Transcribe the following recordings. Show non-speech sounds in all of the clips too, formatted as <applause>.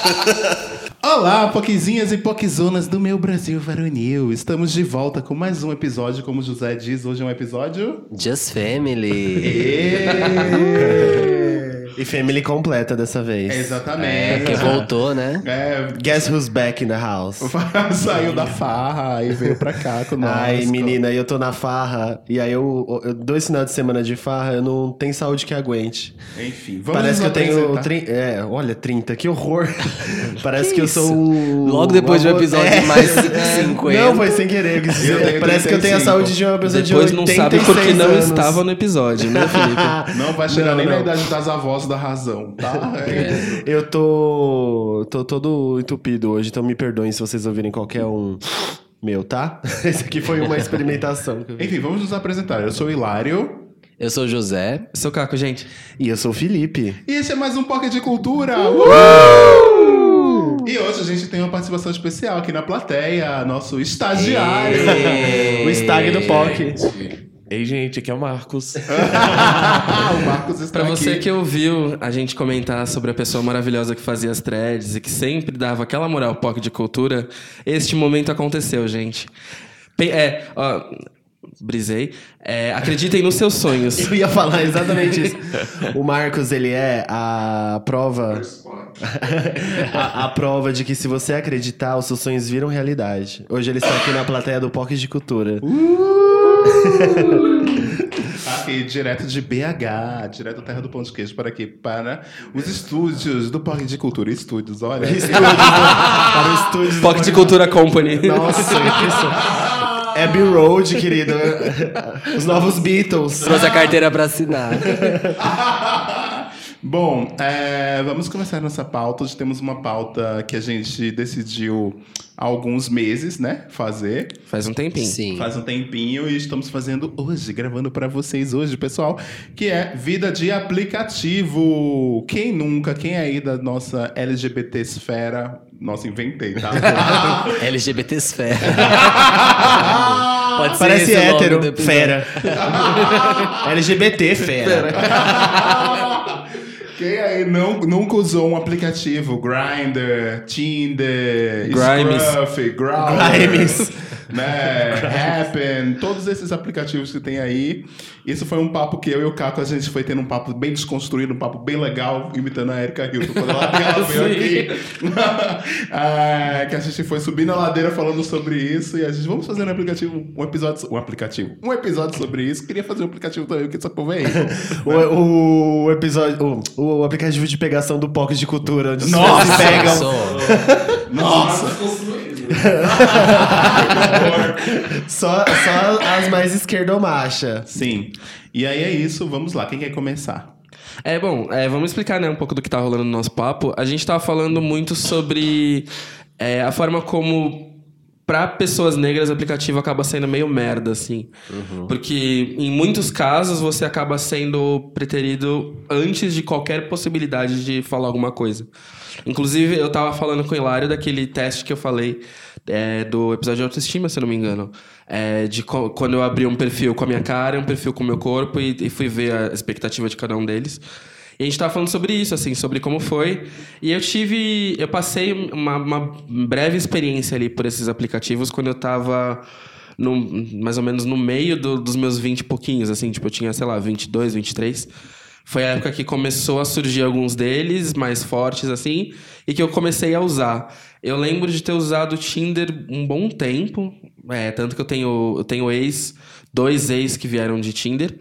<laughs> Olá, poquezinhas e poquezonas do meu Brasil varonil. Estamos de volta com mais um episódio, como o José diz, hoje é um episódio... Just Family. E family completa dessa vez. É, Exatamente. que voltou, né? É, Guess who's back in the house? <laughs> saiu da farra e veio pra cá com nós. Ai, menina, eu tô na farra. E aí, eu, eu dois finais de semana de farra, eu não tenho saúde que aguente. Enfim, vamos Parece que eu tenho. Tri... É, olha, 30, que horror. <laughs> Parece Que que, eu sou o. Logo depois de um o- episódio É. de mais 50. Não, foi sem querer. eu Parece que eu tenho a 35. saúde de uma pessoa Depois de não 86 sabe porque não anos. estava no episódio, né, <laughs> Felipe? Não vai chegar Não, nem na não. idade das avós da razão, tá? <laughs> É. Eu tô. tô todo entupido hoje, então me perdoem se vocês ouvirem qualquer um meu, tá? <laughs> Esse aqui foi uma experimentação. eu. Enfim, vamos nos apresentar. Eu sou o Hilário. Eu sou o José. Seu Caco, gente. E eu sou o Felipe. E esse é mais um Pocket de Cultura. Uh! E hoje a gente tem uma participação especial aqui na plateia, nosso estagiário. o stag do POC. Ei, gente, aqui é o Marcos. <laughs> o Marcos está Pra você aqui. que ouviu a gente comentar sobre a pessoa maravilhosa que fazia as threads e que sempre dava aquela moral POC de cultura, este momento aconteceu, gente. Pe- É, ó, brisei. É, acreditem nos seus sonhos. Eu ia falar exatamente isso. <laughs> O Marcos, ele é a prova. <laughs> a, a prova de que se você acreditar, os seus sonhos viram realidade. Hoje ele está aqui na plateia do POC de Cultura. Aqui, direto de BH, direto da Terra do Pão de Queijo, para aqui, para os estúdios do Pocket de Cultura. Estúdios, olha. <laughs> Estúdios para de Cultura Company. Nossa, isso. Abbey Road, querido. Os novos Beatles. Trouxe a carteira pra assinar. <laughs> Bom, é, vamos começar nossa pauta. Hoje temos uma pauta que a gente decidiu há alguns meses, né? Fazer. Faz um tempinho. Sim. Faz um tempinho e estamos fazendo hoje, gravando para vocês hoje, pessoal, que é vida de aplicativo. Quem nunca, quem aí da nossa LGBT esfera, nossa, inventei, tá? <laughs> LGBT Esfera. <laughs> Pode ser Parece do hétero. Fera. <laughs> LGBT, fera. Quem aí não, nunca usou um aplicativo? Grindr, Tinder, Grimes. Scruff, Grimes. Né? Happen, todos esses aplicativos que tem aí. Isso foi um papo que eu e o Caco, a gente foi tendo um papo bem desconstruído, um papo bem legal, imitando a Erika Hilton. Quando ela, ela veio <laughs> aqui, Ah, <laughs> que a gente foi subindo a ladeira falando sobre isso e a gente, vamos fazer um aplicativo, um episódio, um aplicativo, um episódio sobre isso. Queria fazer um aplicativo também, porque essa povo é aí. <laughs> O, o episódio. O, o aplicativo de pegação do POC de Cultura. Onde Nossa, pegam. Nossa! <laughs> Só, só as mais esquerdomacha. Sim. E aí é isso, vamos lá. Quem quer começar? É, bom, é, vamos explicar né, um pouco do que tá rolando no nosso papo. A gente tava falando muito sobre é, a forma como, pra pessoas negras, o aplicativo acaba sendo meio merda, assim. Porque em muitos casos você acaba sendo preterido antes de qualquer possibilidade de falar alguma coisa. Inclusive, eu tava falando com o Hilário daquele teste que eu falei é, do episódio de autoestima, se eu não me engano. É, de co- quando eu abri um perfil com a minha cara, um perfil com o meu corpo e, e fui ver a expectativa de cada um deles. E a gente tava falando sobre isso, assim, sobre como foi. E eu tive. Eu passei uma, uma breve experiência ali por esses aplicativos quando eu tava. No, mais ou menos no meio do- dos meus 20 e pouquinhos, assim, tipo, eu tinha, sei lá, 22, 23. Foi a época que começou a surgir alguns deles, mais fortes, assim, e que eu comecei a usar. Eu lembro de ter usado o Tinder um bom tempo, é, tanto que eu tenho, eu tenho ex, dois ex que vieram de Tinder.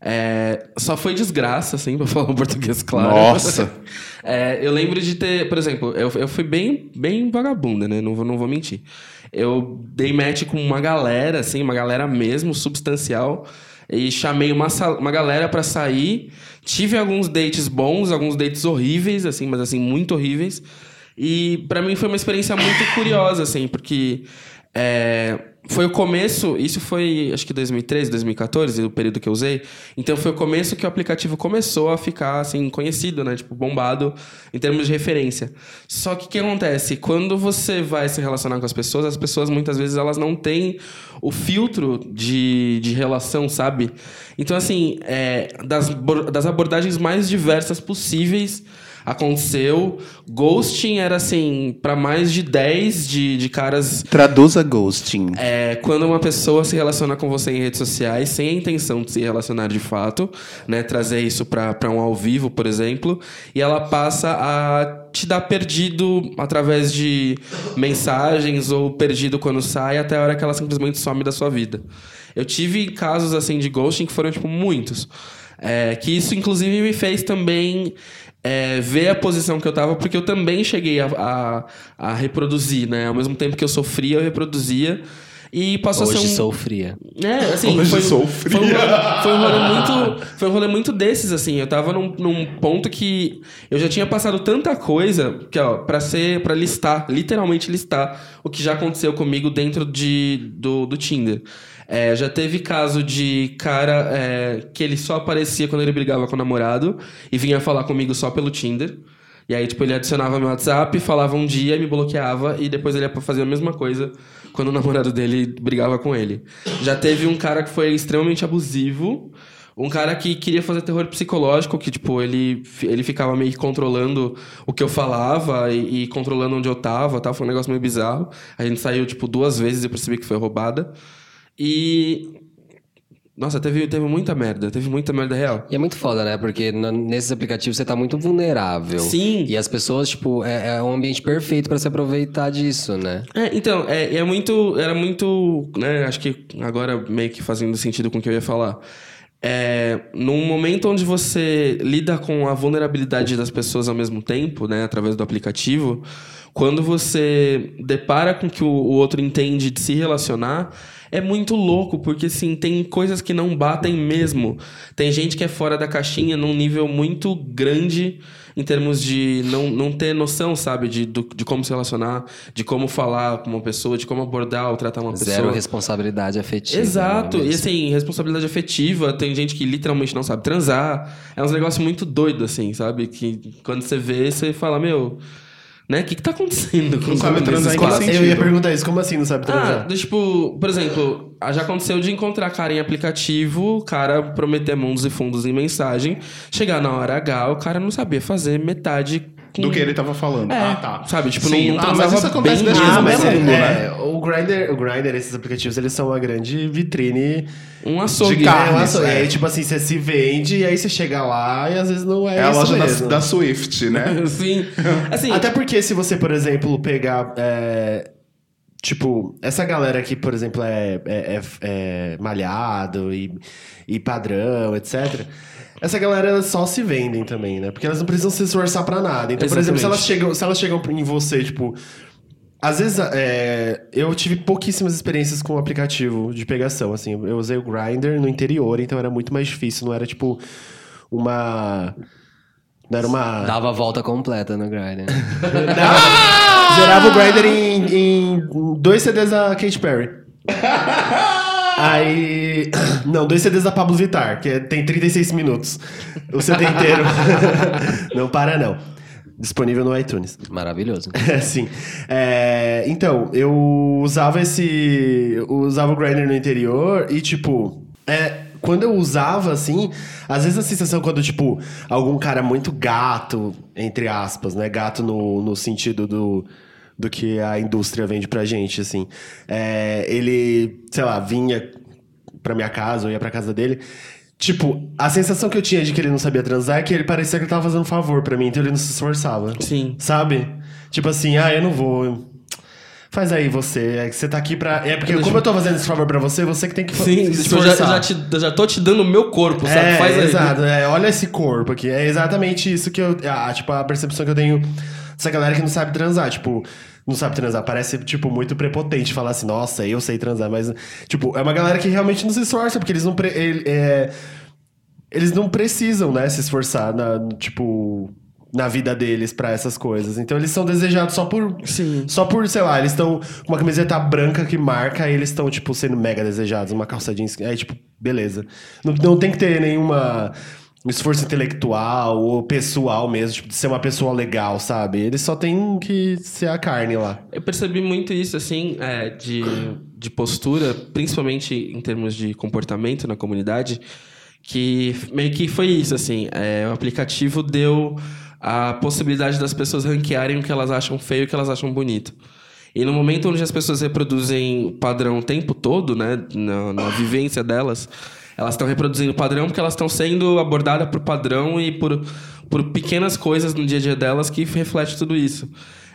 É, só foi desgraça, assim, <laughs> pra falar o português claro. Nossa. <laughs> É, eu lembro de ter, por exemplo, eu, eu fui bem, bem vagabunda, né? Não vou, não vou mentir. Eu dei match com uma galera, assim, uma galera mesmo, substancial. E chamei uma, uma galera pra sair. Tive alguns dates bons, alguns dates horríveis, assim, mas assim, muito horríveis. E pra mim foi uma experiência muito curiosa, assim, porque é, foi o começo, isso foi acho que 2013, 2014, o período que eu usei. Então foi o começo que o aplicativo começou a ficar assim conhecido, né, tipo bombado em termos de referência. Só que o que acontece? Quando você vai se relacionar com as pessoas, as pessoas muitas vezes elas não têm o filtro de, de relação, sabe? Então assim, é, das, das abordagens mais diversas possíveis aconteceu. Ghosting era assim, pra mais de 10 de, de caras. Traduza ghosting. É, quando uma pessoa se relaciona com você em redes sociais sem a intenção de se relacionar de fato, né? Trazer isso pra, pra um ao vivo, por exemplo, e ela passa a te dar perdido através de mensagens ou perdido quando sai até a hora que ela simplesmente some da sua vida. Eu tive casos assim de ghosting que foram, tipo, muitos. É, que isso, inclusive, me fez também é, ver a posição que eu tava, porque eu também cheguei a, a, a reproduzir, né? Ao mesmo tempo que eu sofria, eu reproduzia. E passou Hoje a ser um... sou fria. É, assim, Hoje foi, sou foi, fria. um rolê, foi um rolê muito, foi um rolê muito desses, assim. Eu tava num, num ponto que eu já tinha passado tanta coisa que, ó, pra ser, para listar, literalmente listar o que já aconteceu comigo dentro de, do, do Tinder. É, já teve caso de cara é, que ele só aparecia quando ele brigava com o namorado e vinha falar comigo só pelo Tinder. E aí, tipo, ele adicionava meu WhatsApp, falava um dia, me bloqueava e depois ele ia fazer a mesma coisa quando o namorado dele brigava com ele. Já teve um cara que foi extremamente abusivo. Um cara que queria fazer terror psicológico, que, tipo, ele, ele ficava meio que controlando o que eu falava e, e controlando onde eu tava, tá? Foi um negócio meio bizarro. A gente saiu, tipo, duas vezes e percebi que foi roubada. E. Nossa, teve, teve muita merda, teve muita merda real. E é muito foda, né? Porque nesses aplicativos você tá muito vulnerável. Sim. E as pessoas, tipo, é, é um ambiente perfeito pra se aproveitar disso, né? É, então, é, é muito. Era muito. Né, acho que agora meio que fazendo sentido com o que eu ia falar. É, num momento onde você lida com a vulnerabilidade das pessoas ao mesmo tempo, né, através do aplicativo, quando você depara com que o, o outro entende de se relacionar, é muito louco, porque assim, tem coisas que não batem mesmo. Tem gente que é fora da caixinha num nível muito grande em termos de não, não ter noção, sabe, de, do- de como se relacionar, de como falar com uma pessoa, de como abordar ou tratar uma Zero pessoa. responsabilidade afetiva. Exato, né? e assim, responsabilidade afetiva, tem gente que literalmente não sabe transar. É uns negócios muito doido, assim, sabe? Que quando você vê, você fala, meu, né? O que, que tá acontecendo com Não sabe transar em que sentido? Eu ia perguntar isso, como assim não sabe Ah, transar? do tipo, por exemplo, ah, já aconteceu de encontrar cara em aplicativo, o cara prometer mundos e fundos em mensagem, chegar na hora H, o cara não sabia fazer metade Do que ele tava falando. É, Ah, tá. sabe, tipo, Sim. não, não Ah, mas isso acontece bem desde mesmo, que mas assim. mundo, é, né? o Grindr, o Grindr, esses aplicativos, eles são uma grande vitrine Um açougue. De carne. É, um Carnes, açougue. é. Tipo assim, você se vende e aí você chega lá e às vezes não é, É a loja da, da Swift, né? <laughs> Sim. Assim, Até porque se você, por exemplo, pegar. é, tipo, essa galera que, por exemplo, é, é- é- é malhado e, e padrão, etc. Essa galera só se vendem também, né? Porque elas não precisam se esforçar pra nada. Então, por exemplo, se elas, Exatamente. chegam, se elas chegam em você, tipo. Às vezes, é, eu tive pouquíssimas experiências com o aplicativo de pegação, assim. Eu usei o Grindr no interior, então era muito mais difícil. Não era, tipo, uma... Não era uma... Dava a volta completa no Grindr. <laughs> Zerava o Grindr em, em dois CDs da Katy Perry. <laughs> Aí. <clears throat> Não, dois CDs da Pablo Vittar, que é- tem 36 minutos. O CD inteiro. <laughs> não para, não. Disponível no iTunes. Maravilhoso. <laughs> É, sim. É, então, eu usava esse. Eu usava o Grindr no interior e, tipo. É, quando eu usava, assim, às vezes a sensação quando, tipo, algum cara muito gato, entre aspas, né? Gato no, no sentido do, do que a indústria vende pra gente, assim. É, ele, sei lá, vinha pra minha casa ou ia pra casa dele. Tipo, a sensação que eu tinha de que ele não sabia transar é que ele parecia que ele tava fazendo um favor pra mim, então ele não se esforçava. Sim. Sabe? Tipo assim, ah, eu não vou. Faz aí você. É que você tá aqui pra. É porque, como eu- tô fazendo esse favor pra você, você que tem que Sim, se tipo, eu já, já, te- eu já tô te dando o meu corpo, sabe? É, Faz aí. exato. É, olha esse corpo aqui. É exatamente isso que eu. A, tipo, a percepção que eu tenho dessa galera que não sabe transar. Tipo, não sabe transar. Parece, tipo, muito prepotente falar assim, nossa, eu sei transar. Mas, tipo, é uma galera que realmente não se esforça, porque eles não. Pre, ele- é, eles não precisam, né, se esforçar na, tipo, na vida deles pra essas coisas. Então eles são desejados só por. Sim. Só por, sei lá, eles estão com uma camiseta branca que marca e eles estão, tipo, sendo mega desejados. Uma calça jeans. Aí, tipo, beleza. Não, não tem que ter nenhuma. Um esforço intelectual ou pessoal mesmo, tipo, de ser uma pessoa legal, sabe? Eles só têm que ser a carne lá. Eu percebi muito isso, assim, é, de, de postura, principalmente em termos de comportamento na comunidade, que meio que foi isso, assim, é, o aplicativo deu a possibilidade das pessoas ranquearem o que elas acham feio e o que elas acham bonito. E no momento onde as pessoas reproduzem padrão o tempo todo, né, na, na vivência delas, elas estão reproduzindo padrão porque elas estão sendo abordadas por padrão e por, por pequenas coisas no dia a dia delas que reflete tudo isso.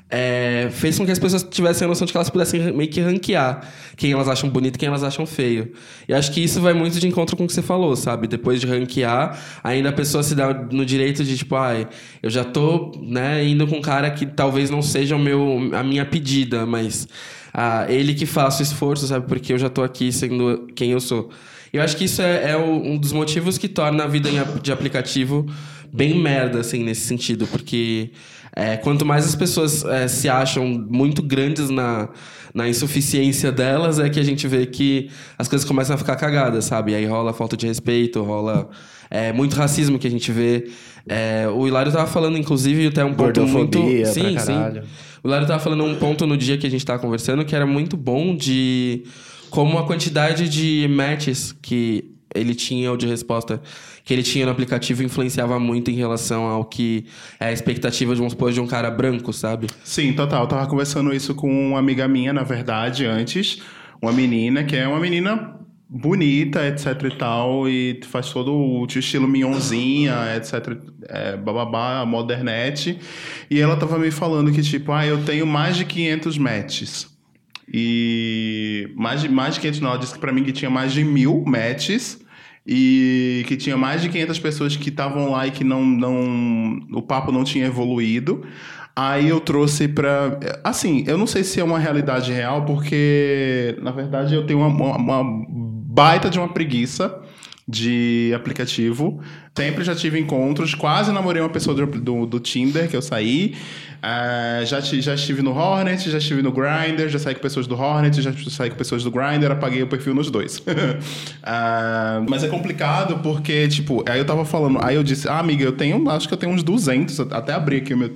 É, fez com que as pessoas tivessem a noção de que elas pudessem meio que ranquear quem elas acham bonito e quem elas acham feio. E acho que isso vai muito de encontro com o que você falou, sabe? Depois de ranquear, ainda a pessoa se dá no direito de, tipo, ai, eu já tô né, indo com um cara que talvez não seja o meu, a minha pedida, mas ah, ele que faça o esforço, sabe? Porque eu já tô aqui sendo quem eu sou. Eu acho que isso é, é um dos motivos que torna a vida de aplicativo bem merda, assim, nesse sentido. Porque é, quanto mais as pessoas é, se acham muito grandes na, na insuficiência delas, é que a gente vê que as coisas começam a ficar cagadas, sabe? Aí rola falta de respeito, rola é, muito racismo que a gente vê. É, o Hilário tava falando, inclusive, até um ponto muito... Sim, sim. O Hilário tava falando um ponto no dia que a gente tava conversando que era muito bom de como a quantidade de matches que ele tinha ou de resposta que ele tinha no aplicativo influenciava muito em relação ao que é a expectativa de supor de um cara branco, sabe? Sim, total. Eu tava conversando isso com uma amiga minha, na verdade, antes. Uma menina, que é uma menina bonita, etc e tal, e faz todo o estilo minhonzinha, etc, é, bababá, modernete. E ela tava me falando que, tipo, ah, eu tenho mais de 500 matches. E mais de, mais de 500 não, ela disse que pra mim que tinha mais de mil matches e que tinha mais de 500 pessoas que estavam lá e que não, não o papo não tinha evoluído. Aí eu trouxe pra. Assim, eu não sei se é uma realidade real, porque na verdade eu tenho uma, uma- uma baita de uma preguiça de aplicativo. Sempre já tive encontros, quase namorei uma pessoa do, do, do Tinder que eu saí. Ah, já, já estive no Hornet, já estive no Grindr, já saí com pessoas do Hornet, já saí com pessoas do Grindr, apaguei o perfil nos dois. <laughs> Ah, mas é complicado porque, tipo, aí eu tava falando, aí eu disse, ah, amiga, eu tenho, acho que eu tenho uns 200, até abri aqui o meu.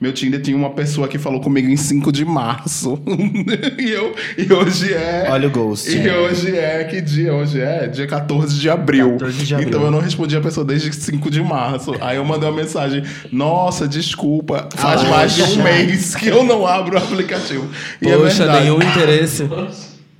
Meu Tinder tinha uma pessoa que falou comigo em 5 de março. <laughs> e, eu, e hoje é. Olha o Ghost. E hoje é. Que dia? Hoje é dia 14 de abril. 14 de abril. Então eu não respondi a pessoa desde 5 de março. Aí eu mandei uma mensagem: Nossa, desculpa, faz Ah, mais de um mês que eu não abro o aplicativo. E é Poxa, verdade. nenhum interesse.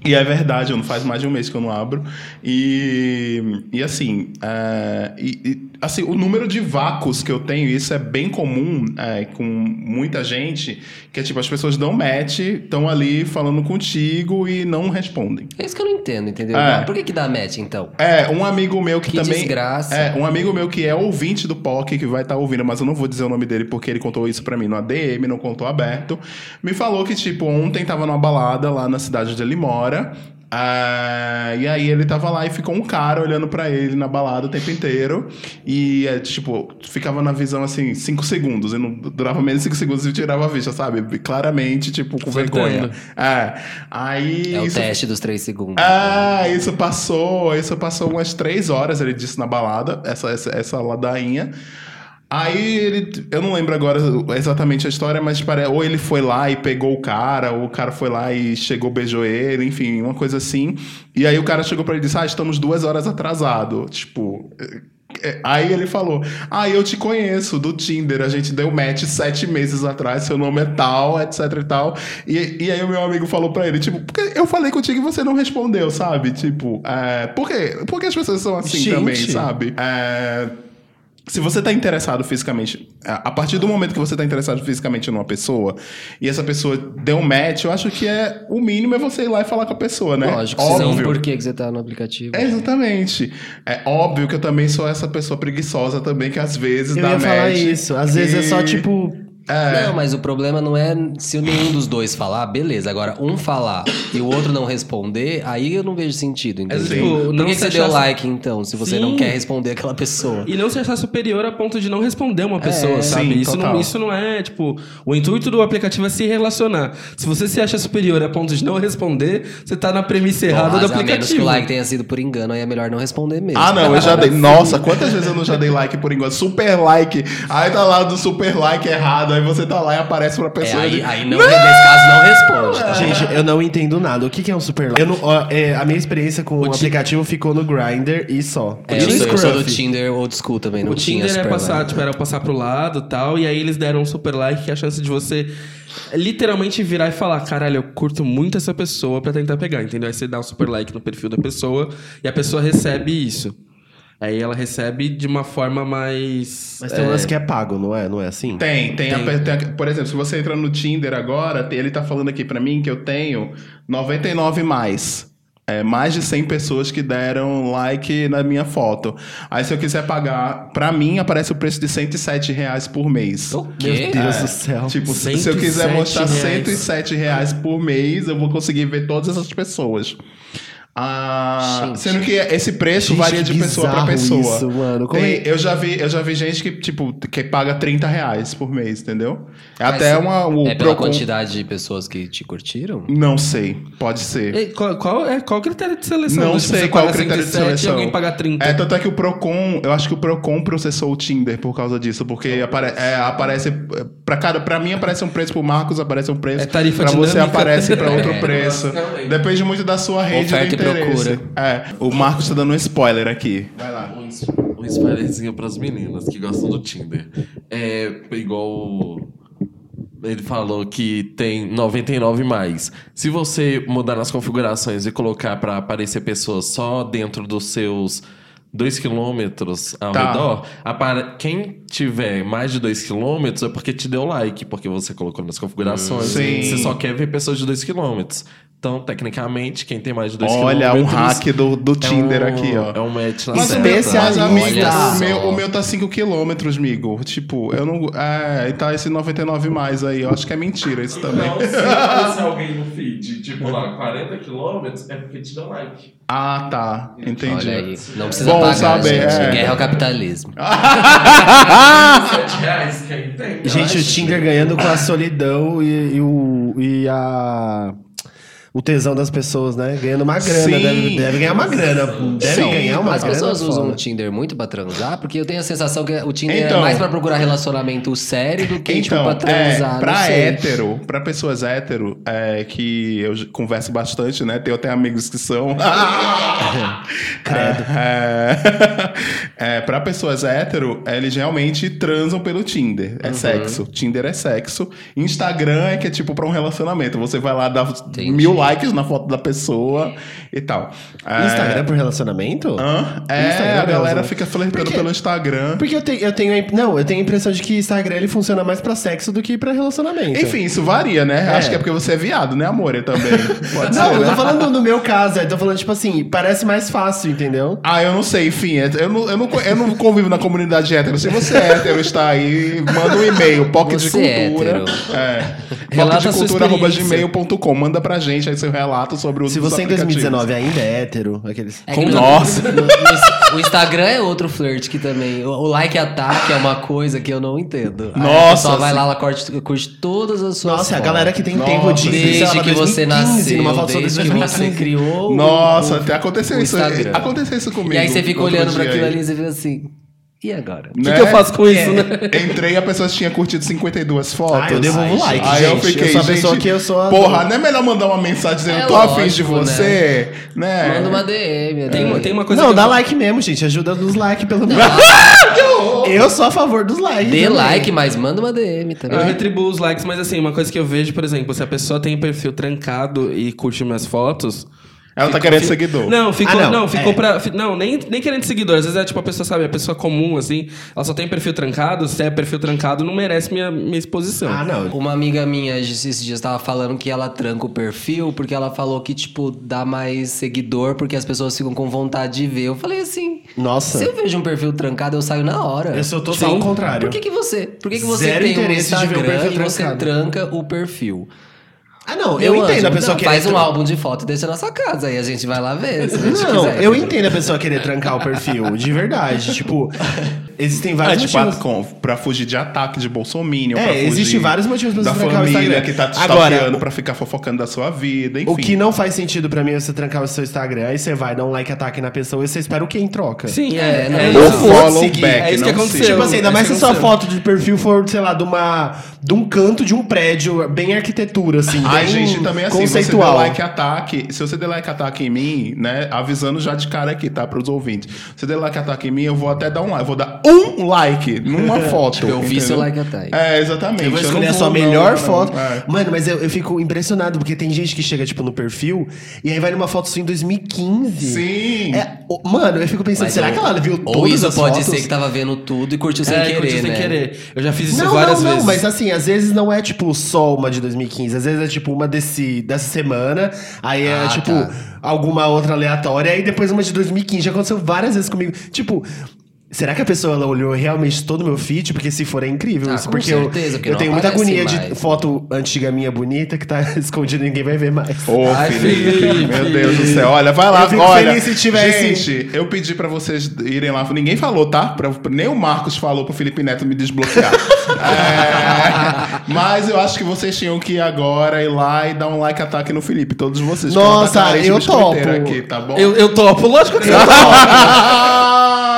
E é verdade, eu não faz mais de um mês que eu não abro. E, e assim, é, e- assim, o número de vácuos que eu tenho, isso é bem comum é, com muita gente, que é tipo, as pessoas dão match, estão ali falando contigo e não respondem. É isso que eu não entendo, entendeu? É. Por que, que dá match, então? É, um amigo meu que, Que também. desgraça. É, um amigo meu que é ouvinte do POC, que vai estar ouvindo, mas eu não vou dizer o nome dele porque ele contou isso pra mim no ADM, não contou aberto. Me falou que, tipo, ontem tava numa balada lá na cidade onde ele ah, e aí ele tava lá e ficou um cara olhando pra ele na balada o tempo inteiro. E, é, tipo, ficava na visão assim, cinco segundos. E não durava menos de cinco segundos e tirava a vista, sabe? Claramente, tipo, com vergonha. É. Aí. É o isso teste dos três segundos. ah, isso passou, isso passou umas três horas, ele disse na balada, essa, essa, essa ladainha. Aí ele, eu não lembro agora exatamente a história, mas pare- ou ele foi lá e pegou o cara, ou o cara foi lá e chegou, beijou ele, enfim, uma coisa assim. E aí o cara chegou pra ele e disse: Ah, estamos duas horas atrasado. Tipo. é, Aí ele falou: Ah, eu te conheço do Tinder. A gente deu match sete meses atrás, seu nome é tal, etc e tal. E, e aí o meu amigo falou pra ele: Tipo, porque eu falei contigo e você não respondeu, sabe? Tipo, é, por quê? Por que as pessoas são assim Gente. também, sabe? É, se você tá interessado fisicamente, a partir do momento que você tá interessado fisicamente numa pessoa e essa pessoa deu um match, eu acho que é o mínimo é você ir lá e falar com a pessoa, né? Lógico, senão por que que você tá no aplicativo? É, exatamente. É óbvio que eu também sou essa pessoa preguiçosa também, que às vezes Eu dá ia falar match isso. Às vezes é só e- tipo. Não, mas o problema não é se nenhum dos dois falar, beleza. Agora, um falar e o outro não responder, aí eu não vejo sentido, entendeu? tipo, Por não que, você deu like, então, se você não Sim. quer responder aquela pessoa? E não se achar superior a ponto de não responder uma pessoa, É, sabe? sim, isso, não, isso não é, tipo... O intuito do aplicativo é se relacionar. Se você se acha superior a ponto de não responder, você tá na premissa errada Bom, do mas a menos que aplicativo. o like tenha sido por engano, aí é melhor não responder mesmo. Ah, não, eu já dei. <laughs> Nossa, quantas vezes eu não já dei like por enquanto? Super like. Aí tá lá do super like errado aí você tá lá e aparece pra É, pessoa. aí, ele- aí não, nesse caso não responde. tá? Gente, eu não entendo nada. O que, que é um super like? Eu não, ó, é, a minha experiência com o, Ti- aplicativo ficou no Grindr e só. É, eu, Tinha sou, eu sou do. Tinder old school também, não O tinha Tinder é super passar, like. tipo, era passar pro lado e tal, e aí eles deram um super like que é a chance de você literalmente virar e falar, caralho, eu curto muito essa pessoa pra tentar pegar, entendeu? Aí você dá um super like no perfil da pessoa e a pessoa recebe isso. Aí ela recebe de uma forma mais. Mas tem um lance que é pago, não é? Não é assim? Tem, tem, a- tem a- por exemplo, se você entra no Tinder agora, tem- ele tá falando aqui pra mim que eu tenho 99 mais. É, mais de 100 pessoas que deram like na minha foto. Aí se eu quiser pagar, pra mim aparece o preço de 107 reais por mês. O Meu? Deus É, do céu. Tipo, se eu quiser 107 mostrar reais. 107 reais por mês, eu vou conseguir ver todas essas pessoas. Ah, Gente. sendo que esse preço Gente, varia de que pessoa pra bizarro pessoa. isso, mano. Como Tem- é- eu, já vi, eu já vi gente que, tipo, que paga 30 reais por mês, entendeu? É Mas até uma. O É pela Procon- quantidade de pessoas que te curtiram? Não sei, pode ser. E qual, qual é, qual o critério de seleção? Não tipo, sei você qual é o critério de 107 seleção. Alguém paga 30. É, tanto é que o Procon, eu acho que o Procon processou o Tinder por causa disso, porque apare, é, aparece, pra, cada, pra mim aparece um preço, pro Marcos aparece um preço, É tarifa pra você dinâmica. aparece pra outro <laughs> É. preço. Depende muito da sua rede Oferta de. Procura. É, o Marcos tá dando um spoiler aqui. Vai lá. Um, um spoilerzinho pras meninas que gostam do Tinder. É igual. Ele falou que tem 99 mais. Se você mudar nas configurações e colocar pra aparecer pessoas só dentro dos seus 2 quilômetros ao Tá. redor, apare- quem tiver mais de 2 quilômetros é porque te deu like, porque você colocou nas configurações. Sim. Você só quer ver pessoas de 2 quilômetros. Então, tecnicamente, quem tem mais de 2 Olha, quilômetros... um hack do, do é Tinder um- aqui, ó. É um match na Mas, o certa. meu, mas amigo, o meu, o meu tá 5 quilômetros, amigo. Tipo, eu não. É, e tá esse 99 mais aí. Eu acho que é mentira isso também. Não, se aparecer <laughs> alguém no feed, tipo lá, 40 quilômetros, é porque te deu like. Ah, tá. Entendi. Olha aí. Não precisa Bom pagar, saber, gente. é. Guerra ao capitalismo. <laughs> 7 reais, quem tem? Gente, o Tinder ganhando com a <laughs> solidão e, e o. e a. O tesão das pessoas, né? Ganhando uma grana. Deve, deve ganhar uma grana. Deve Sim. ganhar uma As grana. pessoas usam foda. o Tinder muito pra transar, porque eu tenho a sensação que o Tinder Então. é mais pra procurar relacionamento sério do que, tipo, Então, pra transar. é, pra sei. hétero, pra pessoas hétero, é, que eu converso bastante, né? Tenho até amigos que são. <laughs> <laughs> Credo. É, é, pra pessoas hétero, eles realmente transam pelo Tinder. Uhum. É sexo. Tinder é sexo. Instagram é que é tipo pra um relacionamento. Você vai lá dar Entendi. mil likes na foto da pessoa e tal. É, Instagram por relacionamento? Hã? É, Instagram a galera mesmo. fica flertando Porque- pelo Instagram. Porque eu tenho, eu tenho a Não, eu tenho a impressão de que Instagram ele funciona mais pra sexo do que pra relacionamento. Enfim, isso varia, né? É. Acho que é porque você é viado, né, amor? Eu também. <laughs> Pode Não, ser, eu né? tô falando no meu caso, eu tô falando, tipo assim, parece mais fácil, entendeu? Ah, eu não sei, enfim, é- eu não, eu não, eu não convivo na comunidade hétero. Se você é hétero está aí, manda um e-mail, pocket de Você é cultura. hétero. É. Relata a sua pocketdecultura.gmail.com. Manda pra gente aí seu relato sobre o Se você em 2019 ainda é hétero, aqueles. É no- o Instagram é outro flirt que também. O, o like ataque é uma coisa que eu não entendo. Nossa, A pessoa vai lá, ela curte, curte todas as suas Nossa, a fotos. galera que tem Nossa, tempo de Desde sei que você 2015, nasceu, numa foto desde que 2015. você criou. Nossa, o- até aconteceu o isso. Instagram. Aconteceu isso comigo. E aí você fica olhando pra dia aquilo ali e você fica assim. E agora? O que, que eu faço com isso, né? Entrei e a pessoa tinha curtido 52 fotos. Ah, eu devolvo Ai, like, Aí gente. eu fiquei, sou a pessoa gente, que eu sou a... Porra, não é melhor mandar uma mensagem dizendo, É tô afim de lógico, você, né? Manda uma DM. Tem, né? uma- tem uma coisa Não, dá eu- like mesmo, gente. Ajuda nos likes, pelo menos. <laughs> eu sou a favor dos likes. Dê também. like, mas manda uma DM também. Eu retribuo os likes, mas assim, uma coisa que eu vejo, por exemplo, se a pessoa tem perfil trancado e curte minhas fotos. Ela tá querendo fi- seguidor. Não, ficou, Ah, não, não, ficou é. pra. Não, nem, nem querendo seguidor. Às vezes é tipo a pessoa, sabe, a pessoa comum, assim, ela só tem perfil trancado. Se é perfil trancado, não merece minha, minha exposição. Ah, não. Uma amiga minha esses dias tava falando que ela tranca o perfil porque ela falou que, tipo, dá mais seguidor porque as pessoas ficam com vontade de ver. Eu falei assim. Nossa. Se eu vejo um perfil trancado, eu saio na hora. Eu sou total contrário. Por que, que você? Por que, que você Zero tem um interesse de ver o Instagram perfil e você tranca o perfil? Ah, não. Eu Meu entendo anjo, a pessoa não, querer... Faz um álbum de foto e deixa na sua casa. Aí a gente vai lá ver. Não, quiser. eu entendo a pessoa querer trancar o perfil, de verdade. Tipo, <laughs> Existem É, vários tipo, motivos. a- com- pra fugir de ataque de bolsominion, É, pra fugir existe vários motivos pra da você trancar o família Instagram. que tá te Agora, pra ficar fofocando da sua vida, enfim. O que não faz sentido pra mim é você trancar o seu Instagram, aí você vai dar um like ataque na pessoa e você espera o que em troca. Sim, É, é. não, é. Ou follow seguir. back, É isso que aconteceu. Tipo assim, ainda É mais se isso sua foto de perfil for, sei lá, de uma. de um canto de um prédio, bem arquitetura, assim. Ai, gente, também assim, conceitual. você like ataque. Se você der like ataque em mim, né? Avisando já de cara aqui, tá? Pros ouvintes. Se você der like ataque em mim, eu vou até dar um like. Eu vou dar um like numa <laughs> foto. Eu vi entendeu? seu like ataque. É, exatamente. Eu vou não escolher a sua não, melhor não, foto. é. Mano, mas eu, eu fico impressionado, porque tem gente que chega, tipo, no perfil e aí vai numa foto sua em 2015. Sim. É, o- mano, eu fico pensando, Mas será ou- que ela viu todas Ou isso as pode fotos? ser que tava vendo tudo e curtiu sem É, querer, curtiu sem né? querer. Eu já fiz isso Não, várias não, não, vezes. mas assim, às vezes não é tipo só uma de 2015, às vezes é tipo uma desse, dessa semana, aí é Ah, tipo tá. alguma outra aleatória, aí depois uma de 2015. Já aconteceu várias vezes comigo. Tipo, será que a pessoa ela olhou realmente todo o meu feed? Porque se for é incrível Ah, isso. com Porque certeza, eu, porque eu tenho muita agonia de mais. foto antiga minha bonita que tá <laughs> escondida e ninguém vai ver mais. Ô, Ai, Felipe, Felipe. meu Deus do céu. Olha, vai lá, Eu fico olha. feliz se tivesse- Gente, eu pedi pra vocês irem lá. Ninguém falou, tá? Pra- nem o Marcos falou pro Felipe Neto me desbloquear. <laughs> É, mas eu acho que vocês tinham que ir agora ir lá e dar um like ataque no Felipe. Todos vocês. que uma Nossa, eu topo. Aqui, tá bom? Eu, eu topo, lógico que eu <laughs> topo.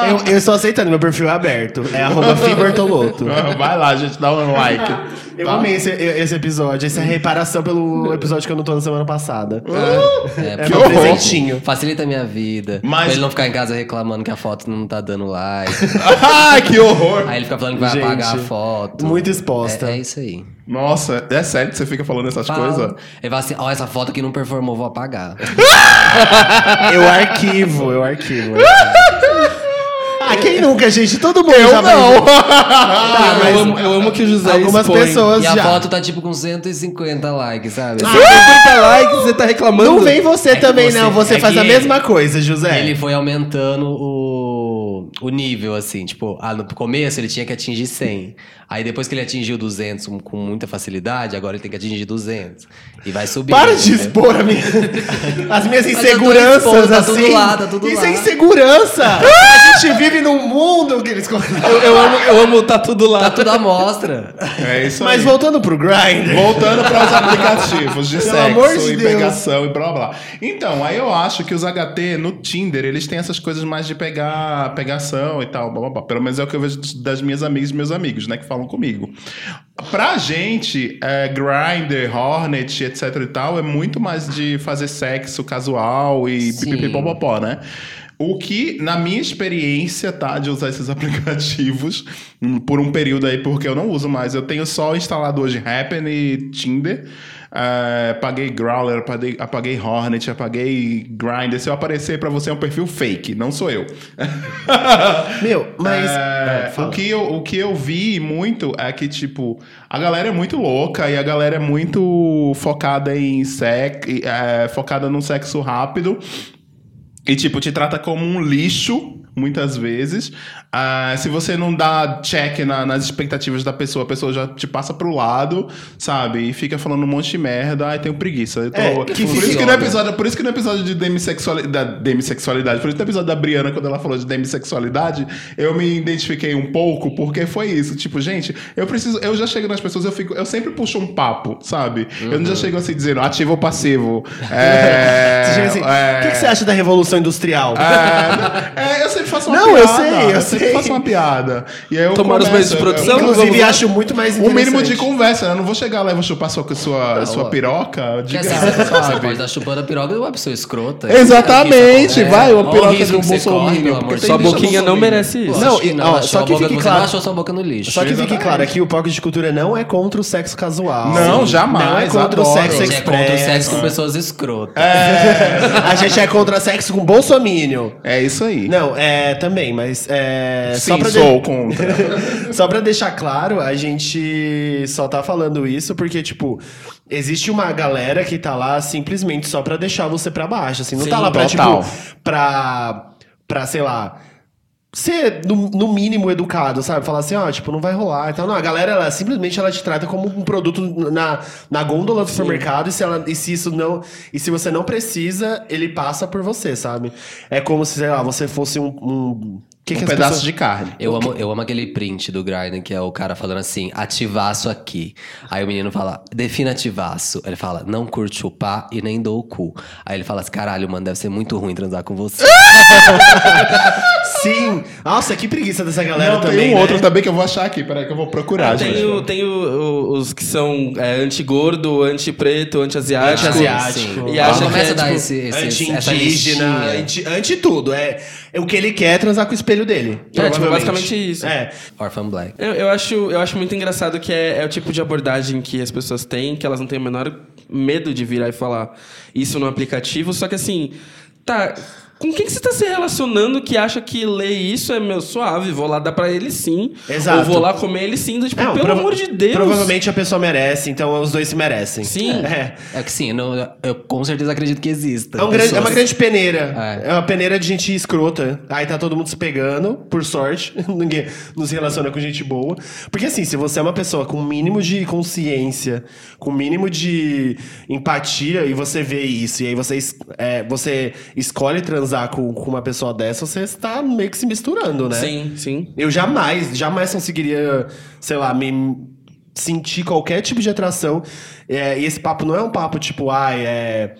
Eu, <laughs> eu estou aceitando, meu perfil é aberto. É arroba <laughs> Fibertoloto. Vai lá, gente, dá um like. Eu tá? amei esse, esse episódio. Essa é a reparação pelo episódio que eu não tô na semana passada. É, É meu horror. presentinho. Facilita a minha vida. Mas- Pra ele não ficar em casa reclamando que a foto não tá dando like. <laughs> Ai, que horror. Aí ele fica falando que vai Gente, apagar a foto. muito exposta. É, é isso aí. Nossa, é sério que você fica falando essas Fala. coisas? Ele fala assim, ó, essa foto aqui não performou, vou apagar. Eu arquivo, eu arquivo. ah, quem nunca, gente? Todo mundo Eu já não. <laughs> Tá, mas eu, amo, eu amo que o José algumas expõe. pessoas E a já. foto tá tipo com 150 likes, sabe? 50 likes, você tá reclamando? Não vem você É também, você- não. Você é faz a mesma coisa, José. Ele foi aumentando o, o nível, assim. Tipo, ah, no começo ele tinha que atingir 100. Aí depois que ele atingiu 200 com- muita facilidade, agora ele tem que atingir 200. E vai subir. Para de expor a minha- <laughs> as minhas inseguranças, expondo, tá assim. tudo lá, tá tudo Isso lá. é insegurança. <laughs> a gente vive num mundo que eles... Eu, eu amo, eu amo tá tudo lá. Tá tudo à mostra. É isso Mas aí. voltando pro Grindr... Voltando para os <laughs> aplicativos de Pelo sexo amor de e Deus. pegação e blá blá. Então, aí eu acho que os HT no Tinder, eles têm essas coisas mais de pegar pegação e tal, blá blá blá. Pelo menos é o que eu vejo das minhas amigas e meus amigos, né, que falam comigo. Pra gente, é, Grindr, Hornet, etc e tal, é muito mais de fazer sexo casual e pipipipopopó, né? O que, na minha experiência, tá, de usar esses aplicativos por um período aí, porque eu não uso mais. Eu tenho só instalado hoje Happn e Tinder. É, apaguei Growler, apaguei, apaguei Hornet, apaguei Grindr. Se eu aparecer pra você é um perfil fake, não sou eu. <laughs> Meu, mas... É, fala. o, que eu, o que eu vi muito é que, tipo, a galera é muito louca e a galera é muito focada em sexo, é, focada num sexo rápido. E, tipo, te trata como um lixo, muitas vezes. Ah, se você não dá check na- nas expectativas da pessoa, a pessoa já te passa pro lado, sabe? E fica falando um monte de merda. Ai, tenho preguiça. Eu tô- É, por, que isso que no episódio, por isso que no episódio de demissexualidade, da demissexualidade, por isso que no episódio da Briana, quando ela falou de demissexualidade, eu me identifiquei um pouco, porque foi isso. Tipo, gente, eu preciso. Eu já chego nas pessoas, eu fico. Eu sempre puxo um papo, sabe? Eu não já chego assim dizendo ativo ou passivo. <laughs> É, Você chega assim, é, o que, que você acha da Revolução Industrial? É, é, eu sempre faço uma Não, eu piada. sei, eu sempre faço uma piada. E aí eu Tomaram os meios de produção? eu- Inclusive, acho muito mais o interessante. mínimo de conversa, né? Eu não vou chegar lá e vou chupar sua, sua, sua ó. piroca de graça, você, você sabe? pode estar chupando a piroca de uma pessoa escrota. Exatamente, É, vai, uma o piroca de um você bolsominion, Sua boquinha não merece isso. Não, e- não, só que fique você claro- não achou sua boca no lixo. Só que fique claro aqui, o Pocket de Cultura não é contra o sexo casual. Não, jamais, Não é contra o sexo A gente é contra o sexo com pessoas escrotas. <laughs> A gente é contra sexo com bolsominion. É isso aí. Não, é também, mas é, Sim, só pra de- sou contra. <laughs> Só pra deixar claro, a gente só tá falando isso porque, tipo, existe uma galera que tá lá simplesmente só pra deixar você pra baixo, assim. Não Sim, tá lá pra, total. tipo, pra, pra, sei lá, ser no, no mínimo educado, sabe? Falar assim, ó, tipo, não vai rolar e tal. Não, a galera, ela simplesmente ela te trata como um produto na, na gôndola do supermercado e se, ela, e se isso não... E se você não precisa, ele passa por você, sabe? É como se, sei lá, você fosse um... um Que que um as pedaço pessoas- de carne. Eu amo, eu amo aquele print do Grindr, que é o cara falando assim, ativaço aqui. Aí o menino fala, defina ativaço. Ele fala, não curto chupar e nem dou o cu. Aí ele fala assim, caralho, mano, deve ser muito ruim transar com você. <laughs> Sim! Nossa, que preguiça dessa galera Não, também. tem um né? outro também que eu vou achar aqui. Peraí que eu vou procurar, gente. Tem, o- tem o- o- os que são é, anti-gordo, anti-preto, anti-asiático. Anti-asiático. E Ah, acha que começa é, a dar tipo, esse, esse, Anti-indígena, listinha. anti. É, é o que ele quer é transar com o espelho dele. É, tipo, basicamente isso. É. Orphan Black. Eu, eu acho, eu acho muito engraçado que é, é o tipo de abordagem que as pessoas têm, que elas não têm o menor medo de virar e falar isso no aplicativo, só que assim, tá. Com quem que você tá se relacionando que acha que ler isso é meu suave? Vou lá dar pra ele sim. Exato. Ou vou lá comer ele sim. Tipo, Não, pelo amor de Deus. Provavelmente a pessoa merece, então os dois se merecem. Sim. <laughs> É. É que sim, eu, não- eu com certeza acredito que exista. É, um grande- é uma grande peneira. É. É. uma peneira de gente escrota. Aí tá todo mundo se pegando, por sorte. <laughs> Ninguém não se relaciona com gente boa. Porque assim, se você é uma pessoa com o mínimo de consciência, com o mínimo de empatia, e você vê isso, e aí você, é, você escolhe transar com, com uma pessoa dessa, você está meio que se misturando, né? Sim, sim. Eu jamais, jamais conseguiria, sei lá, me sentir qualquer tipo de atração. É, e esse papo não é um papo tipo, ai, é.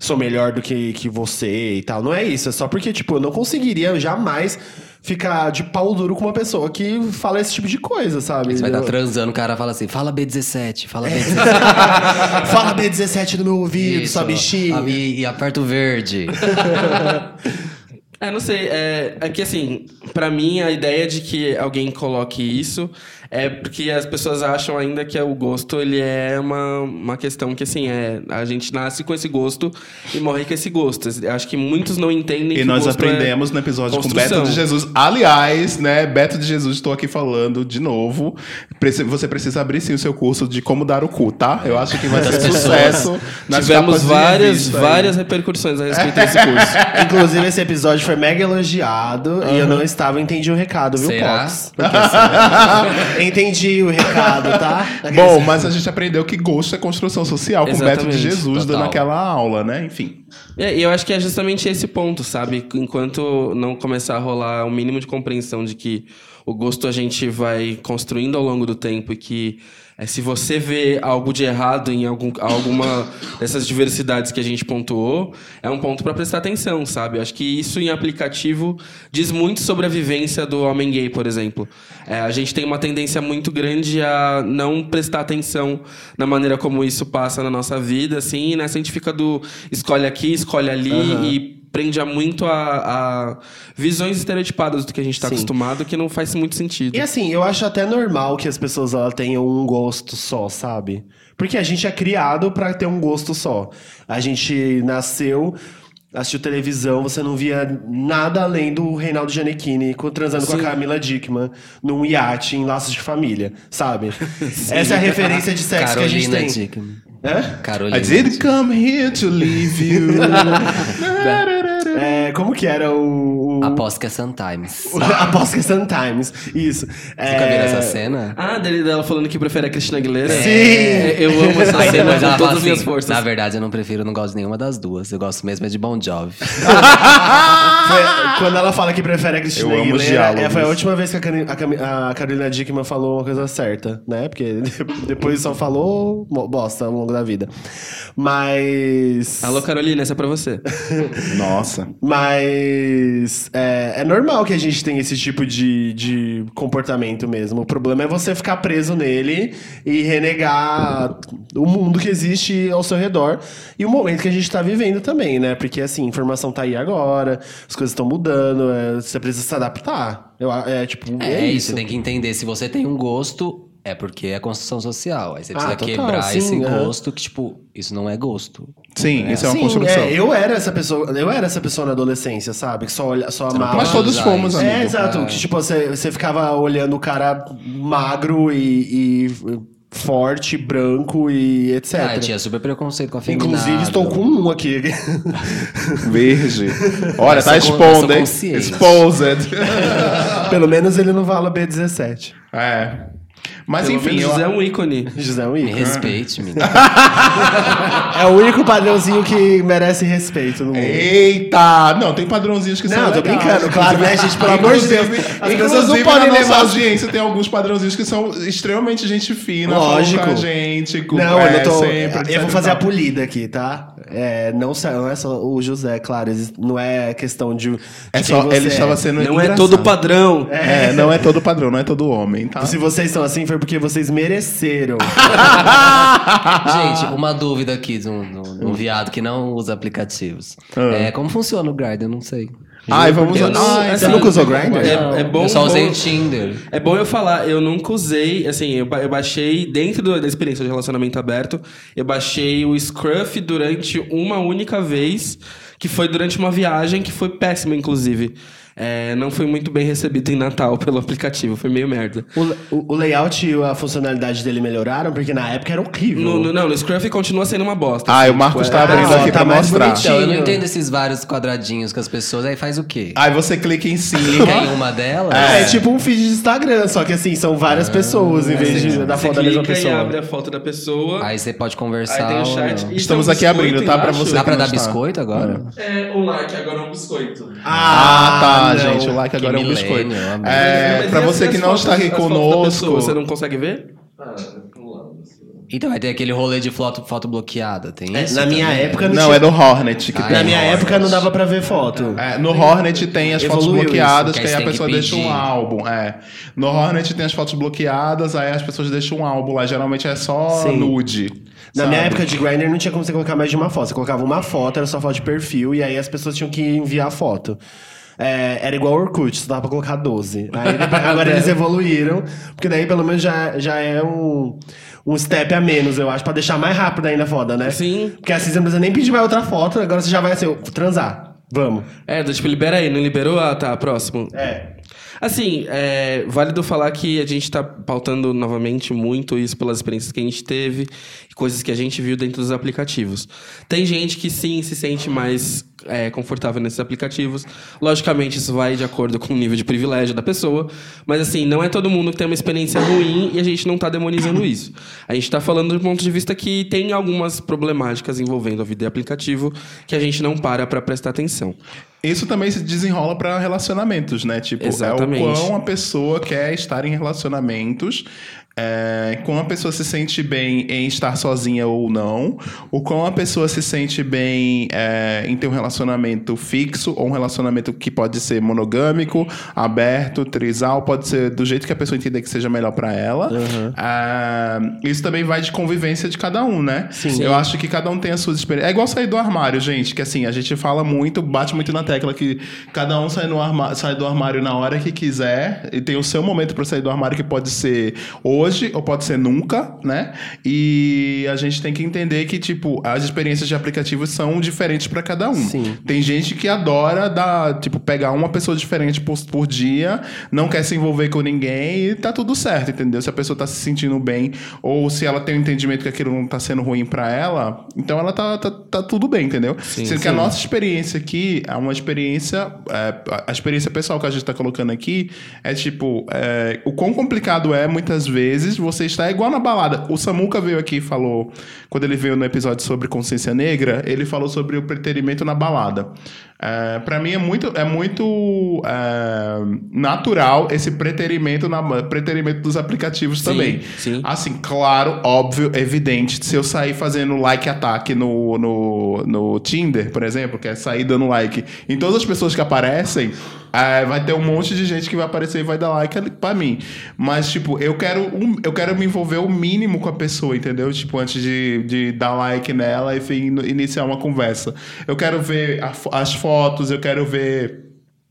Sou melhor do que, que você e tal. Não é isso. É só porque, tipo, eu não conseguiria jamais ficar de pau duro com uma pessoa que fala esse tipo de coisa, sabe? Você vai estar Eu- transando, o cara fala assim, fala B17, fala B17. <laughs> Fala B17 no meu ouvido, Isso. sua bichinha. E, e aperta o verde. <laughs> É, não sei. É, é que assim, pra mim, a ideia de que alguém coloque isso é porque as pessoas acham ainda que o gosto ele é uma, uma questão que assim, é, a gente nasce com esse gosto e morre com esse gosto. Eu acho que muitos não entendem E nós gosto é aprendemos no episódio com construção. Beto de Jesus. Aliás, né, Beto de Jesus, estou aqui falando de novo. Você precisa abrir sim o seu curso de como dar o cu, tá? Eu acho que vai ser sucesso. nas Tivemos várias, aí. várias repercussões a respeito desse curso. <laughs> Inclusive, esse episódio foi mega elogiado e eu não estava, entendi o recado, viu, Será? Pox? Porque, assim, <laughs> entendi o recado, tá? <laughs> Bom, mas a gente aprendeu que gosto é construção social com Beto de Exatamente, Jesus dando total. aquela aula, né? Enfim. É, e eu acho que é justamente esse ponto, sabe? Enquanto não começar a rolar o mínimo de compreensão de que o gosto a gente vai construindo ao longo do tempo e que é, se você vê algo de errado em algum, alguma <laughs> dessas diversidades que a gente pontuou, é um ponto para prestar atenção, sabe? Eu acho que isso em aplicativo diz muito sobre a vivência do homem gay, por exemplo. É, a gente tem uma tendência muito grande a não prestar atenção na maneira como isso passa na nossa vida, assim, nessa a gente fica do escolhe aqui, escolhe ali e prende a muito a, a visões estereotipadas do que a gente está Sim. acostumado, que não faz muito sentido. E assim, eu acho até normal que as pessoas ela, tenham um gosto só, sabe? Porque a gente é criado pra ter um gosto só. A gente nasceu, assistiu televisão, você não via nada além do Reinaldo Giannichini transando com a Camila Dickman num iate em Laços de Família, sabe? Essa é a referência de sexo que a gente Carolina tem. Dickman. Hã? Carolina. I didn't come here to leave you. É, como que era o... o... Aposto que é Sometimes. <laughs> Após que Sometimes. Isso. Você nunca viram essa cena? Ah, dele dela falando que prefere a Cristina Aguilera? Sim! É, eu amo essa Aí cena depois com ela todas fala as minhas assim, forças. na verdade eu não prefiro, não gosto de nenhuma das duas. Eu gosto mesmo é de Bon Jovi. <laughs> Foi- quando ela fala que prefere a Cristina Eu Aguilera, diálogos. é, foi a última vez que a, Cari- a a Carolina Dickman falou uma coisa certa, né? Porque <laughs> depois só falou bosta ao longo da vida. Mas. Alô, Carolina, essa é pra você. Nossa. Mas é, é normal que a gente tenha esse tipo de, de comportamento mesmo. O problema é você ficar preso nele e renegar o mundo que existe ao seu redor e o momento que a gente tá vivendo também, né? Porque assim, a informação tá aí agora, as coisas estão mudando, é, você precisa se adaptar. Eu, é tipo, é, É, isso. você tem que entender. Se você tem um gosto, é porque é construção social. Aí você precisa Ah, total, quebrar sim, esse aham. gosto que, tipo, isso não é gosto. Sim, isso é uma Sim, construção. é, eu era essa pessoa, eu era essa pessoa na adolescência, sabe? Que só, olha, só amava. Mas todos fomos, amigo. É, exato. É. Que, tipo, você, você ficava olhando o cara magro e, e forte, branco e etc. Ah, eu tinha super preconceito com a feminada. Inclusive, estou com um aqui. <laughs> Verde. Olha, Eu tá expondo, hein? consciente. Exposed. <laughs> Pelo menos ele não fala B17. é. Mas Pelo enfim, menos eu, <laughs> José é um ícone. José é um Me ícone. respeite, menino. <laughs> É o único padrãozinho que merece respeito no mundo. Eita! Não, tem padrãozinhos que são Não, tô legais. brincando, claro, né, gente? Pelo amor de Deus. Inclusive- As pessoas não podem na nossa levar. audiência tem alguns padrãozinhos que são extremamente gente fina, Lógico. com a gente. Com, Não, é, eu tô. sempre, eu vou fazer a polida aqui, tá? É, não, não é só o José, claro. Não é questão de. de É quem só, você ele estava sendo Não é engraçado. todo padrão. É, não é todo padrão, não é todo homem, tá? Se vocês estão assim, foi porque vocês mereceram. <laughs> Gente, uma dúvida aqui de um, de um- de um viado que não usa aplicativos. Ah. É, como funciona o Grindr? Eu não sei. Ai, vamos não- Ai, Você assim, nunca usou Grindr? É, é bom. eu só usei bom- o Tinder. É bom eu falar, eu nunca usei, assim, eu, eu baixei, dentro do- da experiência de relacionamento aberto, eu baixei o Scruff durante uma única vez, que foi durante uma viagem que foi péssima, inclusive. É, não foi muito bem recebido em Natal pelo aplicativo, foi meio merda. O, o- o layout e a funcionalidade dele melhoraram, porque na época era horrível. No, no- não, no Scruff continua sendo uma bosta. Ah, assim, o Marcos tipo, tá é- abrindo Ah, aqui tá pra mostrar. bonitinho. Então, eu não entendo esses vários quadradinhos com as pessoas. Aí faz o quê? Aí você clica em cima. Clica em uma delas? É, tipo um feed de Instagram, só que assim, são várias pessoas em vez de da foto da mesma pessoa. abre a foto da pessoa. Aí você pode Aí conversar. tem o ou chat. e Estamos um aqui abrindo, tá? Pra você. Dá pra que dar biscoito agora? É, o like agora é um biscoito. Ah, tá, não. gente. O like agora é um biscoito. É, pra você que não está aqui conosco. Você não consegue ver? Ah. Então vai ter aquele rolê de foto, foto bloqueada. Tem É, isso? na minha também? época não, Não, tinha... é do Hornet que Ah, tem. Na é minha Hornet. época não dava pra ver foto. É, no Hornet tem as fotos bloqueadas, isso, que que aí a pessoa deixa um álbum. É. No Hornet tem as fotos bloqueadas, aí as pessoas deixam um álbum lá. Geralmente é só Sim. nude. Na sabe? minha época de Grindr não tinha como você colocar mais de uma foto. Você colocava uma foto, era só foto de perfil, e aí as pessoas tinham que enviar a foto. É, era igual o Orkut, só dava pra colocar 12. Aí depois- <laughs> agora eles evoluíram, porque daí pelo menos já, já é um, um step a menos, eu acho, pra deixar mais rápido ainda a foda, né? Sim. Porque assim você não precisa nem pedir mais outra foto, agora você já vai assim, transar. Vamos. É, do tipo, libera aí, não liberou? Ah, tá, próximo. É. Assim, é válido falar que a gente tá pautando novamente muito isso pelas experiências que a gente teve coisas que a gente viu dentro dos aplicativos. Tem gente que sim se sente mais é, confortável nesses aplicativos. Logicamente, isso vai de acordo com o nível de privilégio da pessoa. Mas assim, não é todo mundo que tem uma experiência ruim e a gente não tá demonizando isso. A gente tá falando do ponto de vista que tem algumas problemáticas envolvendo a vida de aplicativo que a gente não para pra prestar atenção. Isso também se desenrola pra relacionamentos, né? Tipo, Exatamente. é o quão a pessoa quer estar em relacionamentos, é, quão a pessoa se sente bem em estar sozinha ou não, o quão a pessoa se sente bem é, em ter um relacionamento fixo ou um relacionamento que pode ser monogâmico, aberto, trisal, pode ser do jeito que a pessoa entender que seja melhor pra ela. Ah, isso também vai de convivência de cada um, né? Sim. Eu acho que cada um tem as suas experiências. É igual sair do armário, gente, que assim, a gente fala muito, bate muito na tecla que cada um sai, no sai do armário na hora que quiser e tem o seu momento pra sair do armário que pode ser hoje ou pode ser nunca, né? E a gente tem que entender que, tipo, as experiências de aplicativos são diferentes pra cada um. Sim. Tem gente que adora dar, tipo, pegar uma pessoa diferente por, por dia, não quer se envolver com ninguém e tá tudo certo, entendeu? Se a pessoa tá se sentindo bem ou se ela tem o entendimento que aquilo não tá sendo ruim pra ela, então ela tá, tá, tá tudo bem, entendeu? Sendo que a nossa experiência aqui é uma experiência, é, a experiência pessoal que a gente tá colocando aqui é tipo, é, o quão complicado é muitas vezes você estar igual na balada. O Samuca veio aqui e falou, quando ele veio no episódio sobre consciência negra, ele falou sobre o preterimento na balada. É, para mim é muito, é muito é, natural esse preterimento, na, preterimento dos aplicativos também. sim. Assim, claro, óbvio, evidente. Se eu sair fazendo like ataque no, no, no Tinder, por exemplo, que é sair dando like em todas as pessoas que aparecem, é, vai ter um monte de gente que vai aparecer e vai dar like pra mim. Mas, tipo, eu quero, um, eu quero me envolver o mínimo com a pessoa, entendeu? Tipo, antes de, de dar like nela e iniciar uma conversa. Eu quero ver a as fotos, eu quero ver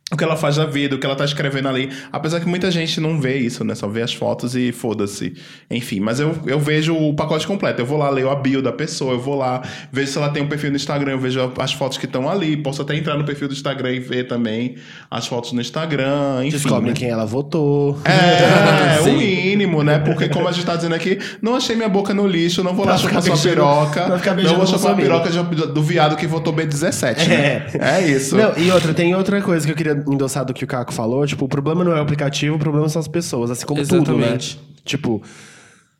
o que ela faz da vida, o que ela tá escrevendo ali. Apesar que muita gente não vê isso, né? Só vê as fotos e foda-se. Enfim, mas eu, eu vejo o pacote completo. Eu vou lá, leio a bio da pessoa, eu vou lá, vejo se ela tem um perfil no Instagram, eu vejo as fotos que estão ali. Posso até entrar no perfil do Instagram e ver também as fotos no Instagram, enfim. Descobre né? quem ela votou. É, <laughs> o mínimo, né? Porque como a gente tá dizendo aqui, não achei minha boca no lixo, não vou lá Pra chupar ficar sua beijando- piroca. Não vou chupar a piroca do viado que votou B17, né? É, isso. Não, e outra, tem outra coisa que eu queria endossar do que o Caco falou, tipo, o problema não é o aplicativo, o problema são as pessoas, assim como tudo, né? Exatamente. Tipo,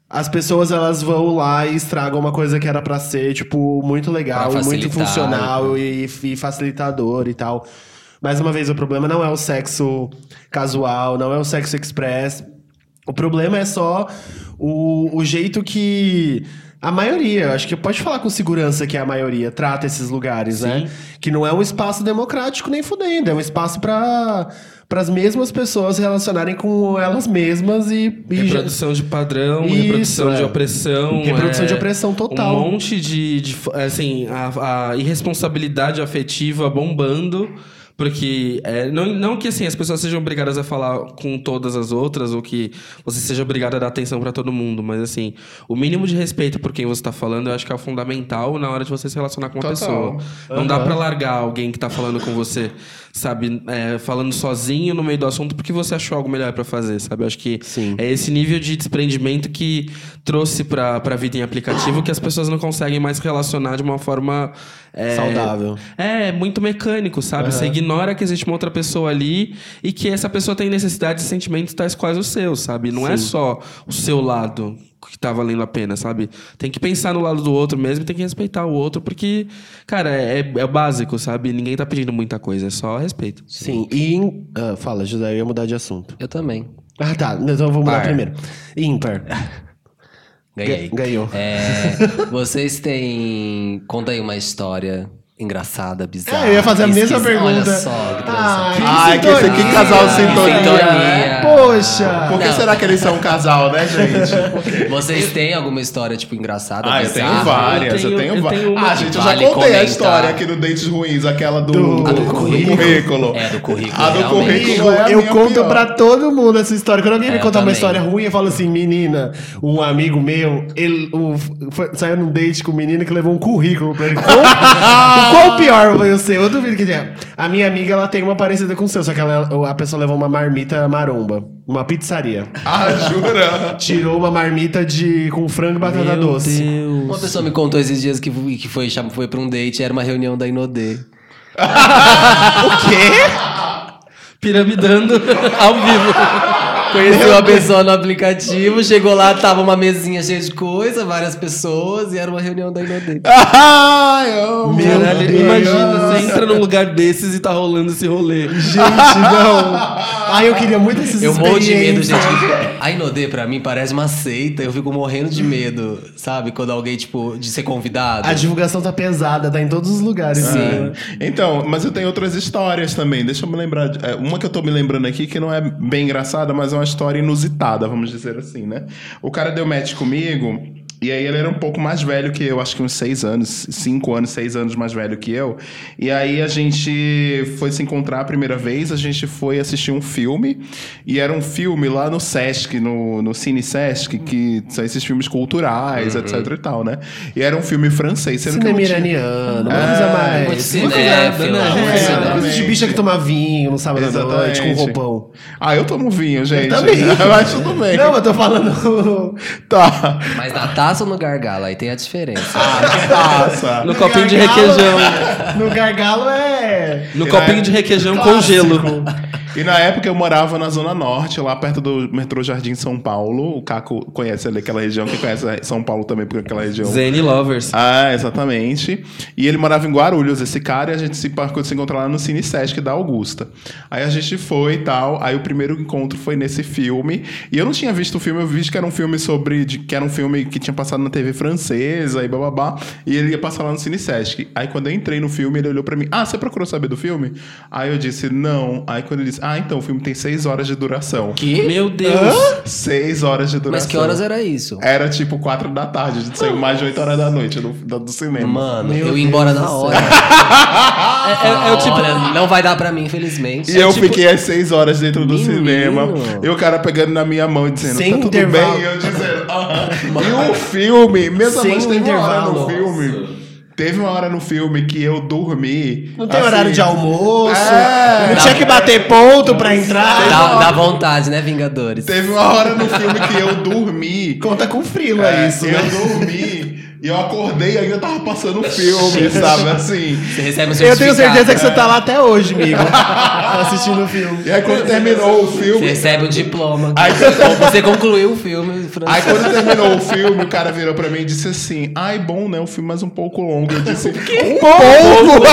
as pessoas elas vão lá e estragam uma coisa que era pra ser, tipo, muito legal, muito funcional e, e facilitador e tal. Mais uma vez, o problema não é o sexo casual, não é o sexo express. O problema é só o, o jeito que a maioria, eu acho que pode falar com segurança que é a maioria, trata esses lugares, né? Que não é um espaço democrático nem fudendo, é um espaço para as mesmas pessoas se relacionarem com elas mesmas e, e Reprodução de padrão, Isso, reprodução de é. opressão. Reprodução é, de opressão total. Um monte de. de assim, a, a irresponsabilidade afetiva bombando. Porque é, não, não que assim, as pessoas sejam obrigadas a falar com todas as outras, ou que você seja obrigado a dar atenção pra todo mundo, mas assim, o mínimo de respeito por quem você tá falando, eu acho que é o fundamental na hora de você se relacionar com uma Total. pessoa. Não dá pra largar alguém que tá falando com você, sabe, é, falando sozinho no meio do assunto porque você achou algo melhor pra fazer, sabe? Eu acho que Sim. é esse nível de desprendimento que trouxe pra, pra vida em aplicativo que as pessoas não conseguem mais se relacionar de uma forma. é, Saudável. É, muito mecânico, sabe? Você ignora que existe uma outra pessoa ali e que essa pessoa tem necessidades e sentimentos tais quais os seus, sabe? Não é só o seu lado que tá valendo a pena, sabe? Tem que pensar no lado do outro mesmo e tem que respeitar o outro, porque, cara, é, é o básico, sabe? Ninguém tá pedindo muita coisa, é só respeito. Sim, e. ah, fala, José, eu ia mudar de assunto. Eu também. Ah, tá. Então eu vou mudar Par. primeiro. Ímpar. <laughs> Ganhei. Ga- ganhou. É, <laughs> vocês têm. Conta aí uma história engraçada, bizarra. É, eu ia fazer a mesma pergunta. Olha só, que Ah, transa. Ai, que, esse, que casal sintonia. Sintonia. Poxa! Por que Não. será que eles são um casal, né, gente? <laughs> Vocês têm alguma história, tipo, engraçada? Ah, eu tenho bizarra? várias, eu Eu tenho, tenho- eu várias. tenho Ah, que gente, eu vale já contei a comentar. história aqui no Dentes Ruins, aquela do, Do- A do currículo. currículo. É, do currículo, A do realmente. currículo é a eu conto pior. pra todo mundo essa história. Quando alguém me É, eu contar uma história ruim, eu falo assim, menina, um amigo meu, ele o- foi- saiu num date com um menino que levou um currículo pra ele. <laughs> <laughs> Qual, qual pior foi o seu? Eu duvido que tenha. A minha amiga, ela tem uma parecida com o seu, só que ela- a pessoa levou uma marmita maromba. Uma pizzaria. Ah, jura? Tirou uma marmita de com frango e batata Meu doce. Deus. Uma pessoa me contou esses dias que, que foi, foi pra um date, era uma reunião da Inodê. <laughs> Piramidando ao vivo. Conheceu a pessoa no aplicativo, chegou lá, tava uma mesinha cheia de coisa, várias pessoas, e era uma reunião da Inodê. <laughs> Ai, eu amo. Caralho, Deus. imagina, você entra num lugar desses e tá rolando esse rolê. Gente, não. <laughs> Ai, eu queria muito esses Eu morro de medo, gente. A Inodê, pra mim, parece uma seita. Eu fico morrendo de medo, sabe? Quando alguém, tipo, de ser convidado. A divulgação tá pesada, tá em todos os lugares. Sim. né? Então, mas eu tenho outras histórias também. Deixa eu me lembrar. de- é, Uma que eu tô me lembrando aqui que não é bem engraçada, mas é uma história inusitada, vamos dizer assim, né? O cara deu match comigo. E aí ele era um pouco mais velho que eu, acho que uns seis anos, cinco anos, seis anos mais velho que eu. E aí a gente foi se encontrar a primeira vez, a gente foi assistir um filme. E era um filme lá no Sesc, no, no Cine Sesc, que são esses filmes culturais, etc e tal, né? E era um filme francês. Sendo eu Cinema não tinha- iraniano, uma É, coisa mais. Muito cinéfilo, né? É, coisa de bicha que toma vinho no sábado à noite com roupão. Ah, eu tomo vinho, gente. também. <laughs> Mas tudo bem. Não, eu tô falando. Tá. Mas na taça ou no gargalo? Aí tem a diferença. Ah, taça. No copinho de requeijão. <laughs> No gargalo é. No copinho de requeijão <laughs> com gelo. E na época eu morava na Zona Norte, lá perto do metrô Jardim São Paulo. O Caco conhece ali aquela região, quem conhece São Paulo também por aquela região. Zane Lovers. Ah, exatamente. E ele morava em Guarulhos, esse cara, e a gente se marcou de se encontrar lá no Cine Sesc da Augusta. Aí a gente foi e tal. Aí o primeiro encontro foi nesse filme. E eu não tinha visto o filme, eu vi que era um filme sobre. De, que era um filme que tinha passado na TV francesa e bababá. E ele ia passar lá no Cine Sesc. Aí quando eu entrei no filme, ele olhou pra mim: Ah, você procurou saber do filme? Aí eu disse: Não. Aí quando ele disse: Ah, então o filme tem seis horas de duração. Que? Meu Deus. Seis horas de duração. Mas que horas era isso? Era tipo quatro da tarde, a gente saiu mais de oito horas da noite do, do, do cinema. Mano, Meu eu ia embora na hora. <laughs> É, é- é o tipo. Olha, não vai dar pra mim, infelizmente. E eu tipo- fiquei às seis horas dentro do Menino. cinema. E o cara pegando na minha mão e dizendo, Sem tá tudo intervalo. bem? E eu dizendo, aham. <laughs> E o filme, mesmo Sem teve uma hora intervalo. no filme. Teve uma hora no filme que eu dormi. Não tem assim, horário de almoço. É. não tinha que bater ponto pra entrar. Dá, dá vontade, né, Vingadores? Teve uma hora no filme que eu dormi. Conta com frila É, isso, eu né? dormi E eu acordei e ainda tava passando o <laughs> filme, sabe? Assim. Você recebe um Eu tenho certeza que você tá lá até hoje, amigo. <laughs> assistindo o filme. E aí quando terminou o Você filme. recebe um diploma. Aí- Você concluiu o filme Aí francês. quando terminou o filme, o cara virou pra mim e disse assim: Ai, bom, né? O filme mais um pouco longo. Eu disse, um pouco!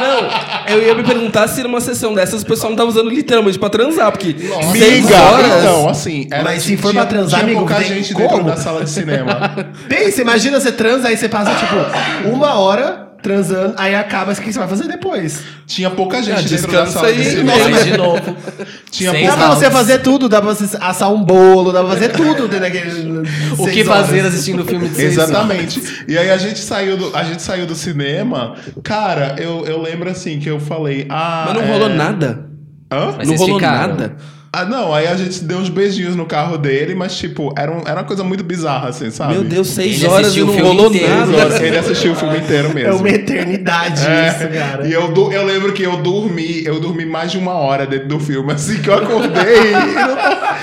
Não, eu ia me perguntar se numa sessão dessas o pessoal não tava usando literalmente pra transar, porque seis Amiga, horas. então, assim. Era, Mas se for tinha, pra transar, tinha amigo, pouca tem gente como? dentro da sala de cinema. <laughs> Pensa, imagina você transa, aí você passa, tipo, uma hora transando, aí acaba, o que você vai fazer depois? Tinha pouca gente Ah, dentro da descansa sala de aí. cinema. Aí, de novo. <laughs> Tinha Seis Dá pouca pra você fazer tudo, dá pra você assar um bolo, dá pra fazer tudo dentro daquele. O seis que fazer horas. assistindo o filme de seis horas? Exatamente. E aí a gente saiu do, a gente saiu do cinema. Cara, eu, eu lembro assim que eu falei. Ah, Mas não é- rolou nada. Hã? Mas não vocês rolou ficaram? nada. Ah, não, aí a gente deu uns beijinhos no carro dele, mas tipo, era, um- era uma coisa muito bizarra, assim, sabe? Meu Deus, seis Ele horas e não rolou nada. horas. Ele assistiu o filme inteiro É mesmo. uma eternidade É, isso, cara. E eu, du- eu lembro que eu dormi, eu dormi mais de uma hora dentro do filme, assim que eu acordei.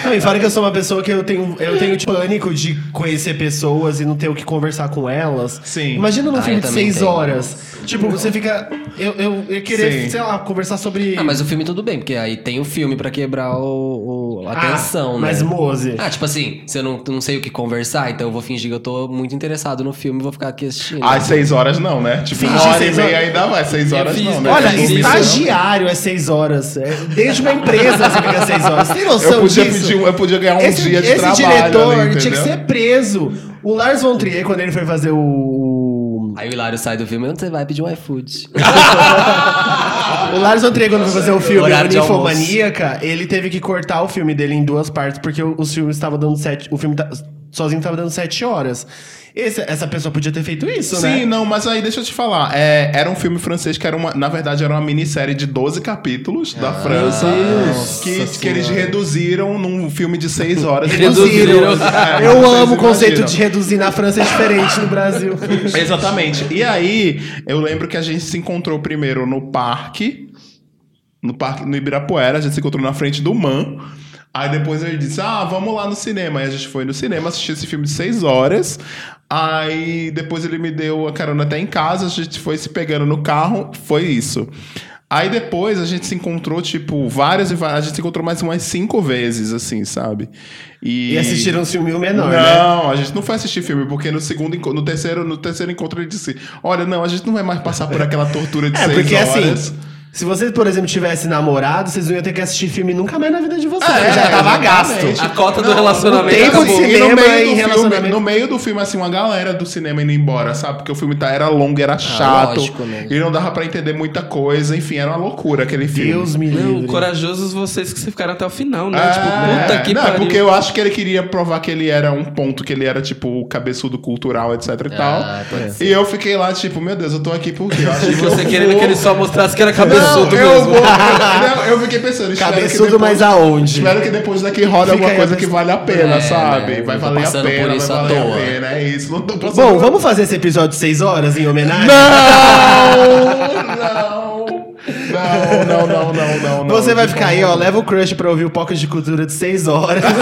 e não e fora que eu sou uma pessoa que eu tenho, eu tenho tipo, pânico de conhecer pessoas e não ter o que conversar com elas. Sim. Imagina num Ah, filme eu de seis tenho. horas. Tipo, você fica. Eu, eu ia querer, Sim. sei lá, conversar sobre. Ah, mas o filme tudo bem, porque aí tem o filme pra quebrar o, o- a Ah, tensão, né? Mas, Mose. Ah, tipo assim, se eu não, não sei o que conversar, então eu vou fingir que eu tô muito interessado no filme e vou ficar aqui assistindo. Às seis horas não, né? Tipo, Fingir uma hora e meia ainda vai, seis horas fiz- não, né? Olha, estagiário é seis horas. É, Desde uma empresa você fica seis horas. Você tem noção Eu podia, disso? pedir, eu podia ganhar um esse, dia de esse trabalho diretor ali, tinha que ser preso. O Lars von Trier, quando ele foi fazer o... Aí o Hilário sai do filme, onde você vai pedir um iFood? <laughs> O Lars Trier, quando foi fazer o filme Horário de Ninfomaníaca, ele teve que cortar o filme dele em duas partes, porque o- os filmes estavam dando sete... O filme tá- sozinho tava dando sete horas. Esse- essa pessoa podia ter feito isso, né? Sim, não, mas aí deixa eu te falar. É, era um filme francês que era uma. Na verdade, era uma minissérie de 12 capítulos da França. que, que eles reduziram num filme de 6 horas. <laughs> Reduziram. É, Eu amo o conceito de reduzir na França, é diferente no Brasil. <laughs> Exatamente. E aí, eu lembro que a gente se encontrou primeiro no parque, no parque no Ibirapuera, a gente se encontrou na frente do MAN. Aí depois ele disse: Ah, vamos lá no cinema. Aí a gente foi no cinema, assistiu esse filme de seis horas. Aí depois ele me deu a carona até em casa, a gente foi se pegando no carro, foi isso. Aí depois a gente se encontrou, tipo, várias e várias. A gente se encontrou mais umas cinco vezes, assim, sabe? E assistiram um filme menor, né? Não, a gente não foi assistir filme, porque no segundo no terceiro, no terceiro encontro ele disse: Olha, não, a gente não vai mais passar por aquela tortura de É, seis porque horas. assim, se vocês, por exemplo, tivessem namorado, vocês não iam ter que assistir filme nunca mais na vida de vocês. É, já tava exatamente. gasto. A cota do Não, relacionamento o tempo acabou. de E no cinema meio, do filme, relacionamento. no meio do filme, assim, uma galera do cinema indo embora, sabe? Porque o filme tá, era longo, era chato. lógico, né? E não dava pra entender muita coisa. Enfim, era uma loucura aquele filme. Deus me Não, livre. corajosos vocês que se ficaram até o final, né? É, tipo, puta que não, pariu. porque eu acho que ele queria provar que ele era um ponto, que ele era, tipo, o cabeçudo cultural, etc e tal. Ah, ser. E eu fiquei lá, tipo, meu Deus, eu tô aqui por quê? Eu acho E que você eu querendo vou- que ele só mostrasse que era Não, cabeçudo eu mesmo. vou. <laughs> Não, eu fiquei pensando, Cabeçudo, depois- mas aonde? Espero que depois daqui roda alguma coisa que vale a pena, É, sabe? né? Vai Não valer a pena, vai valer a pena, é isso. Não tô passando Bom, por- vamos fazer esse episódio de 6 horas em homenagem? Não! Não, não, não, não, não, não. Você vai De ficar aí, ó, leva o crush pra ouvir o Pocket de Cultura de 6 horas. <laughs>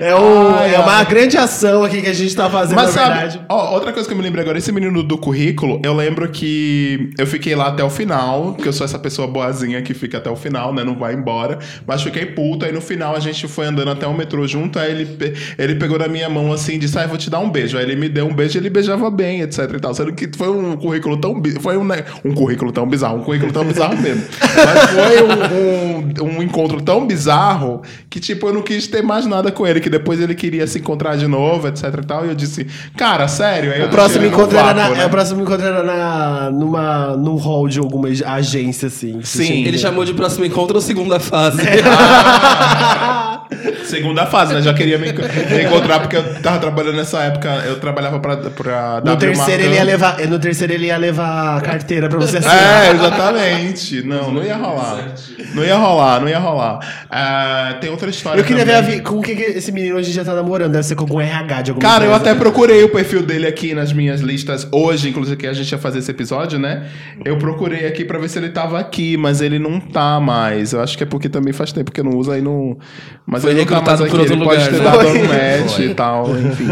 É, um- Ai, é uma ai. grande ação aqui que a gente tá fazendo, Mas na sabe, verdade. ó, outra coisa que eu me lembrei agora, esse menino do currículo, eu lembro que eu fiquei lá até o final, que eu sou essa pessoa boazinha que fica até o final, né? Não vai embora. Mas fiquei puta, aí no final a gente foi andando até o metrô junto, aí ele, ele pegou na minha mão assim e disse, ah, vou te dar um beijo. Aí ele me deu um beijo e ele beijava bem, etc e tal. Sendo que foi um currículo tão... Foi um, né, um currículo tão bizarro, um currículo tão bizarro <laughs> mesmo. Mas foi um, um, um encontro tão bizarro que, tipo, eu não quis ter mais nada com ele, que depois ele queria se encontrar de novo, etc e tal. E eu disse, cara, sério? Aí O próximo no encontro era na, né? é, o próximo encontro era na, numa, num hall de alguma agência, assim. Sim. Ele chamou de próximo encontro ou segunda fase? <laughs> Segunda fase, né? Já queria me, me encontrar porque eu tava trabalhando nessa época. Eu trabalhava pra, pra No W terceiro, ele ia levar, no terceiro ele ia levar a carteira pra você assinar. É, exatamente. Não, não ia rolar. Não ia rolar, não ia rolar. Ah, tem outra história. Eu queria ver a também. vi- com o que, que esse menino hoje já tá namorando, deve ser com algum RH de alguma Cara, eu até procurei o perfil dele aqui nas minhas listas hoje, inclusive que a gente ia fazer esse episódio, né? Eu procurei aqui pra ver se ele tava aqui, mas ele não tá mais. Eu acho que é porque também faz tempo que eu não uso, aí não. Mas Foi ele não tá mais aqui. ele pode lugar, ter né? dado Foi. um match e tal, enfim.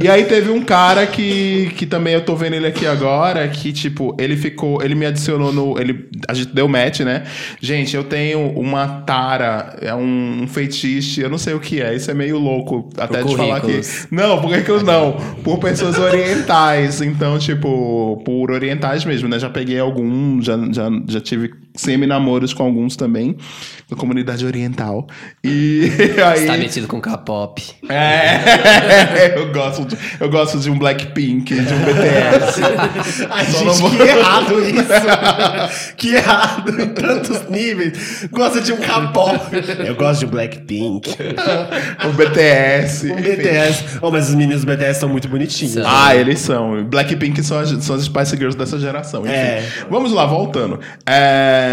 E aí teve um cara que, que também eu tô vendo ele aqui agora, que tipo, ele ficou, ele me adicionou no, ele, a gente deu match, né? Gente, eu tenho uma tara, é um, um feitiço, eu não sei o que é, isso é meio louco até de falar aqui. currículos. Não, por que não? Por pessoas orientais. Então, tipo, por orientais mesmo, né? Já peguei alguns, já, já, já tive semi-namoros com alguns também, da comunidade oriental. E <laughs> aí. Você tá metido com K-pop. É, <laughs> eu gosto, de, eu gosto de um Blackpink, de um BTS. <laughs> Ai, Só gente, não vou- que errado isso. que errado em tantos níveis. Gosta de um K-pop. Eu gosto de um Blackpink. um BTS. Um. BTS. Oh, mas os meninos do BTS são muito bonitinhos. São. Ah, eles são. Blackpink são as, são as Spice Girls dessa geração. Enfim. É. Vamos lá, voltando. É,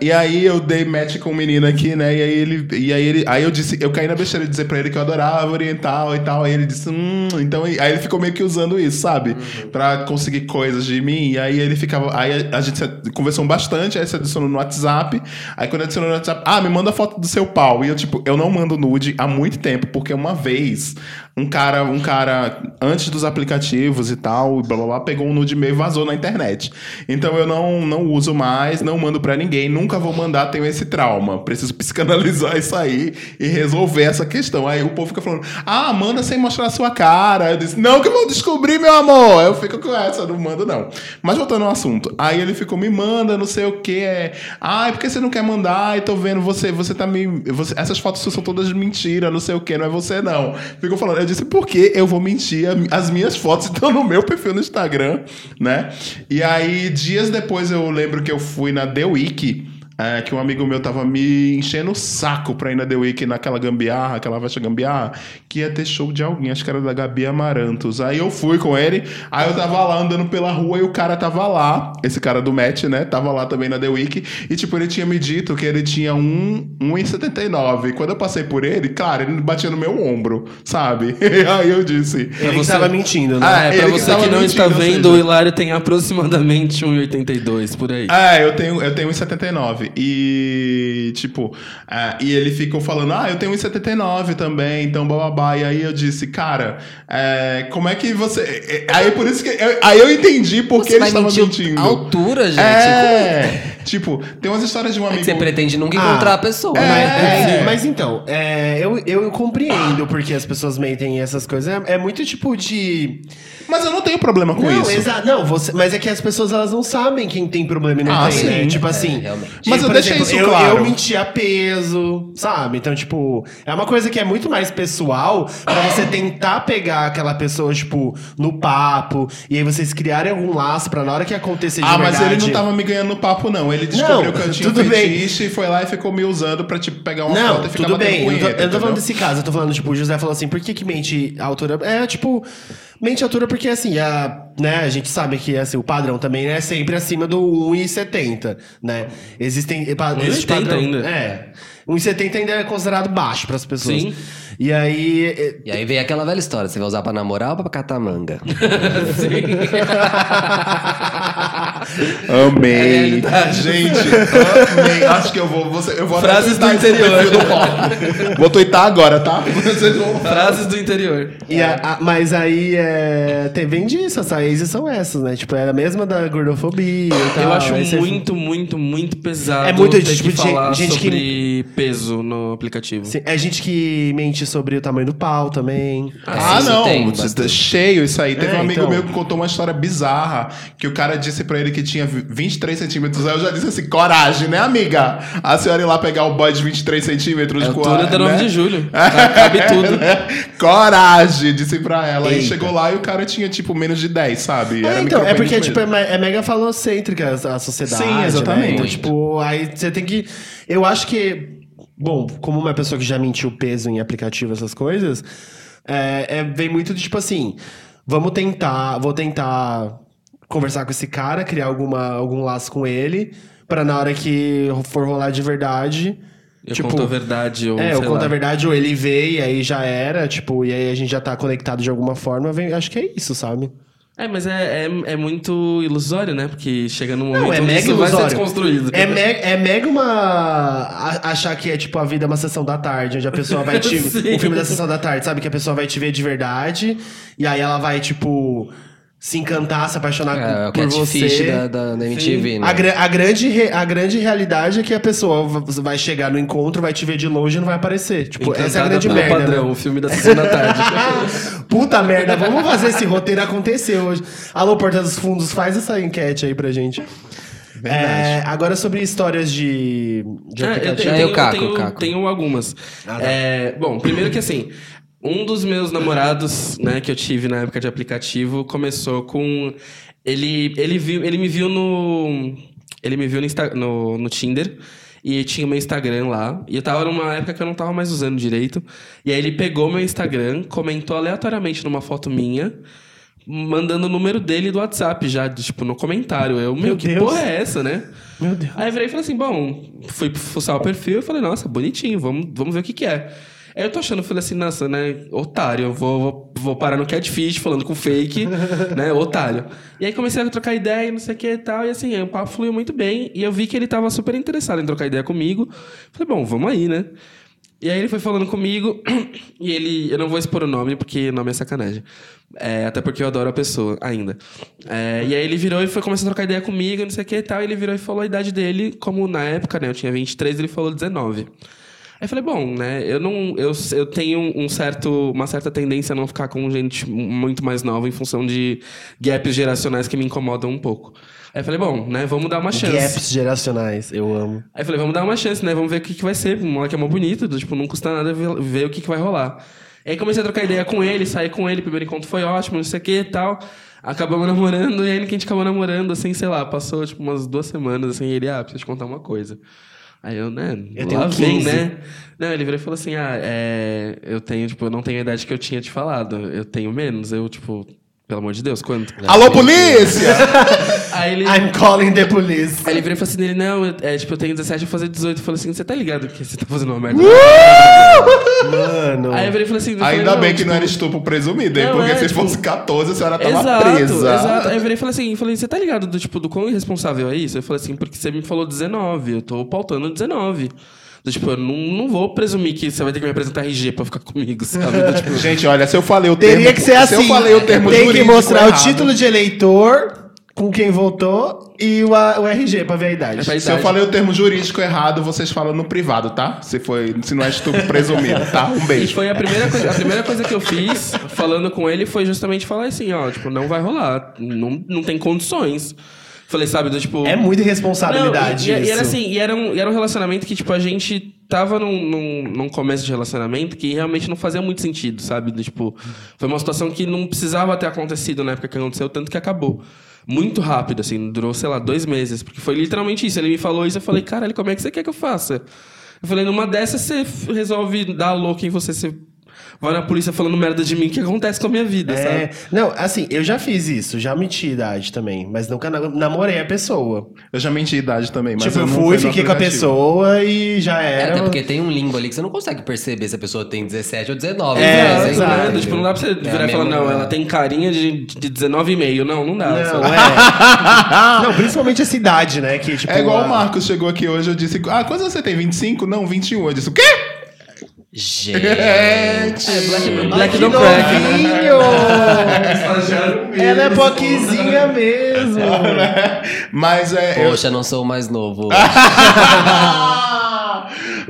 E aí eu dei match com um menino aqui, né? E aí ele. E aí ele. Aí eu disse, eu caí na besteira de dizer pra ele que eu adorava oriental e tal. Aí ele disse, hum, então. Aí ele ficou meio que usando isso, sabe? Pra conseguir coisas de mim. E aí ele ficava. Aí a gente conversou bastante, aí se adicionou no WhatsApp. Aí quando adicionou no WhatsApp, ah, me manda foto do seu pau. E eu, tipo, eu não mando nude há muito tempo, porque uma vez um cara, um cara, antes dos aplicativos e tal, blá blá blá, pegou um nude meu e vazou na internet. Então eu não, não uso mais, não mando pra ninguém, nunca vou mandar, tenho esse trauma. Preciso <laughs> psicanalizar isso aí e resolver essa questão. Aí o povo fica falando, ah, manda sem mostrar a sua cara. Eu disse, não, que eu vou descobrir, meu amor. Eu fico com essa, não mando não. Mas voltando ao assunto, aí ele ficou, me manda, não sei o que, é. Ah, é porque você não quer mandar? E tô vendo você, você tá me. você- essas fotos são todas mentira, não sei o que, não é você não. Ficou falando, eu disse, por que eu vou mentir? As minhas fotos estão no meu perfil no Instagram, né? E aí, dias depois, eu lembro que eu fui na The Week. É, que um amigo meu tava me enchendo o saco pra ir na The Week naquela gambiarra, aquela festa gambiarra, que ia ter show de alguém, acho que era da Gabi Amarantos. Aí eu fui com ele, aí eu tava lá andando pela rua e o cara tava lá, esse cara do match, né? Tava lá também na The Week, e tipo, ele tinha me dito que ele tinha um, 1,79. E quando eu passei por ele, claro, ele batia no meu ombro, sabe? E <laughs> aí eu disse. Ele você- tava mentindo, né? Ah, É, ele pra que você tava que não está mentindo, vendo, seja- o Hilário tem aproximadamente 1,82 por aí. É, eu tenho, eu tenho 1,79. E, tipo, é, e ele ficou falando, ah, eu tenho 1,79 também, então bababá. E aí eu disse, cara, é, como é que você. é, Aí por isso que. eu- aí eu entendi por que Você ele estava mentindo. a altura, gente. É, tipo, tem umas histórias de um é amigo. que você pretende nunca Ah, encontrar a pessoa? Mas, né? é, mas então, é, eu, eu compreendo porque as pessoas mentem e essas coisas. É, é muito tipo de. Mas eu não tenho problema com não, isso. não, você, mas é que as pessoas elas não sabem quem tem problema e não Ah, tem, sim. né? Tipo É, assim. realmente. tipo, Mas eu por deixei exemplo, isso eu, claro. eu mentia peso, sabe? Então, tipo, é uma coisa que é muito mais pessoal pra você tentar pegar aquela pessoa, tipo, no papo, e aí vocês criarem algum laço pra na hora que acontecer de Ah, mas verdade... ele não tava me ganhando no papo, não. Ele descobriu Não, que eu tinha tudo um bem. fetiche e foi lá e ficou me usando pra, tipo, pegar uma Não, foto e ficar tudo batendo bem. Eu não tô, eu não tô falando desse caso, eu tô falando, tipo, o José falou assim, por que que mente a altura? É, tipo, mente altura porque, assim, a, né, a gente sabe que, assim, o padrão também é sempre acima do 1,70, né? Existem... pa- 1,80 existe padrão- ainda. É. 1,70 ainda é considerado baixo pras pessoas. Sim. E aí... é- E aí vem aquela velha história: você vai usar pra namorar ou pra catar manga? <laughs> <laughs> Amei. É. Gente, amei. Acho que eu vou. Você, eu vou Frases do interior. do. Vou twittar agora, tá? <laughs> Vocês vão. Frases do interior. E a- a- mas aí, é, tem, vem disso, as raízes são essas, né? Tipo, é a mesma da gordofobia e tal. eu acho muito, muito, muito pesado É muito, ter tipo, que de- falar gente que- sobre peso no aplicativo. Sim, É gente que mente sobre o tamanho do pau também. Ah, isso não. tem cheio isso aí. Teve É, um amigo então. meu que contou uma história bizarra. Que o cara disse pra ele que tinha 23 centímetros. Aí eu já disse assim: coragem, né, amiga? A senhora ir lá pegar o boy de 23 centímetros É o com túnel a. da 9 né? de julho. <laughs> Cabe tudo. Coragem, disse pra ela. Aí Eita. chegou lá e o cara tinha, tipo, menos de 10, sabe? É, então, é porque, tipo, é, é mega falocêntrica a a sociedade. Sim, né? exatamente. Então, tipo, aí você tem que. Eu acho que. Bom, como uma pessoa que já mentiu peso em aplicativo, essas coisas, é, é- vem muito de tipo assim. Vamos tentar. Vou tentar conversar com esse cara, criar alguma, algum laço com ele, pra na hora que for rolar de verdade. Eu Tipo, conto a verdade ou É, o sei conta lá. a verdade, ou ele veio e aí já era, tipo, e aí a gente já tá conectado de alguma forma. vem- acho que é isso, sabe? É, mas é, é, é muito ilusório, né? Porque chega num momento Não, é mega isso vai ser ilusório. desconstruído. É, me- é mega uma. a- achar que é tipo a vida é uma sessão da tarde, onde a pessoa vai <laughs> te. O filme da sessão da tarde, sabe? Que a pessoa vai te ver de verdade, e aí ela vai, tipo, se encantar, se apaixonar É, o por você. da, da, da MTV, né? A, gra- a grande re- a grande realidade é que a pessoa vai chegar no encontro, vai te ver de longe e não vai aparecer. Tipo, essa é a Encantada grande merda. padrão, né? o filme da sessão da tarde. <laughs> Puta merda, vamos fazer esse roteiro acontecer hoje. Alô, Porta dos Fundos, faz essa enquete aí pra gente. É, agora sobre histórias de, de É, eu aplicativo. tenho, o tenho- Caco, tenho- o Caco. tenho algumas. Ah, tá. É, bom, primeiro que assim, um dos meus namorados, né, que eu tive na época de aplicativo, começou com. Ele, ele, viu, ele me viu no. Ele me viu no, Insta- no, no Tinder. E tinha o meu Instagram lá. E eu tava numa época que eu não tava mais usando direito. E aí ele pegou meu Instagram, comentou aleatoriamente numa foto minha, mandando o número dele do WhatsApp já, tipo, no comentário. Eu, meu, Meu que Deus. porra é essa, né? Meu Deus. Aí eu virei e falei assim, bom, fui fuçar o perfil e falei, nossa, bonitinho, vamos, vamos ver o que que é. Aí eu tô achando, eu falei assim, nossa, né, otário, eu vou, vou, vou parar no catfish falando com fake, <laughs> né, otário. E aí comecei a trocar ideia e não sei o que e tal, e assim, o papo fluiu muito bem, e eu vi que ele tava super interessado em trocar ideia comigo. Falei, bom, vamos aí, né. E aí ele foi falando comigo, <clears throat> e ele. Eu não vou expor o nome, porque o nome é sacanagem. É, até porque eu adoro a pessoa ainda. É, e aí ele virou e foi começar a trocar ideia comigo, não sei o que e tal. E ele virou e falou a idade dele, como na época, né? Eu tinha 23, ele falou 19. Aí eu falei, bom, né, eu não. Eu, eu tenho um certo, uma certa tendência a não ficar com gente muito mais nova em função de gaps geracionais que me incomodam um pouco. Aí eu falei, bom, né, vamos dar uma chance. Gaps geracionais, eu amo. Aí eu falei, vamos dar uma chance, né? Vamos ver o que, que vai ser. O moleque é mó bonito, tipo, não custa nada ver, ver o que, que vai rolar. Aí comecei a trocar ideia com ele, saí com ele, primeiro encontro foi ótimo, não sei o que e tal. Acabamos namorando, e aí que a gente acabou namorando, assim, sei lá, passou tipo umas duas semanas, assim, e ele, ah, preciso te contar uma coisa. Aí eu, né, Eu tenho vem, 15. né? Não, ele virou e falou assim, ah, é, eu tenho, tipo, eu não tenho a idade que eu tinha te falado, eu tenho menos, eu, tipo, pelo amor de Deus, quanto? Alô, polícia! <laughs> Aí ele... I'm calling the police. Aí ele virou e falou assim dele, não, é, tipo, eu tenho 17, eu vou fazer 18. Eu falei assim, você tá ligado que você tá fazendo uma merda? Mano. Aí eu virei e falei assim... eu falei, Ainda bem que tipo, não era estupro presumido, hein? Não, Porque é, se tipo- fosse 14, a senhora tava Exato, presa. exato. Aí eu virei e falei assim, falei, você tá ligado do tipo, do quão irresponsável é isso? Eu falei assim, porque você me falou 19, eu tô pautando 19. Do, tipo, eu não, não vou presumir que você vai ter que me apresentar RG pra ficar comigo, sabe? Do, tipo, <laughs> Gente, olha, se eu falei o Teria termo... que ser assim. Se eu falei o termo Tem que mostrar o errado, título de eleitor com quem votou e o, a- o RG pra ver a idade. É pra Se eu idade. falei o termo jurídico errado, vocês falam no privado, tá? Se, foi, se não é estupro <laughs> presumido, tá? Um E beijo. foi a primeira, coisa, a primeira coisa que eu fiz falando com ele foi justamente falar assim, ó, tipo, não vai rolar, não, não tem condições. Falei, sabe, do tipo... É muita irresponsabilidade Não, e, e- era assim, e era, um, e era um relacionamento que, tipo, a gente tava num, num, num começo de relacionamento que realmente não fazia muito sentido, sabe? Do, tipo, foi uma situação que não precisava ter acontecido na época que aconteceu, tanto que acabou. Muito rápido, assim, durou, sei lá, dois meses. Porque foi literalmente isso. Ele me falou isso, eu falei, caralho, como é que você quer que eu faça? Eu falei, numa dessas você resolve dar louco em você, você vai na polícia falando merda de mim, o que acontece com a minha vida, sabe? É, não, assim, eu já fiz isso, já menti idade também, mas nunca na- namorei a pessoa. Eu já menti a idade também, mas tipo, eu eu fui, fiquei com a pessoa e já É, era. até porque tem um limbo ali que você não consegue perceber se a pessoa tem 17 ou 19. É? Você exato. Né? Tipo, não dá pra você virar a e falar, não, ela tem carinha de, de 19,5. Não, não dá. Não, sabe? é. <laughs> não, principalmente essa idade, né? Que, tipo, É igual a- o Marcos chegou aqui hoje, eu disse, ah, quantos você tem? 25? Não, 21. Eu disse, o quê? Gente. É, Black, Black don't crack, né? novinho! Ela é poquezinha mesmo. <laughs> Mas é... eu- Poxa, não sou o mais novo. <laughs>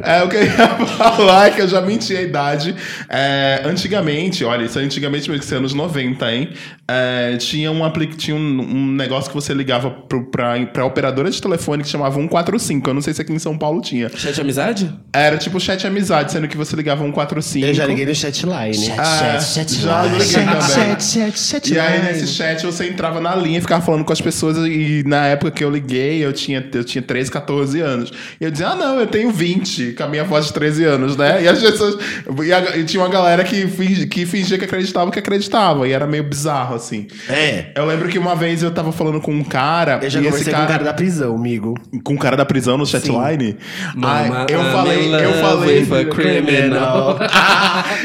é, o que eu ia <laughs> falar é que eu já menti a idade. É, antigamente, olha, isso é antigamente, mas isso é anos 90, hein? É, tinha um, apli- tinha um, um negócio que você ligava pro, pra, pra operadora de telefone que chamava 145. Eu não sei se aqui em São Paulo tinha. Chat amizade? Era tipo chat amizade, sendo que você ligava 145. Eu já liguei no chatline. Chat, Ah, chat, chat, já line. liguei também. chat, chat E aí, nesse chat, você entrava na linha e ficava falando com as pessoas. E na época que eu liguei, eu tinha, eu tinha 13, 14 anos. E eu dizia, ah, não, eu tenho 20. Brit com a minha voz de 13 anos, né? E as pessoas. E, a- e tinha uma galera que, fingi- que fingia que acreditava que acreditava. E era meio bizarro, assim. É. Eu lembro que uma vez eu tava falando com um cara. Eu já e esse conversei com o cara da prisão, amigo. com o cara da prisão no chatline. Eu falei, eu falei. criminal. <laughs>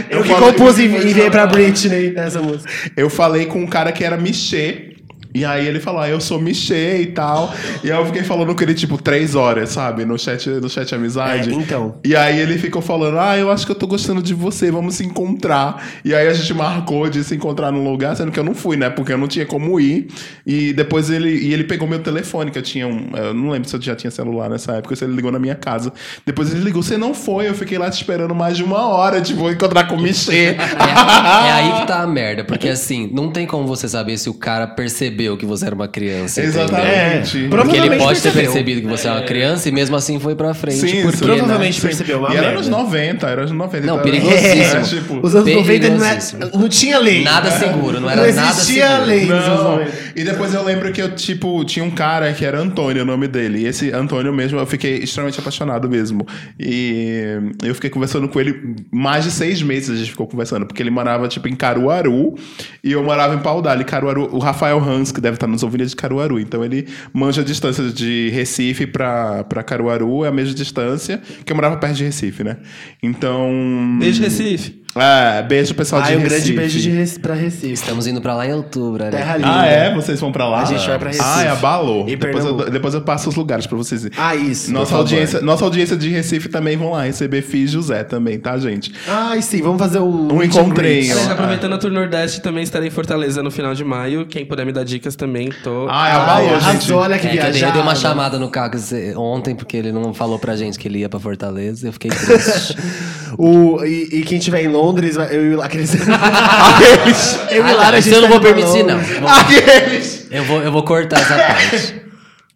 Eu, Eu que falei- compus e enviei pra Britney nessa música. Eu falei com um cara que era Michê. E aí ele falou, ah, eu sou Michê e tal. E aí eu fiquei falando com ele, tipo, três horas, sabe? No chat, no chat amizade. É, então. E aí ele ficou falando, ah, eu acho que eu tô gostando de você, vamos se encontrar. E aí a gente marcou de se encontrar num lugar, sendo que eu não fui, né? Porque eu não tinha como ir. E depois ele, e ele pegou meu telefone, que eu tinha um. Eu não lembro se eu já tinha celular nessa época, se ele ligou na minha casa. Depois ele ligou, você não foi, eu fiquei lá te esperando mais de uma hora, tipo, vou encontrar com o Michê. <laughs> É, é aí que tá a <laughs> merda, porque assim, não tem como você saber se o cara percebeu que você era uma criança. Exatamente. É, Porque ele pode ter percebeu. percebido que você é uma criança e mesmo assim foi pra frente. Sim, porque, sim. Provavelmente Sim. percebeu uma E era merda. nos 90, era nos 90. Não, então perigosíssimo. era, <laughs> tipo, Os anos 90 não, é, não tinha lei. Nada seguro, não era não nada existia seguro. lei nos anos Não. 90. E depois eu lembro que eu, tipo, tinha um cara que era Antônio, o nome dele. E esse Antônio mesmo, eu fiquei extremamente apaixonado mesmo. E eu fiquei conversando com ele mais de seis meses a gente ficou conversando, porque ele morava, tipo, em Caruaru e eu morava em Paudalho. Caruaru, o Rafael Hans, que deve estar nos ouvindo, é de Caruaru. Então ele manja a distância de Recife pra Caruaru, é a mesma distância, que eu morava perto de Recife, né? Então. Beijo, Recife. É, beijo pessoal de Ai, um Recife. grande beijo de Rec- pra Recife. Estamos indo pra lá em outubro, né? Terra linda. Ah, é? Vocês vão pra lá? A gente vai pra Recife. Ah, é abalou. E Depois eu, depois eu passo os lugares pra vocês irem. Ah, isso. Nossa favor. audiência, nossa audiência de Recife também vão lá receber Fih e José também, tá, gente? Ai, sim, vamos fazer um. Um encontrinho. Aliás, Ah. aproveitando a Tour Nordeste, também estarei em Fortaleza no final de maio. Quem puder me dar dicas também, tô. Ah, é abalou, gente. arrasou, olha que É que eu dei, viajada. uma chamada no Caco ontem, porque ele não falou pra gente que ele ia pra Fortaleza. Eu fiquei triste. <laughs> O, e, e quem estiver em Londres, vai- eu e aqueles. <laughs> Aqueles. eu e Ah, Lara, não, a isso gente eu não tá vou permitir, não. Londres. Vou- Aqueles. Eu vou, eu vou cortar essa parte.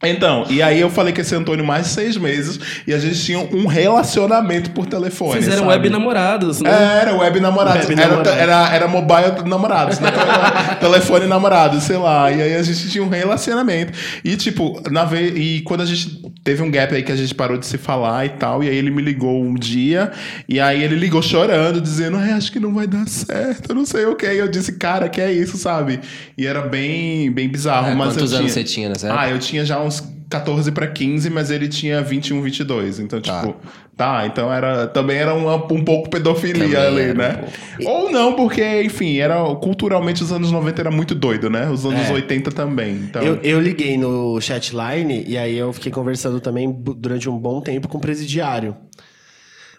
Então, e aí eu falei com esse Antônio mais de seis meses e a gente tinha um relacionamento por telefone. Vocês eram sabe? web namorados, né? É, Era web namorados. Web era, namorados. era, era mobile namorados, né? <laughs> Telefone namorados, sei lá. E aí a gente tinha um relacionamento. E, tipo, na ve... e quando a gente teve um gap aí que a gente parou de se falar e tal, e aí ele me ligou um dia, e aí ele ligou chorando, dizendo, ai, acho que não vai dar certo, eu não sei o que. E eu disse, cara, que é isso, sabe? E era bem, bem bizarro. É, mas quantos eu anos tinha... você tinha nessa época? Ah, eu tinha já uns 14 pra 15, mas ele tinha 21, 22. Então, Tá. tipo, tá, então era também era uma- um pouco pedofilia Também ali, era um né? Ou não, porque, enfim, era culturalmente os anos 90 era muito doido, né? Os anos É. 80 também. Então, Eu, eu liguei no chatline e aí eu fiquei conversando também durante um bom tempo com o presidiário.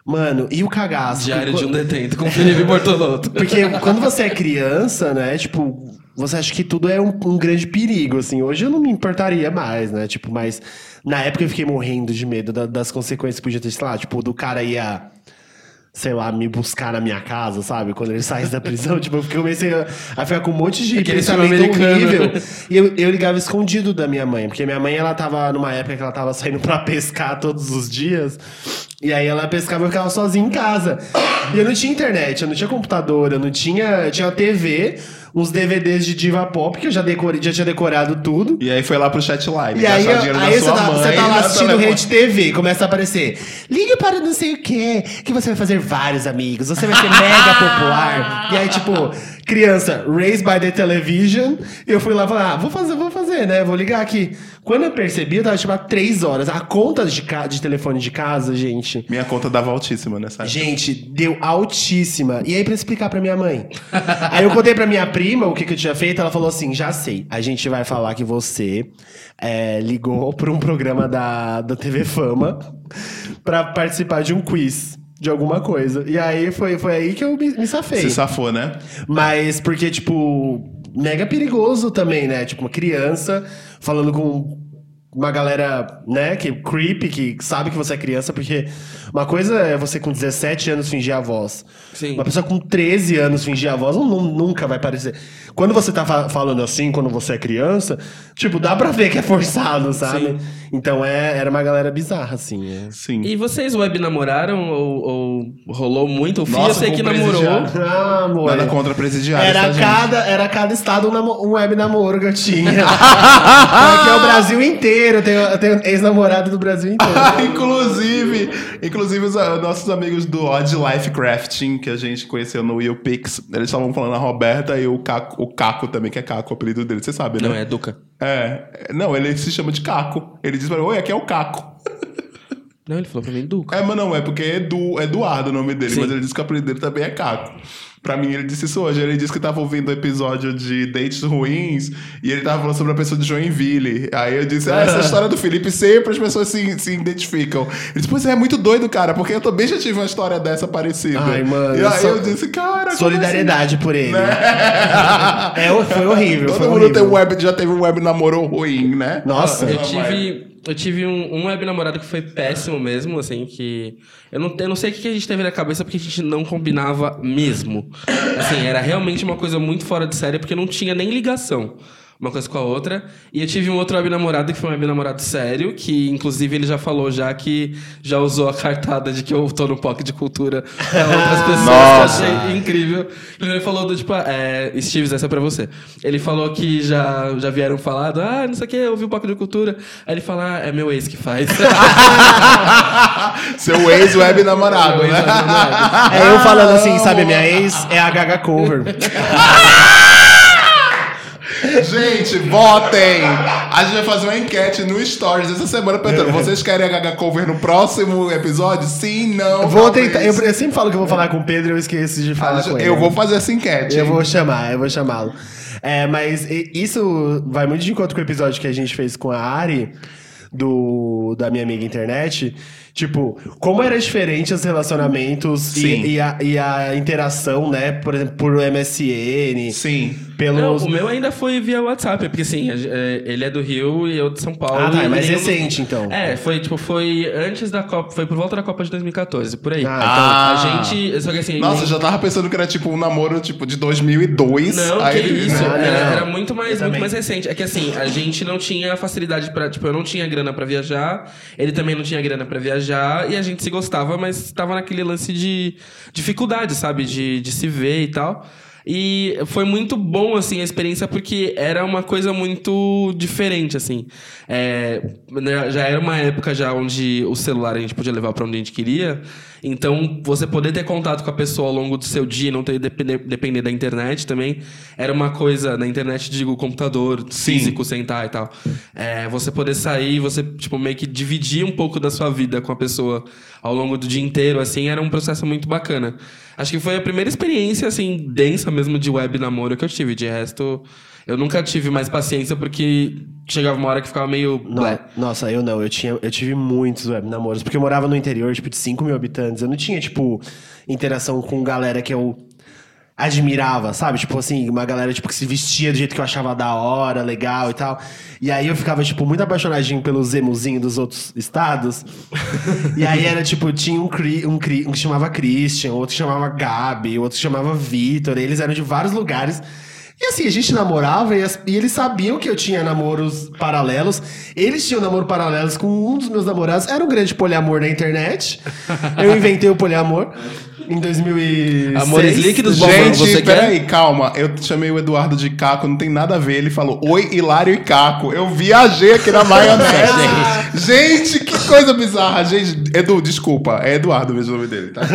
Mano, e o cagaço? Diário Porque- de um detento com Felipe Bortolotto. <laughs> Porque quando você é criança, né, tipo, você acha que tudo é um, um grande perigo, assim. Hoje eu não me importaria mais, né? Tipo, mas na época eu fiquei morrendo de medo da- das consequências que podia ter, sei lá, tipo, do cara ia. Sei lá, me buscar na minha casa, sabe? Quando ele saísse da <laughs> prisão, tipo, eu comecei a, a ficar com um monte de Aquele pensamento filme americano. horrível. E eu, eu ligava escondido da minha mãe, porque minha mãe, ela tava numa época que ela tava saindo pra pescar todos os dias. E aí ela pescava e eu ficava sozinha em casa. E eu não tinha internet, eu não tinha computador, eu não tinha. Eu tinha TV, uns DVDs de diva pop, que eu já, decorei, já tinha decorado tudo. E aí foi lá pro chatline. E aí, aí da você, tá, mãe. você tá lá na assistindo. Rede TV, começa a aparecer. Ligue para não sei o quê, que você vai fazer vários amigos, você vai ser <laughs> mega popular. E aí, tipo, criança, raised by the television. E eu fui lá e falei, ah, vou fazer, vou fazer, né? Vou ligar aqui. Quando eu percebi, eu tava tipo há três horas. A conta de, ca- de telefone de casa, gente. Minha conta dava altíssima nessa época. Gente, deu altíssima. E aí, pra explicar pra minha mãe. <laughs> aí eu contei pra minha prima o que, que eu tinha feito. Ela falou assim: já sei. A gente vai falar que você é, ligou pra um programa da, da TV Fama pra participar de um quiz. De alguma coisa. E aí foi, foi aí que eu me, me safei. Você safou, né? Mas porque, tipo, mega perigoso também, né? Tipo, uma criança falando com uma galera, né, que creepy, que sabe que você é criança, porque uma coisa é você com 17 anos fingir a voz. Sim. Uma pessoa com 13 anos fingir a voz não, não- nunca vai parecer. Quando você tá fa- falando assim, quando você é criança, tipo, dá pra ver que é forçado, sabe? Sim. Então é, era uma galera bizarra, assim. é. Sim. E vocês web namoraram ou, ou rolou muito? O Fih eu Nossa, sei que namorou. presidiário. Ah, amor. Nada contra presidiários, Era tá, gente? cada, era cada estado um, namo- um web namoro que eu tinha. <laughs> Porque é o Brasil inteiro eu tenho, eu tenho ex-namorado do Brasil inteiro. <laughs> inclusive, inclusive os ah, nossos amigos do Odd Life Crafting, que a gente conheceu no Will Pix, eles estavam falando a Roberta e o Caco, o Caco também, que é Caco, o apelido dele, você sabe, né? Não, é Duca. É, não, ele se chama de Caco. Ele diz pra mim, oi, aqui é o Caco. Não, ele falou pra mim Duca. É, mas não, é porque é Edu, é Eduardo o nome dele, Sim. mas ele disse que o apelido dele também é Caco. Pra mim, ele disse isso hoje. Ele disse que tava ouvindo o episódio de Dates Ruins e ele tava falando sobre a pessoa de Joinville. Aí eu disse, ah, essa <laughs> história do Felipe sempre as pessoas se, se identificam. Ele disse, pois é, é muito doido, cara, porque eu também já tive uma história dessa parecida. Ai, mano, E aí só- eu disse, cara. Solidariedade por ele. <laughs> É, foi horrível. assim? foi Todo mundo horrível. tem um web, já teve um web namoro ruim, né? Nossa. Eu tive, eu tive um, um web namorado que foi péssimo mesmo, assim, que. Eu não, eu não sei o que a gente teve na cabeça porque a gente não combinava mesmo. Assim, era realmente uma coisa muito fora de série porque não tinha nem ligação. Uma coisa com a outra. E eu tive um outro web namorado que foi um web namorado sério, que inclusive ele já falou já que já usou a cartada de que eu tô no POC de cultura pra outras <laughs> pessoas. Nossa. Que eu achei incrível. Ele falou do tipo, é, Steves, essa é pra você. Ele falou que já, já vieram falar, do, ah, não sei o que, eu ouvi o Paco de Cultura. Aí ele fala, ah, é meu ex que faz. <laughs> Seu ex-web namorado, né? É eu falando assim, sabe, minha ex é a Gaga Cover. <laughs> Gente, votem! A gente vai fazer uma enquete no Stories essa semana perguntando: vocês querem a Gaga Cover no próximo episódio? Sim, não. Vou tentar. Eu, eu sempre falo que eu vou falar com o Pedro e eu esqueço de falar com ele. Eu vou fazer essa enquete. Eu hein? vou chamar, eu vou chamá-lo. É, mas isso vai muito de encontro com o episódio que a gente fez com a Ari, do, da minha amiga internet. Tipo, como era diferente os relacionamentos e, e a, e a interação, né? Por exemplo, por MSN, Sim. pelos. Não, o meu ainda foi via WhatsApp, porque assim, é, ele é do Rio e eu de São Paulo. Ah, tá, é mais recente, então. É, foi tipo, foi antes da Copa, foi por volta da Copa de 2014, por aí. Ah. A gente. Só que assim. Nossa, eu já tava pensando que era tipo um namoro tipo de 2002. Não, Aí, que isso. né? Não, Era, não. era muito mais, muito mais recente. É que assim, a gente não tinha facilidade pra. Tipo, eu não tinha grana pra viajar, ele também não tinha grana pra viajar, e a gente se gostava, mas tava naquele lance de dificuldade, sabe? De, de se ver e tal. E foi muito bom, assim, a experiência, porque era uma coisa muito diferente, assim. É, né, já era uma época já onde o celular a gente podia levar pra onde a gente queria. Então, você poder ter contato com a pessoa ao longo do seu dia e não ter depender, depender da internet também era uma coisa. Na internet, digo, computador Sim. físico, sentar e tal. É, você poder sair, você, tipo, meio que dividir um pouco da sua vida com a pessoa ao longo do dia inteiro, assim, era um processo muito bacana. Acho que foi a primeira experiência, assim, densa mesmo de web namoro que eu tive. De resto, eu nunca tive mais paciência porque chegava uma hora que ficava meio. Blé. nossa, eu não. Eu, tinha, eu tive muitos web namoros, porque eu morava no interior, tipo, de 5 mil habitantes. Eu não tinha, tipo, interação com galera que eu admirava, sabe? Tipo assim, uma galera tipo, que se vestia do jeito que eu achava da hora, legal e tal. E aí eu ficava, tipo, muito apaixonadinho pelo zemuzinho dos outros estados. <laughs> e aí era, tipo, tinha um, cri, um, cri, um que chamava Christian, outro que chamava Gabi, outro que chamava Vitor. Eles eram de vários lugares. E assim, a gente namorava e, as- e eles sabiam que eu tinha namoros paralelos. Eles tinham namoro paralelos com um dos meus namorados. Era um grande poliamor na internet. <laughs> Eu inventei o poliamor em 2006. Amores líquidos, Bom, Gente, você quer? peraí, calma. Eu chamei o Eduardo de Caco, não tem nada a ver. Ele falou, oi, Hilário e Caco. Eu viajei aqui na maionese. <laughs> gente, que coisa bizarra. Gente, Edu, desculpa. É Eduardo mesmo o nome dele, tá? <laughs>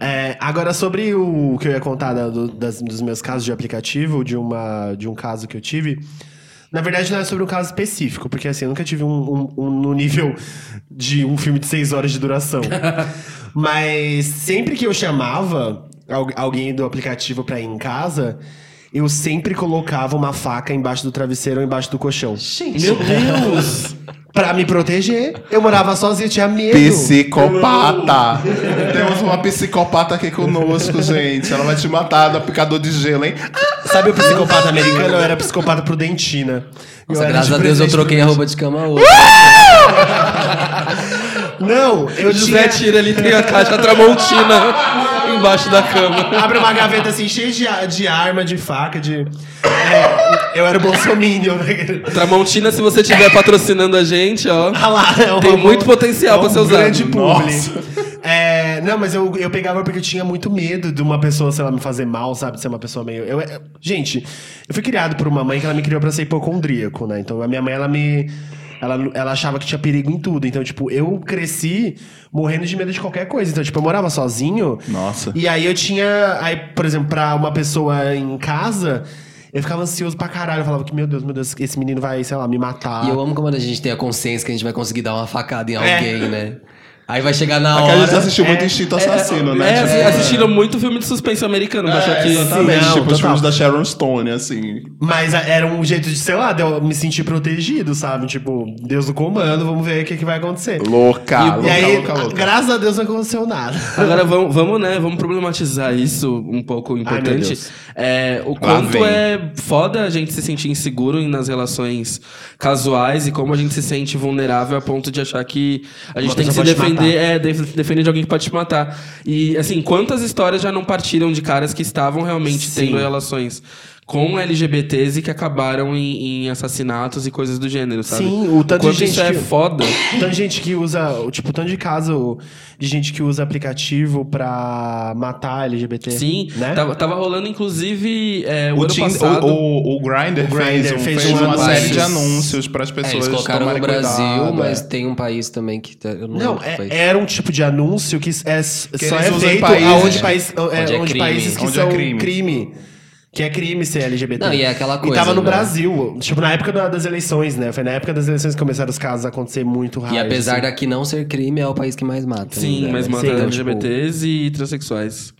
É, agora, sobre o que eu ia contar da- do- das- dos meus casos de aplicativo, de, uma, de um caso que eu tive. Na verdade, não é sobre um caso específico, porque assim, eu nunca tive um, um- um no nível de um filme de seis horas de duração. <laughs> Mas sempre que eu chamava al- alguém do aplicativo pra ir em casa, eu sempre colocava uma faca embaixo do travesseiro ou embaixo do colchão. Meu Deus! <laughs> Pra me proteger. Eu morava sozinho, tinha medo. Psicopata. <laughs> Temos uma psicopata aqui conosco, gente. Ela vai te matar do aplicador de gelo, hein? Sabe o psicopata americano? Eu era psicopata prudentina. Nossa, graças de a Deus eu troquei a roupa de cama hoje. Não, eu José tinha... tira ali, tem a caixa Tramontina embaixo da cama. <laughs> Abre uma gaveta assim, cheia de, de arma, de faca, de... É, eu era o bolsominion. né? Tramontina, se você estiver <laughs> patrocinando a gente, ó. Ah lá, é um- Tem muito potencial é pra ser usado. grande publi. Nossa. É, não, mas eu, eu pegava porque eu tinha muito medo de uma pessoa, sei lá, me fazer mal, sabe? De ser uma pessoa meio... Eu, eu- gente, eu fui criado por uma mãe que ela me criou pra ser hipocondríaco, né? Então a minha mãe, ela me... Ela, ela achava que tinha perigo em tudo. Então, tipo, eu cresci morrendo de medo de qualquer coisa. Então, tipo, eu morava sozinho. Nossa. E aí eu tinha. Aí, por exemplo, pra uma pessoa em casa, eu ficava ansioso pra caralho. Eu falava que, meu Deus, meu Deus, esse menino vai, sei lá, me matar. E eu amo como a gente tem a consciência que a gente vai conseguir dar uma facada em É. alguém, né? Aí vai chegar na Aquela gente hora. assistiu muito Instinto Assassino, né? É, Tipo, assistiram muito filme de suspense americano, é, achou que... Exatamente, Não, tipo os total. filmes da Sharon Stone, assim. Mas a- era um jeito de, sei lá, de eu me sentir protegido, sabe? Tipo, Deus no comando, vamos ver o que, que vai acontecer. Louca, E, louca, aí, louca, louca. graças a Deus não aconteceu nada. Agora vamos, vamos, né? Vamos problematizar isso um pouco importante. É, o Lá quanto vem. é foda a gente se sentir inseguro nas relações casuais e como a gente se sente vulnerável a ponto de achar que a gente Uma tem que se te defender, é, def- defender de alguém que pode te matar. E assim, quantas histórias já não partiram de caras que estavam realmente Sim. tendo relações com LGBTs e que acabaram em, em assassinatos e coisas do gênero, sabe? Sim, o tanto de quanto gente isso é que- foda. <coughs> Tanto de gente que usa, tipo, tanto de caso de gente que usa aplicativo pra matar LGBT. Sim, né? tava, tava rolando inclusive é, o, O, Tinder- passado. o, o, o Grindr O fez, Grindr um- fez fez um uma série de anúncios para as É, pessoas eles colocaram no Brasil, cuidado, mas é. tem um país também que. tá- Eu não, Não, é- país. era um tipo de anúncio que é, Que só é feito países, aonde, é. país, é, Onde é onde crime. países que Onde é são crime. crime. Que é crime ser LGBT. Não, e é aquela E coisa, tava no né? Brasil, tipo, na época da- das eleições, né? Foi na época das eleições que começaram os casos a acontecer muito rápido. E apesar daqui não ser crime, é o país que mais mata. Sim, ainda, mas né? mata Sim, então, LGBTs e transexuais.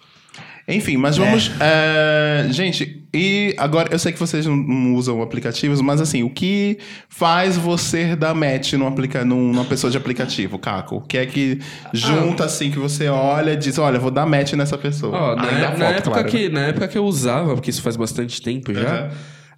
Enfim, mas vamos. é, gente, e agora eu sei que vocês não, usam aplicativos, mas assim, o que faz você dar match num aplica, num- numa pessoa de aplicativo, Caco? O que é que junta assim que você olha e diz, olha, vou dar match nessa pessoa? Ó, na, Ainda na foto, época claro. que, na época que eu usava, porque isso faz bastante tempo já, Uhum.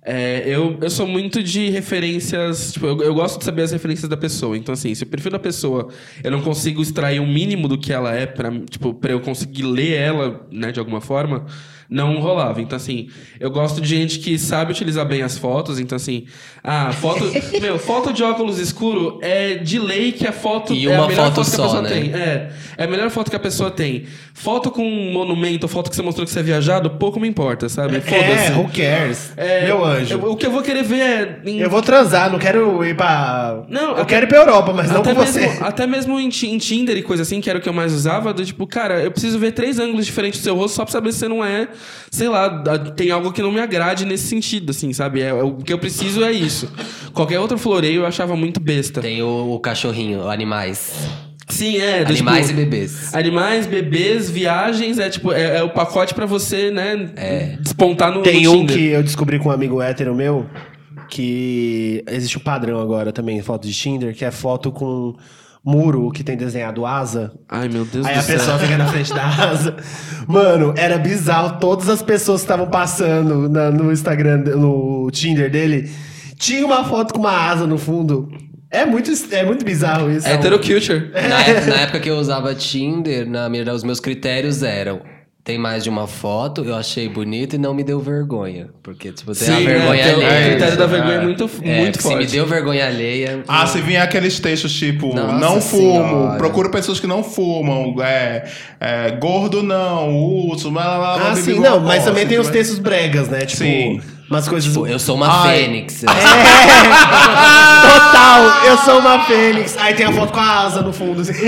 É, eu, eu sou muito de referências. Tipo, eu, eu gosto de saber as referências da pessoa. Então, assim, se o perfil da pessoa eu não consigo extrair o mínimo do que ela é, pra, tipo, eu conseguir ler ela, né, de alguma forma, não rolava. Então, assim, eu gosto de gente que sabe utilizar bem as fotos. Então, assim, ah, foto. <laughs> meu, foto de óculos escuro é de lei que a foto E é a melhor foto foto que a só, pessoa né? tem. É, é a melhor foto que a pessoa tem. Foto com um monumento, foto que você mostrou que você é viajado, pouco me importa, sabe? É, Foda-se. who cares? É, Meu anjo. eu- o que eu vou querer ver é. em- Eu vou transar, não quero ir pra. Não, eu até- quero ir pra Europa, mas não até com mesmo, você. Até mesmo em, em Tinder e coisa assim, que era o que eu mais usava, do tipo, cara, eu preciso ver três ângulos diferentes do seu rosto só pra saber se você não é, sei lá, tem algo que não me agrade nesse sentido, assim, sabe? É, o que eu preciso é isso. Qualquer outro floreio eu achava muito besta. Tem o, o cachorrinho, animais. Sim, é. do Animais tipo, e bebês. Animais, bebês, viagens, é tipo, é, é o pacote pra você, né, É. despontar no, Tem no um Tinder. que eu descobri com um amigo hétero meu, que existe um padrão agora também, foto de Tinder, que é foto com muro que tem desenhado asa. Ai, meu Deus Aí do a céu. pessoa fica na frente da asa. Mano, era bizarro. Todas as pessoas que estavam passando na- no Instagram, no Tinder dele, tinha uma foto com uma asa no fundo. É muito, é muito bizarro isso. Heteroculture. Na, <laughs> época, na época que eu usava Tinder, na os meus critérios eram. Tem mais de uma foto, eu achei bonito e não me deu vergonha. Porque, tipo, tem a Sim, vergonha é, tem o- alheia. O critério da É. vergonha é muito, É, muito porque se forte. me deu vergonha alheia. Ah, se vinha aqueles textos tipo, Nossa não fumo, Senhora. procuro pessoas que não fumam, é, é, gordo não, urso, blá, blá, blá, Ah, blá, sim, blá, não, blá, mas blá, também tem os blá. textos bregas, né? Tipo, Sim. Umas coisas. Tipo, eu sou uma Ai. fênix. <laughs> Total, eu sou uma fênix. Aí tem a foto com a asa no fundo. assim. <laughs>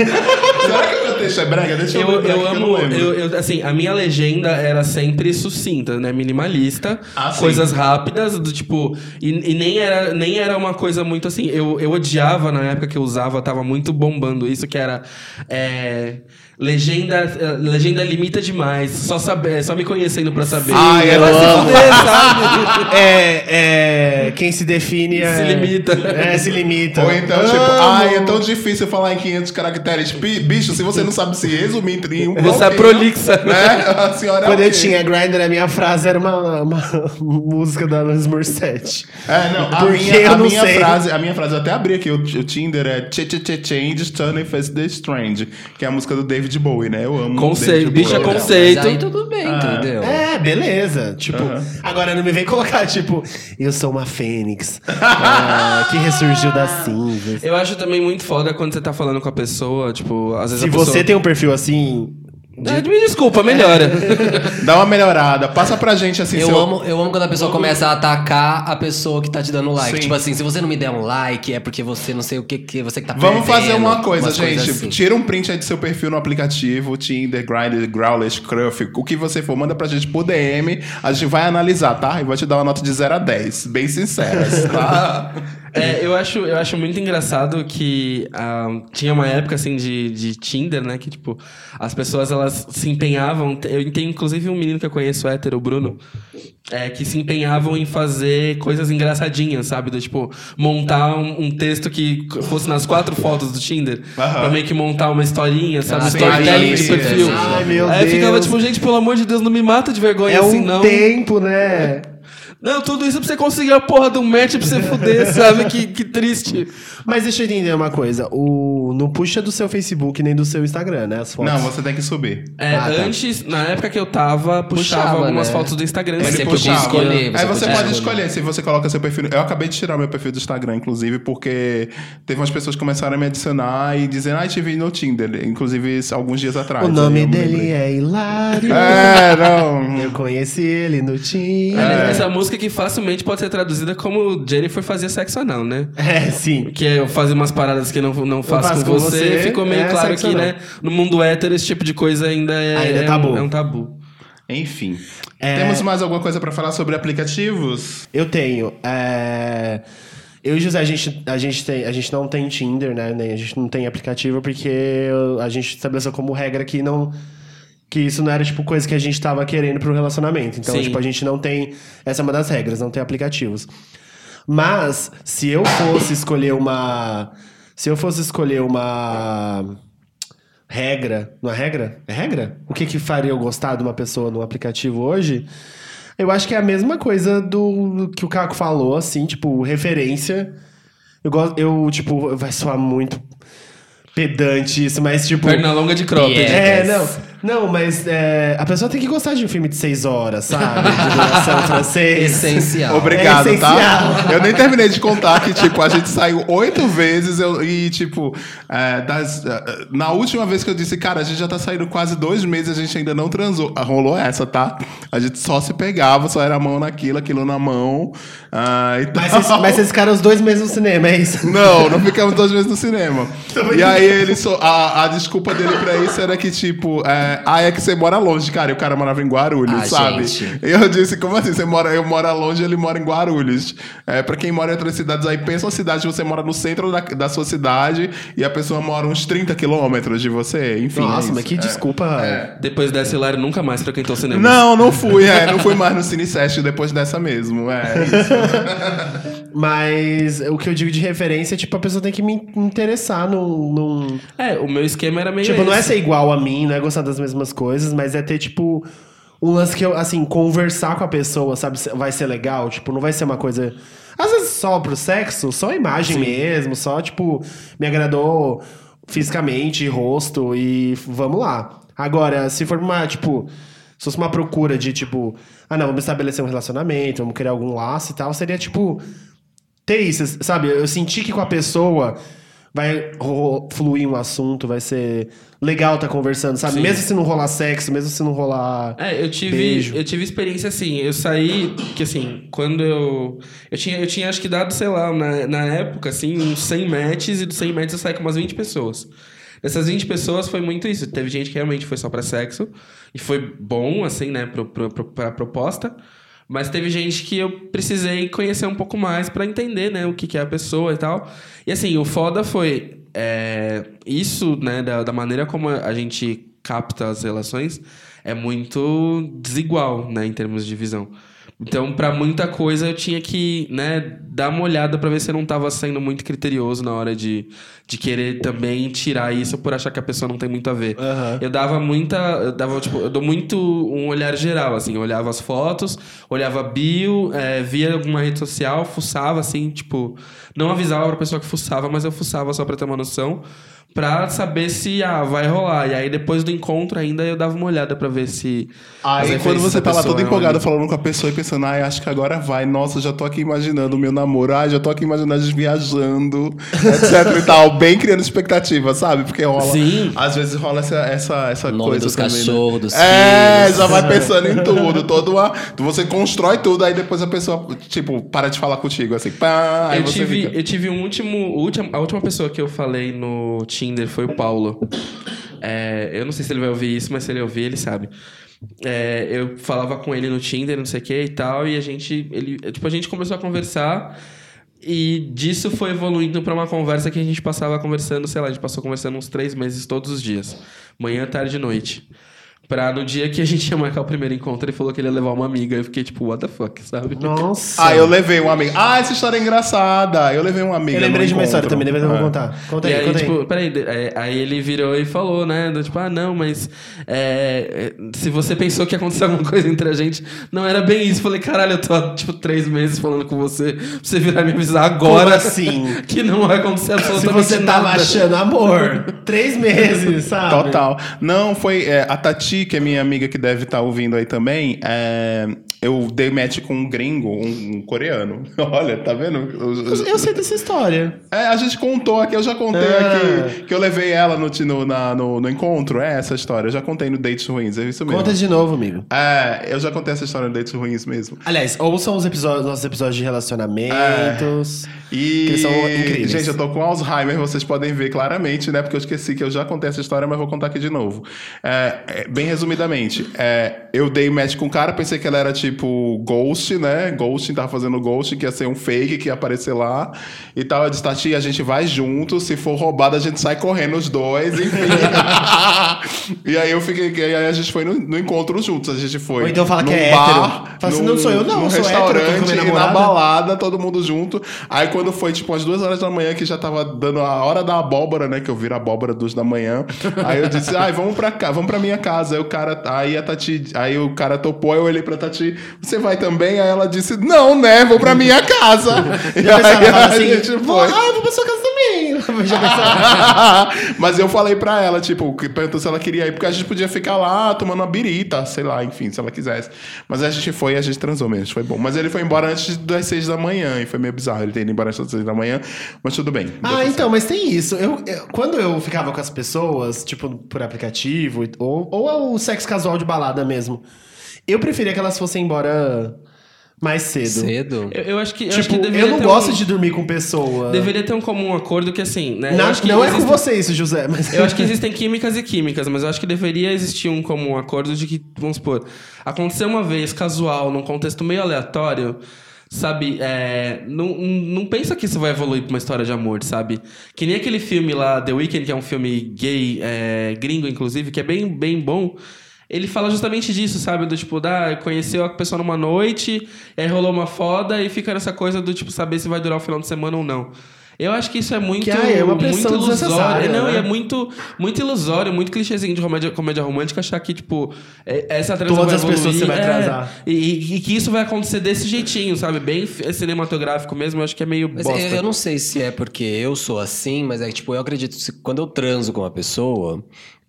Será que o meu texto é brega? Deixa eu, Eu, eu amo, eu, eu- assim, a minha legenda era sempre sucinta, né? Minimalista, Ah, coisas rápidas, do tipo. E, e nem, era, nem era uma coisa muito assim. Eu, eu odiava na época que eu usava, tava muito bombando isso, que era. é, legenda, eh, legenda limita demais. Só, saber, só me conhecendo pra saber. Ai, eu Vai se amo. fuder, sabe? <laughs> É, é. Quem se define é. Se limita. É, se limita. Ou então, tipo, Amo. ai, é tão difícil falar em 500 caracteres. Bi- Bicho, se você não sabe se resumir em um Você é prolixa. Né? A senhora é Quando o eu tinha Grindr, a minha frase era uma, uma <laughs> música da Alanis Morissette. É, não, a Porque minha, eu a não minha sei. frase, a minha frase, eu até abri aqui, o, o Tinder é Ch Ch Ch Change, Turning Face the Strange, que é a música do David Bowie, né? Eu amo Conceito, David bicho é Bowie. conceito. Mas aí tudo bem, Ah. entendeu? É, beleza. Tipo, agora não me vem colocar, tipo, eu sou uma fênix ah, que ressurgiu das <laughs> cinzas. Eu acho também muito foda quando você tá falando com a pessoa, tipo, às vezes Se a pessoa... você tem um perfil assim, Ah, Me desculpa, melhora. <laughs> Dá uma melhorada. Passa pra gente assim. Eu seu- amo, eu amo quando a pessoa começa a atacar a pessoa que tá te dando like. Sim. Tipo assim, se você não me der um like, é porque você não sei o que, que você que tá Vamos fazer uma coisa, gente. assim. Tira um print aí do seu perfil no aplicativo, Tinder, Grindr, Growler, Scruff, o que você for, manda pra gente por DM. A gente vai analisar, tá? E vai te dar uma nota de 0 a 10, bem sinceras, tá? <laughs> É, eu acho, eu acho muito engraçado que ah, tinha uma época assim de, de Tinder, né? Que tipo, as pessoas elas se empenhavam. Eu tenho inclusive um menino que eu conheço, hétero, o Bruno, é, que se empenhavam em fazer coisas engraçadinhas, sabe? Do tipo, montar um, um texto que fosse nas quatro fotos do Tinder. Aham. Pra meio que montar uma historinha, sabe? Ah, Storytelling de sim, perfil. sim. Ai, meu Aí eu ficava Deus. tipo, gente, pelo amor de Deus, não me mata de vergonha É assim, um não. tempo, né? Não, tudo isso pra você conseguir a porra do match pra você fuder, <laughs> sabe? Que, que triste. Mas deixa eu entender uma coisa. O... Não puxa do seu Facebook nem do seu Instagram, né? As fotos. Não, você tem que subir. É, Ah, tá. antes, na época que eu tava, puxava, Puxava, algumas né? fotos do Instagram. Mas você Puxava. podia escolher. Aí você podia pode escolher se você coloca seu perfil. Eu acabei de tirar meu perfil do Instagram, inclusive, porque teve umas pessoas que começaram a me adicionar e dizendo, ah, te vi no Tinder, inclusive alguns dias atrás. O nome Aí eu me dele lembrei. é Hilário. É, não. Eu conheci ele no Tinder. É, Essa música que facilmente pode ser traduzida como Jennifer fazia sexo anal, né? É, sim. Que é eu fazer umas paradas que não, não faço, faço com, com você. você, Ficou meio é claro que, né? No mundo hétero, esse tipo de coisa ainda é, Ainda é tabu. Um, é um tabu. Enfim. É. Temos mais alguma coisa pra falar sobre aplicativos? Eu tenho. é, Eu e José, a gente, a, gente tem, a gente não tem Tinder, né? Nem, a gente não tem aplicativo porque a gente estabeleceu como regra que não. Que isso não era, tipo, coisa que a gente tava querendo pro relacionamento. Então, Sim. tipo, a gente não tem. Essa é uma das regras, não tem aplicativos. Mas, se eu fosse escolher uma. Se eu fosse escolher uma. Regra. Não é regra? É regra? O que que faria eu gostar de uma pessoa no aplicativo hoje? Eu acho que é a mesma coisa do que o Caco falou, assim, tipo, referência. Eu gosto, eu, tipo, vai soar muito pedante isso, mas tipo. Perna longa de cropped. Yeah. É, Yes. não. Não, mas é, a pessoa tem que gostar de um filme de seis horas, sabe? De duração <laughs> francês. Essencial. Obrigado, É tá? essencial. Eu nem terminei de contar que, tipo, a gente saiu oito vezes eu- e, tipo, é, das- é, na última vez que eu disse, cara, a gente já tá saindo quase dois meses, a gente ainda não transou. Ah, Rolou essa, tá? A gente só se pegava, só era a mão naquilo, aquilo na mão. e Mas vocês, mas vocês ficaram os dois meses no cinema, é isso? Não, não ficamos duas vezes no cinema. <laughs> E aí ele só, a, a desculpa dele pra isso era que, tipo, é, ah, é que você mora longe, cara. E o cara morava em Guarulhos, Ah, sabe? gente. E eu disse, como assim? Você mora, eu moro longe, ele mora em Guarulhos. É, pra quem mora em outras cidades aí, pensa uma cidade, você mora no centro da, da sua cidade e a pessoa mora uns 30 quilômetros de você. Enfim. é Nossa, isso. mas que É. desculpa. Depois dessa, Hilário nunca mais frequentou o cinema. Não, não fui, é, não fui mais no Cine Sesc depois dessa mesmo. É isso. <laughs> Mas o que eu digo de referência é, tipo, a pessoa tem que me interessar num. num- É, o meu esquema era meio Tipo, não é esse. ser igual a mim, não é gostar das mesmas coisas, mas é ter, tipo, um lance que eu, assim, conversar com a pessoa, sabe? Vai ser legal. Tipo, não vai ser uma coisa. Às vezes só pro sexo, só a imagem mesmo, só, tipo, me agradou fisicamente, rosto e vamos lá. Agora, se for uma, tipo. Se fosse uma procura de, tipo, ah, não, vamos estabelecer um relacionamento, vamos criar algum laço e tal, seria, tipo, ter isso, sabe? Eu senti que com a pessoa vai fluir um assunto, vai ser legal estar conversando, sabe? Sim. Mesmo se não rolar sexo, mesmo se não rolar. É, eu tive, Beijo. eu tive experiência assim. Eu saí, que assim, quando eu. Eu tinha, eu tinha acho que dado, sei lá, na, na época, assim, uns 100 matches, e dos 100 matches eu saí com umas 20 pessoas. Dessas 20 pessoas foi muito isso. Teve gente que realmente foi só pra sexo, e foi bom, assim, né, pro, pro, pro, pra proposta. Mas teve gente que eu precisei conhecer um pouco mais pra entender, né, o que, que é a pessoa e tal. E assim, o foda foi é, isso, né, da, da maneira como a gente capta as relações é muito desigual, né, em termos de visão. Então, pra muita coisa eu tinha que, né, dar uma olhada pra ver se eu não tava sendo muito criterioso na hora de, de querer também tirar isso por achar que a pessoa não tem muito a ver. Aham. Eu dava muita. Eu dava, tipo, eu dou muito um olhar geral, assim. Eu olhava as fotos, olhava bio, é, via alguma rede social, fuçava, assim, tipo. Não avisava pra pessoa que fuçava, mas eu fuçava só pra ter uma noção. Pra saber se, ah, vai rolar. E aí depois do encontro ainda eu dava uma olhada pra ver se. Aí quando você tá lá todo empolgado falando com a pessoa e pensando, ai, acho que agora vai. Nossa, já tô aqui imaginando o meu namoro. Ai, já tô aqui imaginando a gente viajando, <laughs> etc e tal. Bem criando expectativa, sabe? Porque rola. Sim. Às vezes rola essa, essa, essa nome coisa dos também, né? cachorros, dos É, filhos. já vai <laughs> pensando em tudo. Toda uma, você constrói tudo, aí depois a pessoa, tipo, para de falar contigo, assim, pá, aí eu, você tive, fica. eu tive um último, o último. A última pessoa que eu falei no Tinder foi o Paulo. É, eu não sei se ele vai ouvir isso, mas se ele ouvir, ele sabe. É, eu falava com ele no Tinder, não sei o que e tal, e a gente. Ele, tipo, a gente começou a conversar. E disso foi evoluindo pra uma conversa que a gente passava conversando, sei lá, a gente passou conversando uns três meses todos os dias. Manhã, tarde e noite. Pra no dia que a gente ia marcar o primeiro encontro, ele falou que ele ia levar uma amiga. Eu fiquei tipo, what the fuck, sabe? Nossa. Ah, eu levei um amigo. Ah, essa história é engraçada. Eu levei uma amiga. Eu lembrei no de uma história também, depois eu vou É. contar. Conta e aí, aí, conta tipo, aí. peraí, é, aí ele virou e falou, né? do tipo, ah, não, mas é, é, se você pensou que ia acontecer alguma coisa entre a gente, não era bem isso. Falei, caralho, eu tô tipo, três meses falando com você, pra você virar me avisar agora. Como assim? <laughs> Que não vai acontecer Se absolutamente você tava nada. achando amor, três meses, sabe? Total. Não, foi é, a Tati, que é minha amiga que deve estar ouvindo aí também. é, eu dei match com um gringo, um, um coreano. <laughs> Olha, tá vendo? Eu- eu- sei dessa história. É, a gente contou aqui, eu já contei Ah. aqui que eu levei ela no, no, na- no, no encontro. É essa história. Eu já contei no Dates Ruins, é isso mesmo. Conta de novo, amigo. É, eu já contei essa história no Dates Ruins mesmo. Aliás, ouçam os episódios, nossos episódios de relacionamentos. E, Que são incríveis. gente, eu tô com Alzheimer, vocês podem ver claramente, né? Porque eu esqueci que eu já contei essa história, mas vou contar aqui de novo. É, é, bem resumidamente, é, eu dei match com um cara, pensei que ela era tipo Ghost, né? Ghost, tava fazendo Ghost, que ia ser um fake, que ia aparecer lá e tal. Eu disse, Tati, a gente vai junto, se for roubado, a gente sai correndo os dois, enfim. <laughs> e aí eu fiquei, e aí a gente foi no, no encontro juntos, a gente foi. Ou então fala que é bar, hétero. Fala assim, não sou eu, não, num sou hétero, restaurante minha e na balada, todo mundo junto. Aí quando foi, tipo, umas duas horas da manhã, que já tava dando a hora da abóbora, né? Que eu viro abóbora duas da manhã. Aí eu disse, ai, vamos pra cá, vamos pra minha casa. Aí o cara, aí a Tati, aí o cara topou, eu olhei pra Tati, você vai também? Aí ela disse, não, né? Vou pra minha casa. <laughs> e Já pensava, aí fala a assim, gente foi. ah, eu vou pra sua casa também. <laughs> Já pensava. <laughs> Mas eu falei pra ela, tipo, perguntou se ela queria ir, porque a gente podia ficar lá tomando uma birita, sei lá, enfim, se ela quisesse. Mas a gente foi e a gente transou mesmo, foi bom. Mas ele foi embora antes das seis da manhã, e foi meio bizarro ele ter ido embora antes das seis da manhã, mas tudo bem. Ah, então, mas tem isso. Eu, eu- quando eu ficava com as pessoas, tipo, por aplicativo, ou, ou é o sexo casual de balada mesmo, eu preferia que elas fossem embora mais cedo. Cedo? Eu, eu acho que. eu acho Tipo, que eu, não ter gosto um- de dormir com pessoa. Deveria ter um comum acordo que, assim, né? acho que não é com existe- você isso, José, mas... Eu acho que existem químicas e químicas, mas eu acho que deveria existir um comum acordo de que, vamos supor, aconteceu uma vez casual, num contexto meio aleatório, sabe? É, não, não pensa que isso vai evoluir pra uma história de amor, sabe? Que nem aquele filme lá, The Weeknd, que é um filme gay, é, gringo, inclusive, que é bem, bem bom. Ele fala justamente disso, sabe? Do tipo, da, conheceu a pessoa numa noite, aí rolou uma foda e fica nessa coisa do tipo, saber se vai durar o final de semana ou não. Eu acho que isso é muito, Que, ah, é uma muito ilusório. Não, né? e é muito, muito ilusório, muito clichêzinho de comédia, comédia romântica achar que, tipo, é- essa transa Todas vai as pessoas evoluir, você vai é, transar. e, e- e que isso vai acontecer desse jeitinho, sabe? Bem cinematográfico mesmo, eu acho que é meio Mas bosta. eu, eu não sei se é porque eu sou assim, mas é que, tipo, eu acredito que quando eu transo com uma pessoa,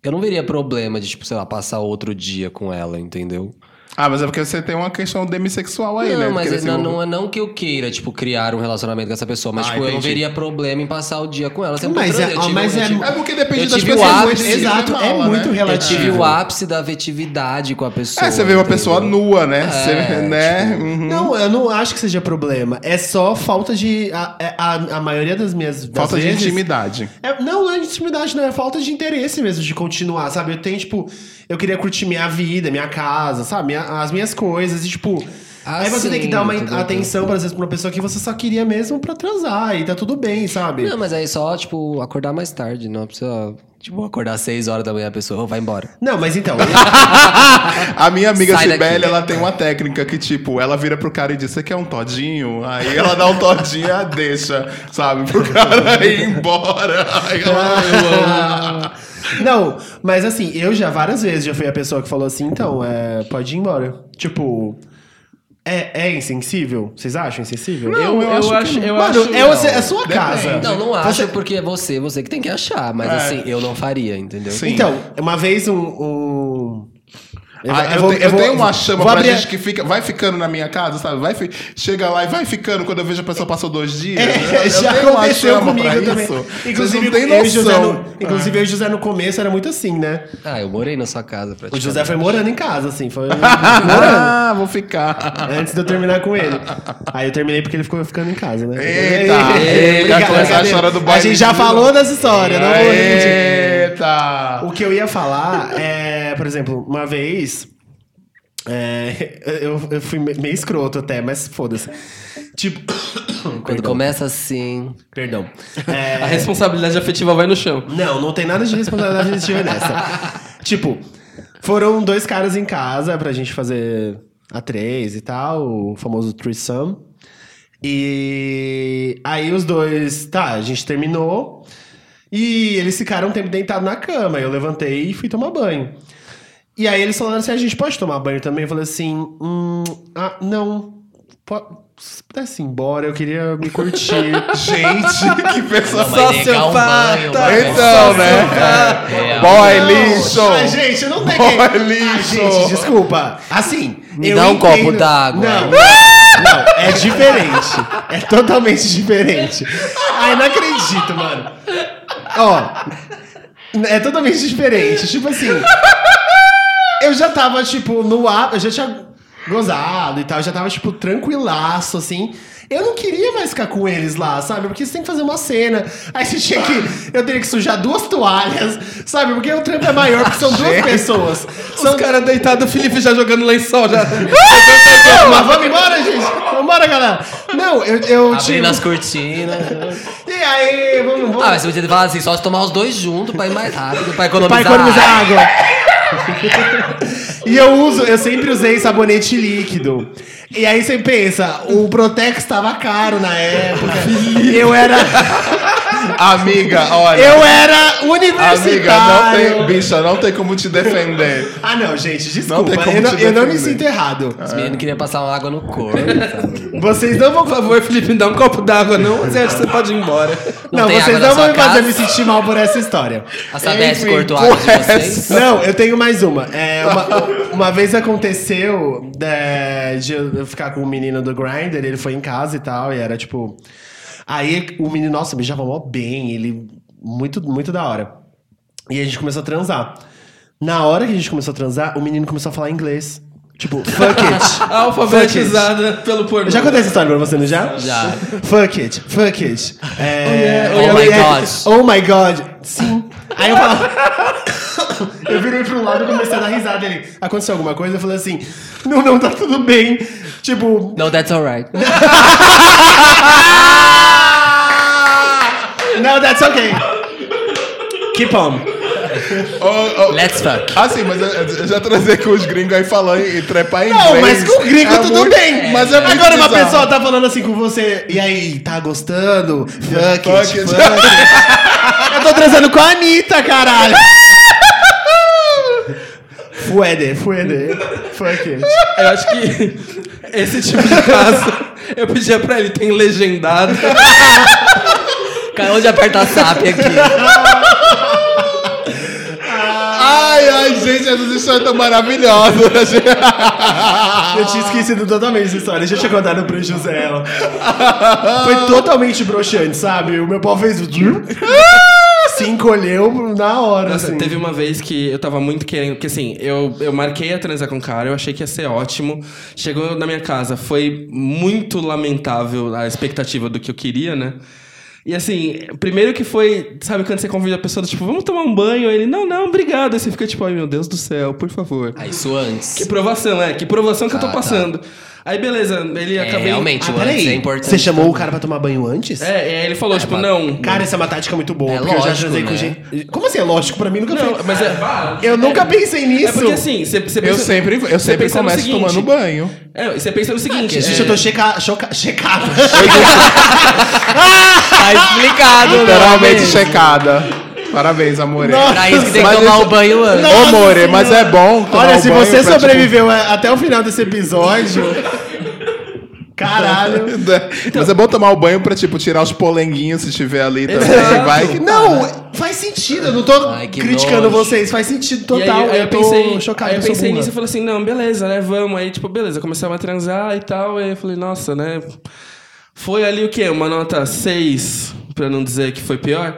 eu não veria problema de, tipo, sei lá, passar outro dia com ela, entendeu? Ah, mas é porque você tem uma questão demissexual aí, não, né? mas se não, envolver. não é não que eu queira, tipo, criar um relacionamento com essa pessoa, mas, Ah, tipo, eu não veria problema em passar o dia com ela. Sempre Mas eu é- eu tive- mas eu é- tive- É porque depende Eu das tive o pessoas. ápice- muito de Exato, é muito né? Eu relativo. tive o ápice da afetividade com a pessoa. É, você vê uma pessoa nua, né? É, Você, né? tipo, Uhum. Não, eu não acho que seja problema. É só falta de. A, a, a maioria das minhas. Das Falta de vezes, intimidade. É, não, não é de intimidade, não. É falta de interesse mesmo de continuar, sabe? Eu tenho, tipo, eu queria curtir minha vida, minha casa, sabe? Minha- as minhas coisas. E, tipo. Ah, aí você tem que sim, dar uma tudo bem. atenção, às vezes, pra uma pessoa que você só queria mesmo pra transar. E tá tudo bem, sabe? Não, mas aí só, tipo, acordar mais tarde, não precisa, tipo, acordar às 6 horas da manhã a pessoa vai embora. Não, mas então. <laughs> A minha amiga Sibeli, ela tem uma técnica que, tipo, ela vira pro cara e diz: Você quer um todinho? Aí ela dá um todinho e a deixa, sabe? Pro <laughs> cara ir embora. Aí ela... <laughs> Não, mas assim, eu já várias vezes já fui a pessoa que falou assim, então, é, pode ir embora. Tipo, é, é insensível? Vocês acham insensível? Não, eu acho que acho, não. eu Mano, acho, é, você, é sua Depende. casa. Não, não acho Você- porque é você, você que tem que achar, mas É. assim, eu não faria, entendeu? Sim. Então, uma vez um. um- Eu, Ah, eu, vou- te- eu vou- tenho uma chama pra abrir- gente que fica, vai ficando na minha casa, sabe? Vai, fi- chega lá e vai ficando quando eu vejo a pessoa passou dois dias. É, Eu- eu já tenho uma aconteceu chama comigo também. isso. Inclusive, Vocês não eu e José noção. no, inclusive eu e José no começo era muito assim, né? Ah, eu morei na sua casa O. José foi morando em casa, assim, foi <laughs> morando. Ah, vou ficar. Antes de eu terminar com ele. Aí eu terminei porque ele ficou ficando em casa, né? Eita, Ei, eita, começar a história do A gente já falou dessa história, não vou repetir. Eita! O que eu ia falar é, por exemplo, uma vez. É, eu, eu fui me- meio escroto até, mas foda-se. Tipo. <coughs> Quando Perdão. começa assim. Perdão. É, <laughs> A responsabilidade afetiva vai no chão. Não, não tem nada de responsabilidade afetiva nessa. <laughs> tipo, foram dois caras em casa pra gente fazer a três e tal, o famoso threesome. E aí os dois, tá, a gente terminou. E eles ficaram um tempo deitados na cama. Eu levantei e fui tomar banho. E aí eles falaram assim: a gente pode tomar banho também? Eu falei assim: hum, ah, não. Po- Se pudesse ir embora, eu queria me curtir. <laughs> Gente, que pessoa negar um banho. Então, né? É, Boy Não, lixo! Ah, gente, eu não tenho Boy que... lixo. Ah, gente, desculpa. Assim, Me eu dá um entendo- copo d'água. Não, <laughs> não, é diferente. É totalmente diferente. Ai, não acredito, mano. Ó, é totalmente diferente. Tipo assim, eu já tava, tipo, no ar, eu já tinha gozado e tal, eu já tava, tipo, tranquilaço, assim. Eu não queria mais ficar com eles lá, sabe? Porque você tem que fazer uma cena. Aí você tinha que. Eu teria que sujar duas toalhas, sabe? Porque o trampo é maior, porque são duas <laughs> pessoas. São... Os caras deitados, o Felipe já jogando lençol. Já... <laughs> Mas vamos embora, gente? Vamos embora, galera. Não, eu, eu Abrindo tipo... as cortinas. E aí, vamos, vamos. Ah, mas você podia falar assim, só se tomar os dois juntos pra ir mais rápido, pra economizar. Pra economizar água. água. <laughs> e eu uso, eu sempre usei sabonete líquido. E aí você pensa, o Protex tava caro na época. <laughs> eu era. Amiga, olha. Eu era Amiga, não universitário. tem. Bicha, não tem como te defender. Ah, não, gente, Não desculpa. tem como eu, não, eu não me sinto errado. Os meninos queriam passar uma água no corpo, sabe? Vocês não vão. Por favor, Felipe, me dá um copo d'água, não. Você acha que você pode ir embora. Não, tem vocês não vão me fazer me sentir mal por essa história. A Enfim, cortou a água de vocês. Não, eu tenho mais uma. É, uma, uma vez aconteceu é, de eu ficar com o menino do Grindr, ele foi em casa e tal, e era tipo. Aí o menino, nossa, beijava mó bem, ele. Muito, muito da hora. E a gente começou a transar. Na hora que a gente começou a transar, o menino começou a falar inglês. Tipo, fuck it. <laughs> Alfabetizada pelo pornô. Eu já contei essa história pra você, não já? Já. Fuck it, fuck it. É, Oh, my yeah. God. Oh my god. Sim. Aí eu falava. <laughs> eu virei pro lado e comecei a dar risada. Ele, aconteceu alguma coisa? Eu falei assim: não, não, tá tudo bem. Tipo. No, that's alright. <laughs> No, that's okay. Keep on. Ô, ô, Let's fuck. Assim, mas eu, eu já trazei com os gringos aí falando e trepar em Não, inglês. mas com o gringo É tudo muito- bem. Mas é muito Agora uma bizarro. pessoa tá falando assim com você. E aí, tá gostando? Fuck it, Fuck fuck it. Eu tô transando com a Anitta, caralho. Fuede, fuede. Fuck it. Eu acho que esse tipo de caso, eu pedia pra ele, tem legendado. <laughs> Cara, onde aperta a SAP aqui? Ai, ai, gente, essas histórias tão maravilhosas. Eu tinha esquecido totalmente essa história. Deixa eu te contar pro José ela. Foi totalmente broxante, sabe? O meu pau fez. Se encolheu na hora. Nossa, assim. teve uma vez que eu tava muito querendo, porque assim, eu, eu marquei a transar com o cara, eu achei que ia ser ótimo. Chegou na minha casa, foi muito lamentável a expectativa do que eu queria, né? E assim, primeiro que foi, sabe, quando você convida a pessoa, tipo, vamos tomar um banho? Ele, não, não, obrigado. Aí você fica tipo, ai meu Deus do céu, por favor. Ah, isso antes. Que provação, é, que provação que eu tô Ah, tá. Aí beleza, ele É, acabei. realmente, Ah, o antes é peraí. importante. Você chamou o cara pra tomar banho antes? É, aí ele falou, tipo, não. Cara, essa é uma tática muito boa. É porque eu já lógico, transei com né? gente. Como assim é lógico? Pra mim nunca Não, foi. mas é. Eu nunca pensei nisso. É porque assim, você, você Eu pensa- sempre, eu você sempre pensa no começo seguinte, tomando banho. É, você pensa no seguinte. Gente, é- eu tô checa... choca... checado. <laughs> Tá explicado, Literalmente né? checada. Parabéns, amore. Nossa. Pra isso que tem que Mas tomar isso- o banho antes. Ô, amore, mas é bom tomar Olha, o se banho você pra, sobreviveu a- até o final desse episódio. Caralho. <laughs> Mas é bom tomar o banho pra, tipo, tirar os polenguinhos se estiver ali também. Exato. Vai que Não, faz sentido. Eu não tô Ai, que criticando nojo. vocês. Faz sentido E total. aí, aí eu tô pensei, chocado. aí eu sou pensei burra. nisso e falei assim, não, beleza, né? Vamos. Aí, tipo, beleza, começamos a transar e tal. Aí eu falei, nossa, né? Foi ali o quê? Uma nota 6, pra não dizer que foi pior.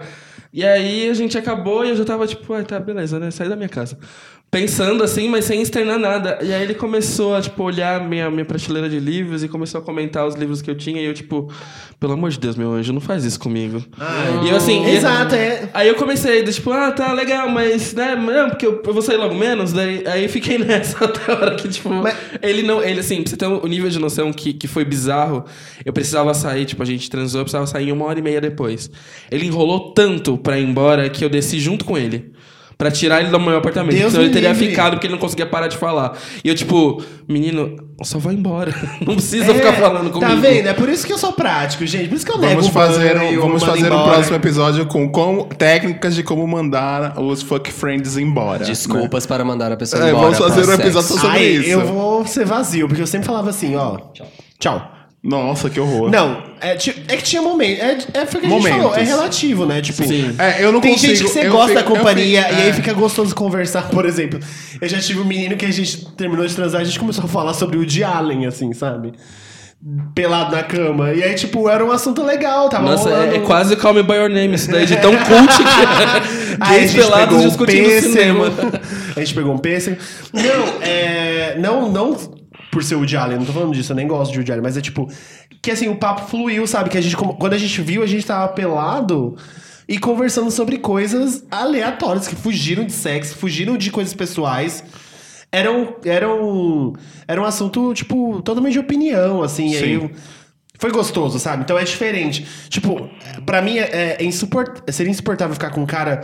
E aí a gente acabou e eu já tava tipo, ah, tá, beleza, né? Saí da minha casa. Pensando assim, mas sem externar nada. E aí ele começou a, tipo, olhar minha, minha prateleira de livros e começou a comentar os livros que eu tinha. E eu, tipo, pelo amor de Deus, meu anjo, não faz isso comigo. e eu assim. e- Exato, é. Aí eu comecei, tipo, ah, tá legal, mas, né, não, porque eu, eu vou sair logo menos, daí aí fiquei <laughs> nessa até a hora que, tipo, Mas- ele não, ele assim, pra você ter o nível de noção que, que foi bizarro, eu precisava sair, tipo, a gente transou, eu precisava sair uma hora e meia depois. Ele enrolou tanto pra ir embora que eu desci junto com ele. Pra tirar ele do meu apartamento. Deus Senão ele teria livre. ficado porque ele não conseguia parar de falar. E eu, tipo, menino, só vai embora. <laughs> Não precisa É, ficar falando comigo. Tá vendo? É por isso que eu sou prático, gente. Por isso que eu nego Vamos fazer, um, vamos fazer um próximo episódio com como, técnicas de como mandar os fuck friends embora. Desculpas para mandar a pessoa É, embora. vamos fazer um episódio sexo. sobre Ai, isso. eu vou ser vazio, porque eu sempre falava assim, ó. Tchau. Nossa, que horror. Não, é, é que tinha momento. É, é foi o que a gente Momentos. falou, é relativo, né? Tipo, Sim. É, eu não tem consigo. gente que você eu gosta fico- da eu companhia fico- e aí é. fica gostoso conversar. Por exemplo, eu já tive um menino que a gente terminou de transar, a gente começou a falar sobre o de Allen, assim, sabe? Pelado na cama. E aí, tipo, era um assunto legal, tava Nossa, rolando. é, é quase Call Me By Your Name isso daí, de tão cult que <laughs> Aí a Gays gente pelados pegou um discutindo pêssego. cinema. A gente pegou um pêssego. Não, é. Não, não por ser o Allen, não tô falando disso, eu nem gosto de Woody Allen, mas é tipo. Que assim, o papo fluiu, sabe? Que a gente, quando a gente viu, a gente tava pelado e conversando sobre coisas aleatórias que fugiram de sexo, fugiram de coisas pessoais. Era um, era um, era um assunto, tipo, totalmente de opinião, assim. E aí, Sim. foi gostoso, sabe? Então é diferente. Tipo, pra mim é, é insuport... seria insuportável ficar com um cara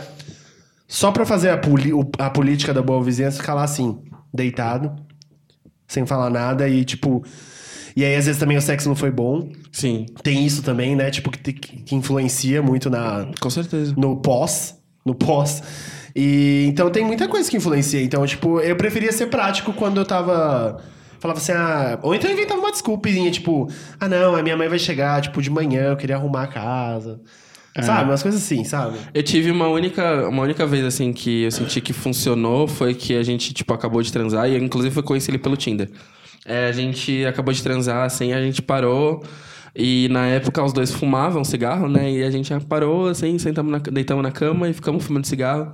só pra fazer a, poli- o- a política da boa vizinhança, ficar lá assim, deitado, sem falar nada e tipo. E aí, às vezes, também o sexo não foi bom. Sim, Tem isso também, né? Tipo, que, que influencia muito na, com certeza. no pós. No pós. E então tem muita coisa que influencia. Então, tipo, eu preferia ser prático quando eu tava. Falava assim, ah. Ou então eu inventava uma desculpinha, tipo, ah não, a minha mãe vai chegar, tipo, de manhã, eu queria arrumar a casa. Sabe? Umas coisas assim, sabe? Eu tive uma única, uma única vez, assim, que eu senti que funcionou, foi que a gente, tipo, acabou de transar, e eu, inclusive foi conheci ele pelo Tinder. É, a gente acabou de transar, assim, a gente parou, e na época os dois fumavam cigarro, né? E a gente parou, assim, sentamos na, deitamos na cama e ficamos fumando cigarro.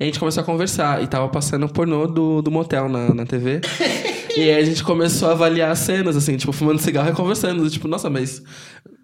E a gente começou a conversar, e tava passando pornô do, do motel na, na TV. <laughs> e aí a gente começou a avaliar as cenas, assim, tipo, fumando cigarro e conversando. Tipo, nossa, mas...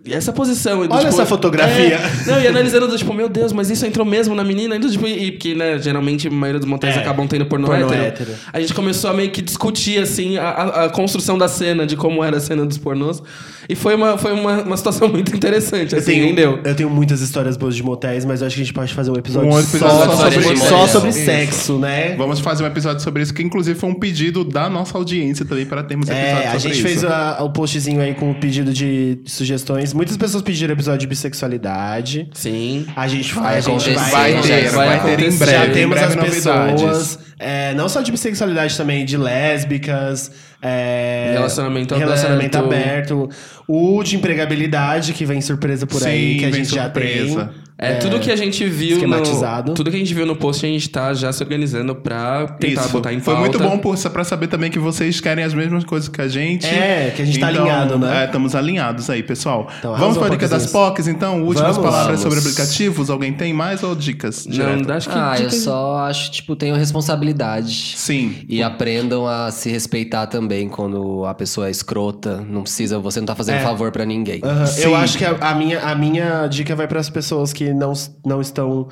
E essa posição... e do, Olha tipo, essa fotografia. é, não, e analisando, do, tipo, meu Deus, mas isso entrou mesmo na menina? E, do, tipo, e porque, né, geralmente a maioria dos motéis É, acabam tendo pornô, pornô hétero. hétero. A gente começou a meio que discutir, assim, a, a- a construção da cena, de como era a cena dos pornôs. E foi uma, foi uma, uma situação <laughs> muito interessante, Eu assim, tenho, rendeu. eu tenho muitas histórias boas de motéis, mas eu acho que a gente pode fazer um episódio, Um episódio só, só sobre, só sobre Isso. sexo, né? Vamos fazer um episódio sobre isso, que inclusive foi um pedido da nossa audiência também para termos episódios É, a sobre gente isso. fez a- o postzinho aí com o pedido de sugestões. Muitas pessoas pediram episódio de bissexualidade. Sim. A gente vai, a gente Vai vai, ter, vai vai, ter em breve. já em temos breve as novidades. pessoas, é, não só de bissexualidade também, de lésbicas, é, Relacionamento relacionamento aberto. aberto, o de empregabilidade que vem surpresa por aí, Sim, que a gente já surpresa. tem. É, tudo que a gente viu esquematizado. no... Tudo que a gente viu no post, a gente tá já se organizando pra tentar Isso. botar em Foi pauta. muito bom por, pra saber também que vocês querem as mesmas coisas que a gente. É, que a gente tá Então, alinhado, né? É, estamos alinhados aí, pessoal. Então, Vamos arrasou, para a dica das. POCs, então? Últimas Vamos. palavras Vamos. sobre aplicativos. Alguém tem mais ou dicas? Não, acho que... Ah, eu dica- só acho, tipo, tenho responsabilidade. Sim. E aprendam a se respeitar também quando a pessoa é escrota. Não precisa, você não tá fazendo É. favor pra ninguém. Aham, Sim. Eu acho que a, a minha, a minha dica vai para as pessoas que não, não estão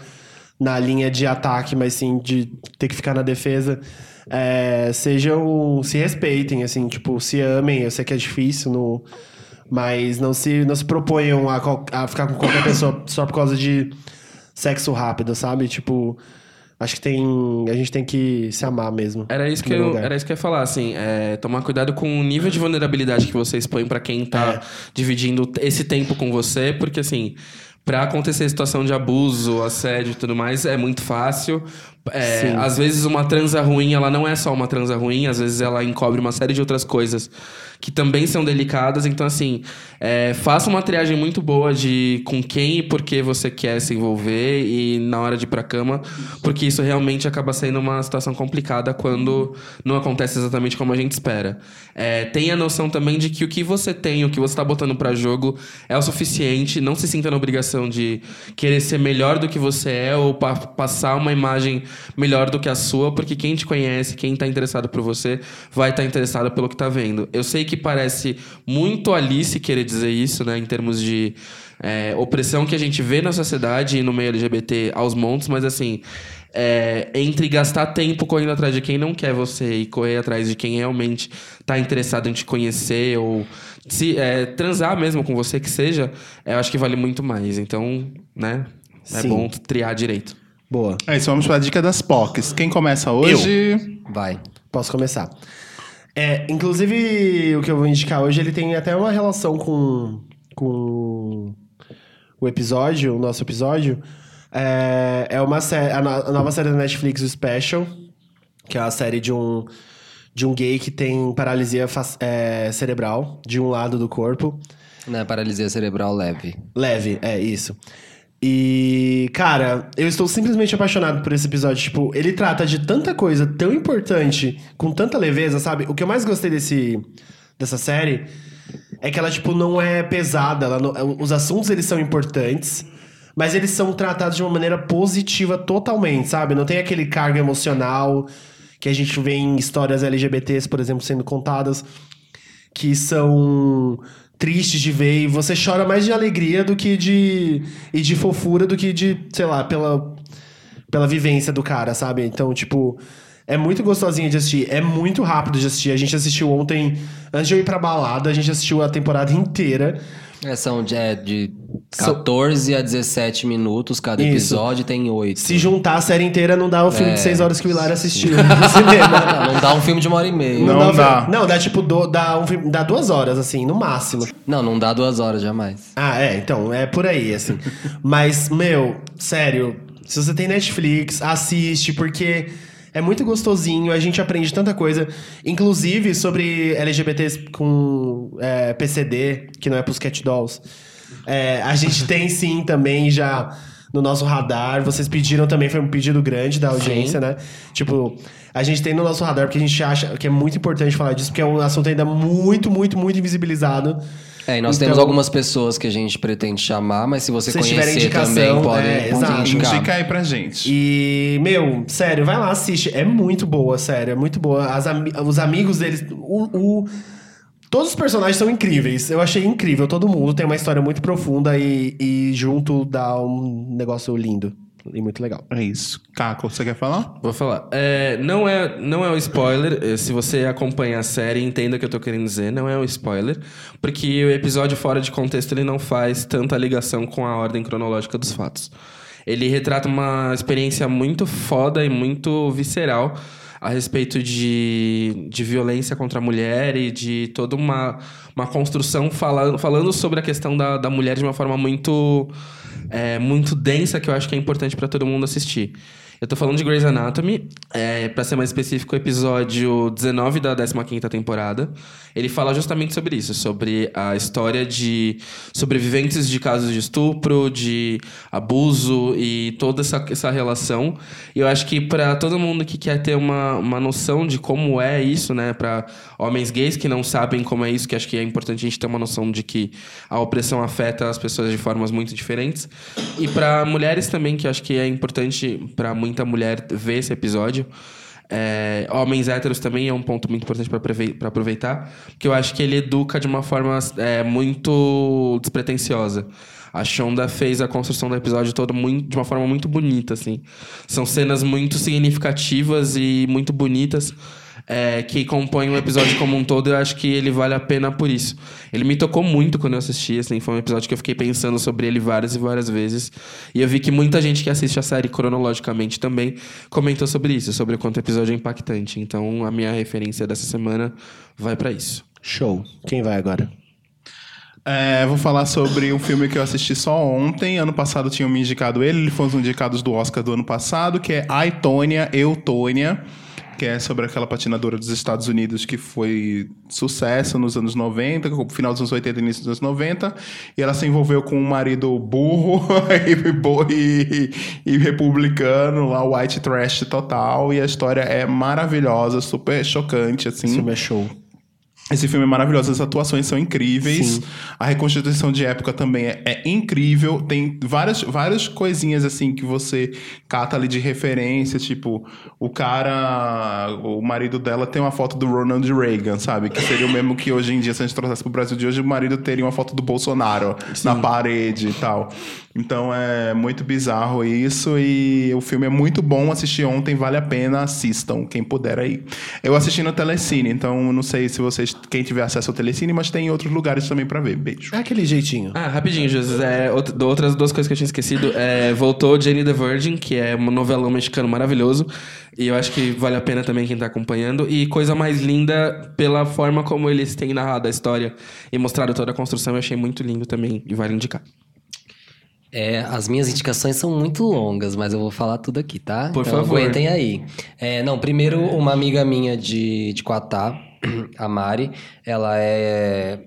na linha de ataque, mas sim de ter que ficar na defesa. É, sejam. Se respeitem, assim, tipo, se amem. Eu sei que é difícil, no, mas não se, não se proponham a, a ficar com qualquer pessoa só por causa de sexo rápido, sabe? Tipo. Acho que tem. A gente tem que se amar mesmo. Era isso, que eu, lugar. era isso que eu ia falar, assim, é, tomar cuidado com o nível de vulnerabilidade que você expõe pra quem tá dividindo esse tempo com você, porque assim, pra acontecer situação de abuso, assédio e tudo mais, é muito fácil. É, às vezes uma transa ruim, ela não é só uma transa ruim, às vezes ela encobre uma série de outras coisas que também são delicadas. Então, assim, é, faça uma triagem muito boa de com quem e por que você quer se envolver e na hora de ir pra cama, porque isso realmente acaba sendo uma situação complicada quando não acontece exatamente como a gente espera. É, tenha noção também de que o que você tem, o que você tá botando pra jogo é o suficiente. Não se sinta na obrigação de querer ser melhor do que você é ou pa passar uma imagem melhor do que a sua, porque quem te conhece, quem tá interessado por você, vai estar tá interessado pelo que tá vendo. Eu sei que parece muito Alice querer dizer isso, né, em termos de é, opressão que a gente vê na sociedade e no meio LGBT aos montes, mas assim, é, entre gastar tempo correndo atrás de quem não quer você e correr atrás de quem realmente está interessado em te conhecer ou se é, transar mesmo com você que seja, é, eu acho que vale muito mais. Então, né, é Sim. bom triar direito. Boa. É isso, vamos para a dica das POCs. Quem começa hoje? Vai. Posso começar. É, inclusive, o que eu vou indicar hoje, ele tem até uma relação com, com o episódio, o nosso episódio. É, é uma série, a, no- a nova série da Netflix, o Special, que é a série de um, de um gay que tem paralisia é, cerebral de um lado do corpo. Não é paralisia cerebral leve. Leve, é isso. E, cara, eu estou simplesmente apaixonado por esse episódio. Tipo, ele trata de tanta coisa tão importante, com tanta leveza, sabe? O que eu mais gostei desse, dessa série é que ela, tipo, não é pesada. Ela não- os assuntos, eles são importantes, mas eles são tratados de uma maneira positiva totalmente, sabe? Não tem aquele cargo emocional que a gente vê em histórias LGBTs, por exemplo, sendo contadas que são tristes de ver e você chora mais de alegria do que de e de fofura do que de, sei lá, pela pela vivência do cara, sabe? Então, tipo, é muito gostosinho de assistir, é muito rápido de assistir. A gente assistiu ontem, antes de eu ir pra balada, a gente assistiu a temporada inteira. É, são de, é, de 14 a 17 minutos cada Isso. episódio, tem 8. Se juntar a série inteira, não dá o filme É. de seis horas que o Hilário assistiu <laughs> no cinema. Não dá um filme de uma hora e meia. Não dá. o dá. filme- Não, dá tipo, do- dá, um filme- dá duas horas, assim, no máximo. Não, não dá duas horas jamais. Ah, é, então, é por aí, assim. Mas, meu, sério, se você tem Netflix, assiste, porque é muito gostosinho, a gente aprende tanta coisa, inclusive sobre LGBTs com é, PCD, que não é pros cat dolls. É, a gente tem sim também já no nosso radar. Vocês pediram também, foi um pedido grande da audiência, né? Tipo, a gente tem no nosso radar porque a gente acha que é muito importante falar disso, porque é um assunto ainda muito, muito, muito invisibilizado. É, e nós Então- temos algumas pessoas que a gente pretende chamar, mas se você Se tiverem conhecer indicação, também, pode, é, pode indicar. Indica aí pra gente. E, meu, sério, vai lá, assiste. É muito boa, sério, é muito boa. As os amigos deles. O, o- Todos os personagens são incríveis. Eu achei incrível. Todo mundo tem uma história muito profunda e, e junto dá um negócio lindo. E muito legal. É isso. Caco, você quer falar? Vou falar. É, não, é, não é um spoiler. eh, Se você acompanha a série, entenda o que eu tô querendo dizer. Não é um spoiler. Porque o episódio fora de contexto ele não faz tanta ligação com a ordem cronológica dos fatos. Ele retrata uma experiência muito foda e muito visceral a respeito de, de violência contra a mulher e de toda uma, uma construção falando, falando sobre a questão da, da mulher de uma forma muito, é, muito densa que eu acho que é importante para todo mundo assistir. Eu tô falando de Grey's Anatomy, é, para ser mais específico, o episódio 19 da 15ª temporada. Ele fala justamente sobre isso, sobre a história de sobreviventes de casos de estupro, de abuso e toda essa, essa relação. E eu acho que para todo mundo que quer ter uma, uma noção de como é isso, né, para homens gays que não sabem como é isso, que acho que é importante a gente ter uma noção de que a opressão afeta as pessoas de formas muito diferentes. E para mulheres também, que acho que é importante para muita mulher ver esse episódio. É, homens héteros também é um ponto muito importante para aproveitar, porque eu acho que ele educa de uma forma é, muito despretensiosa. A Shonda fez a construção do episódio todo muito, de uma forma muito bonita, assim. São cenas muito significativas e muito bonitas é, que compõem o episódio como um todo. Eu acho que ele vale a pena por isso. Ele me tocou muito quando eu assisti, assim. Foi um episódio que eu fiquei pensando sobre ele várias e várias vezes. E eu vi que muita gente que assiste a série cronologicamente também comentou sobre isso, sobre o quanto o episódio é impactante. Então, a minha referência dessa semana vai pra isso. Show. Quem vai agora? É, vou falar sobre um filme que eu assisti só ontem. Ano passado tinham me indicado ele. Ele foi um dos indicados do Oscar do ano passado, que é I, Tônia, Eu, Tônia. Que é sobre aquela patinadora dos Estados Unidos que foi sucesso nos anos 90, no final dos anos 80 e início dos anos 90. E ela se envolveu com um marido burro <laughs> e, e- e republicano, lá, white trash total. E a história é maravilhosa, super chocante, assim. É show. Esse filme é maravilhoso, as atuações são incríveis. A reconstituição de época também é, é incrível. Tem várias, várias coisinhas assim que você cata ali de referência, tipo, o cara, o marido dela tem uma foto do Ronald Reagan, sabe? Que seria o mesmo que hoje em dia, se a gente trouxesse pro Brasil de hoje, o marido teria uma foto do Bolsonaro na parede e tal. Então é muito bizarro isso e o filme é muito bom. Assisti ontem, vale a pena, assistam, quem puder aí. Eu assisti no Telecine, então não sei se vocês, quem tiver acesso ao Telecine, mas tem em outros lugares também pra ver. Beijo. É aquele jeitinho. Ah, rapidinho, Jesus. É, out- outras duas coisas que eu tinha esquecido. É, voltou Jane the Virgin, que é um novelão mexicano maravilhoso. E eu acho que vale a pena também quem tá acompanhando. E coisa mais linda pela forma como eles têm narrado a história e mostrado toda a construção. Eu achei muito lindo também e vale indicar. É, as minhas indicações são muito longas, mas eu vou falar tudo aqui, tá? Por então, favor. aguentem aí. É, não, primeiro, uma amiga minha de, de Quatá, <clears throat> a Mari, ela é.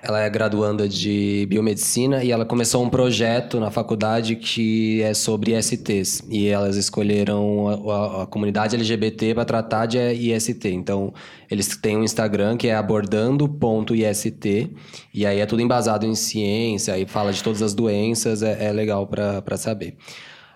Ela é graduanda de biomedicina e ela começou um projeto na faculdade que é sobre ISTs. E elas escolheram a, a- a comunidade LGBT para tratar de IST. Então, eles têm um Instagram que é abordando.ist. E aí é tudo embasado em ciência, aí fala de todas as doenças, é, é legal para saber.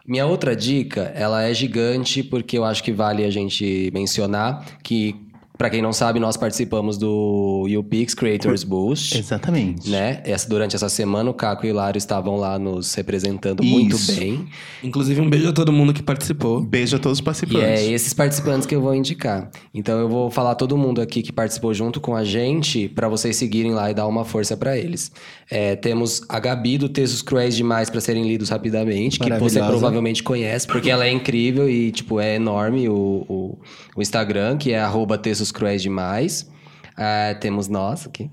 Minha outra dica, ela é gigante porque eu acho que vale a gente mencionar que, para quem não sabe, nós participamos do UPix Creators Boost. <laughs> Exatamente. Né? Essa, durante essa semana, o Caco e o Hilário estavam lá nos representando muito Isso. bem. Inclusive, um beijo a todo mundo que participou. Beijo a todos os E participantes. é esses participantes que eu vou indicar. Então eu vou falar todo mundo aqui que participou junto com a gente para vocês seguirem lá e dar uma força para eles. É, temos a Gabi do Textos Cruéis Demais para serem lidos rapidamente, que você provavelmente conhece, porque ela é incrível e tipo é enorme o, o, o Instagram, que é arroba Textos Cruéis Demais. Ah, temos nós aqui.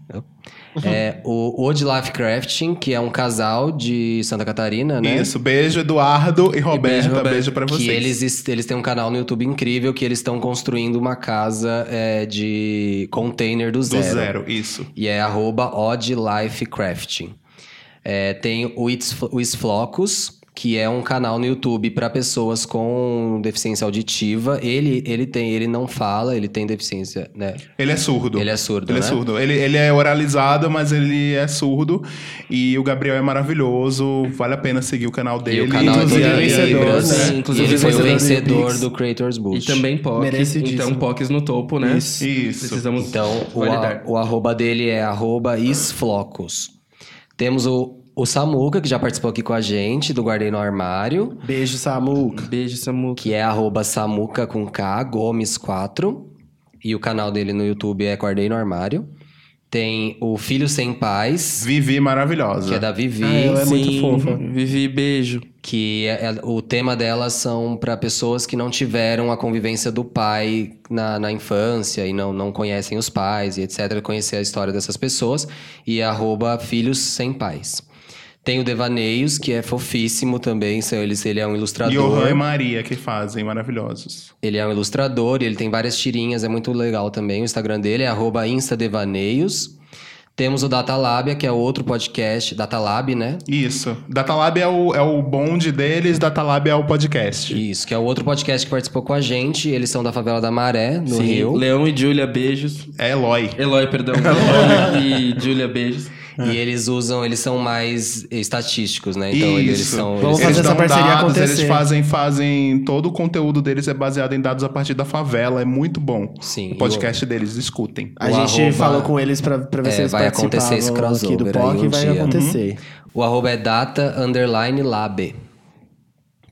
É, o Old Life Crafting, que é um casal de Santa Catarina, né? Isso, beijo Eduardo e Roberta, Roberta. beijo pra vocês. Que eles, eles têm um canal no YouTube incrível que eles estão construindo uma casa é, de container do do zero. zero, isso. E é arroba Odd Life Crafting. É, tem o It's, o It's Flocos, que é um canal no YouTube para pessoas com deficiência auditiva. Ele, ele tem, ele não fala, ele tem deficiência, né? Ele é surdo. Ele é surdo, Ele né? é surdo. Ele, ele é oralizado, mas ele é surdo. E o Gabriel é maravilhoso. Vale a pena seguir o canal dele. E o canal é Inclusive, em vencedor, Libras. né? E Inclusive, ele foi o vencedor do Creators E Boost. também POC. Merecidíssimo. Então, POCs no topo, né? Isso. Isso. Precisamos Então, o, a- o arroba dele é arroba isflocos. Temos o, o Samuca, que já participou aqui com a gente, do Guardei no Armário, Beijo, Samuca. Beijo, Samuca. que é arroba Samuca com K, Gomes 4. E o canal dele no YouTube é Guardei no Armário. Tem o Filho Sem Pais, Vivi maravilhosa. que é da Vivi. Ah, ela é muito Sim, fofa. Vivi, beijo. que é- é- o tema delas são para pessoas que não tiveram a convivência do pai na, na infância e não, não conhecem os pais e etc. Conhecer a história dessas pessoas. E é arroba Filhos Sem Pais. Tem o Devaneios, que é fofíssimo também. são eles- Ele é um ilustrador. Johan e Maria que fazem, maravilhosos. Ele é um ilustrador e ele tem várias tirinhas, é muito legal também. O Instagram dele é arroba instadevaneios. Temos o Datalabia, que é outro podcast, Datalab, né? Isso. Datalab é o, é o bonde deles, Datalab é o podcast. Isso, que é o outro podcast que participou com a gente. Eles são da favela da Maré, no Sim. Rio. Leão e Júlia, beijos. É Eloy. Eloy, perdão. <laughs> Eloy e Júlia, beijos. E eles usam, eles são mais estatísticos, né? Então eles Isso. são. Vamos eles- fazer eles essa dão parceria dados, acontecer. Eles fazem, fazem. Todo o conteúdo deles é baseado em dados a partir da favela. É muito bom. Sim, O podcast deles, escutem. A O gente arroba- falou com eles pra, pra ver É, se eles vai acontecer esse participavam aqui do crossover aí POC e um vai dia. acontecer. O arroba é data underline lab.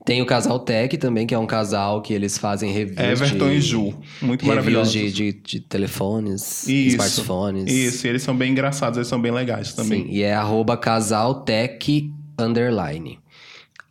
Tem o Casal Tech também, que é um casal que eles fazem reviews. Everton de, e Ju. Muito Reviews maravilhosos. de, de, de telefones, Isso. smartphones. Isso, e eles são bem engraçados, eles são bem legais também. Sim, e é arroba casaltech underline.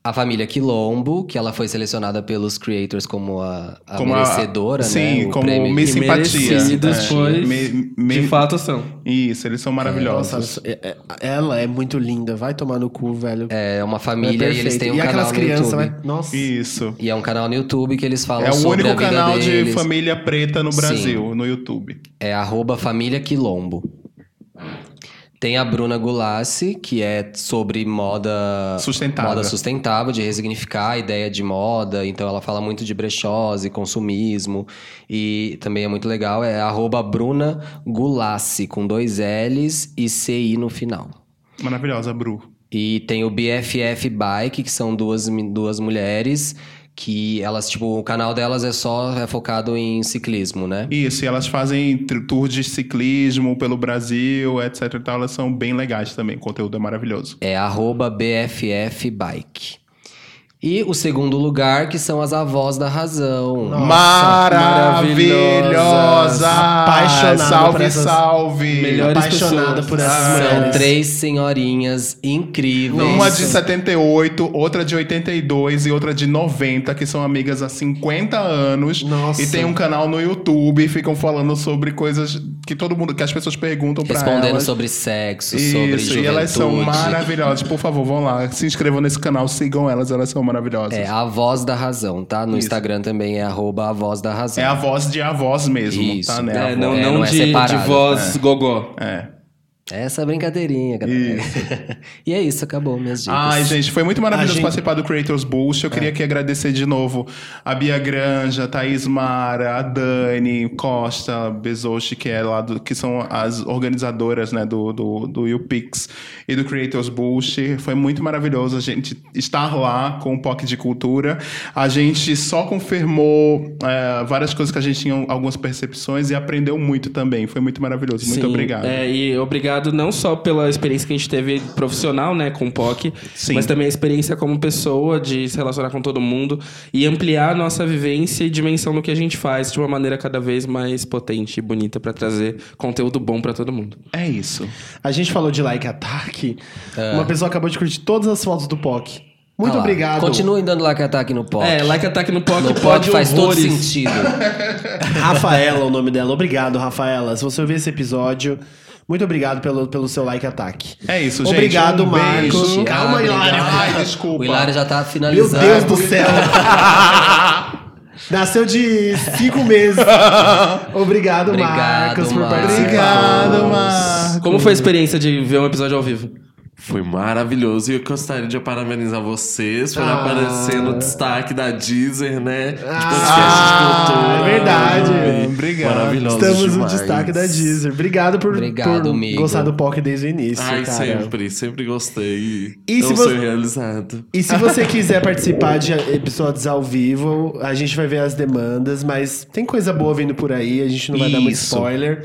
A família Quilombo, que ela foi selecionada pelos creators como a, a Como a- merecedora, né? sim, O como prêmio- Miss E Simpatia. merecidos, É. Me- me- de fato são. Isso, eles são maravilhosos. Nossa, é- é- ela é muito linda. Vai tomar no cu, velho. É uma É família e eles têm um e canal aquelas no crianças, YouTube. né? Nossa. Isso. E é um canal no YouTube que eles falam É o sobre único a vida canal de família preta no Sim. Brasil, no YouTube. É arroba família Quilombo. Tem a Bruna Gulassi, que é sobre moda Sustentável. moda sustentável, de resignificar a ideia de moda. Então ela fala muito de brechós e consumismo. E também é muito legal, é arroba Bruna Gulassi, com dois L's e CI no final. Maravilhosa, Bru. E tem o BFF Bike, que são duas, duas mulheres que elas, tipo, o canal delas é só é focado em ciclismo, né? Isso, e elas fazem tr- tour de ciclismo pelo Brasil, etc e tal. Elas são bem legais também, o conteúdo é maravilhoso. É arroba BFF Bike. E o segundo lugar, que são as avós da razão. Maravilhosa! Apaixonado Salve, por essas- salve! Melhores Apaixonada pessoas. por essas Ah, São mulheres. três senhorinhas incríveis. Uma de 78, outra de 82 e outra de 90, que são amigas há 50 anos. Nossa. E tem um canal no YouTube e ficam falando sobre coisas que todo mundo, que as pessoas perguntam pra Respondendo elas. sobre sexo, sobre Isso, juventude. e elas são maravilhosas. Por favor, vão lá, se inscrevam nesse canal, sigam elas, elas são maravilhosas. É a voz da razão, tá? No Isso. Instagram também é arroba a voz da razão. É a voz de avós mesmo, Isso. tá? Né? É, A não, voz. É, não, não é de, separado. de voz gogó. É. Essa brincadeirinha, galera. <laughs> e é isso, acabou minhas dicas. Ai, gente, foi muito maravilhoso gente- participar do Creators Boost. Eu queria aqui agradecer de novo a Bia Granja, a Thaís Mara, a Dani Costa, Bezoshi, que é lá do, que são as organizadoras né, do, do, do UPix e do Creators Boost. Foi muito maravilhoso a gente estar lá com o POC de Cultura. A gente só confirmou é, várias coisas que a gente tinha algumas percepções e aprendeu muito também. Foi muito maravilhoso. Muito Sim, obrigado. é, e obrigado não só pela experiência que a gente teve profissional, né, com o POC, Sim. mas também a experiência como pessoa de se relacionar com todo mundo e ampliar a nossa vivência e dimensão do que a gente faz de uma maneira cada vez mais potente e bonita pra trazer conteúdo bom pra todo mundo. É isso. A gente falou de like attack. É. Uma pessoa acabou de curtir todas as fotos do POC. Muito Ah obrigado. Continuem dando like ataque no pop. É, like ataque no POC no pode pop faz todo horrores. sentido. <laughs> <laughs> Rafaela, o nome dela. Obrigado, Rafaela. Se você ouvir esse episódio, muito obrigado pelo, pelo seu like attack. É isso, gente. Obrigado, Um beijo. Marcos. Calma, Ah, Hilário. Ai, desculpa. O Hilário já tá Meu finalizando. Deus do céu. <laughs> Nasceu de cinco meses. Obrigado, Obrigado, Marcos, por Marcos. participar. Obrigado, Marcos. Como foi a experiência de ver um episódio ao vivo? Foi maravilhoso e eu gostaria de parabenizar vocês por Ah. aparecer no destaque da Deezer, né? De podcast Ah, de cultura. é verdade. Obrigado. Maravilhoso Estamos no demais. destaque da Deezer. Obrigado por, Obrigado, por amigo. gostar do POC desde o início, Ai, cara. sempre, sempre gostei. E é se você- realizado. E se você quiser participar de episódios ao vivo, a gente vai ver as demandas, mas tem coisa boa vindo por aí, a gente não vai dar muito Isso. spoiler.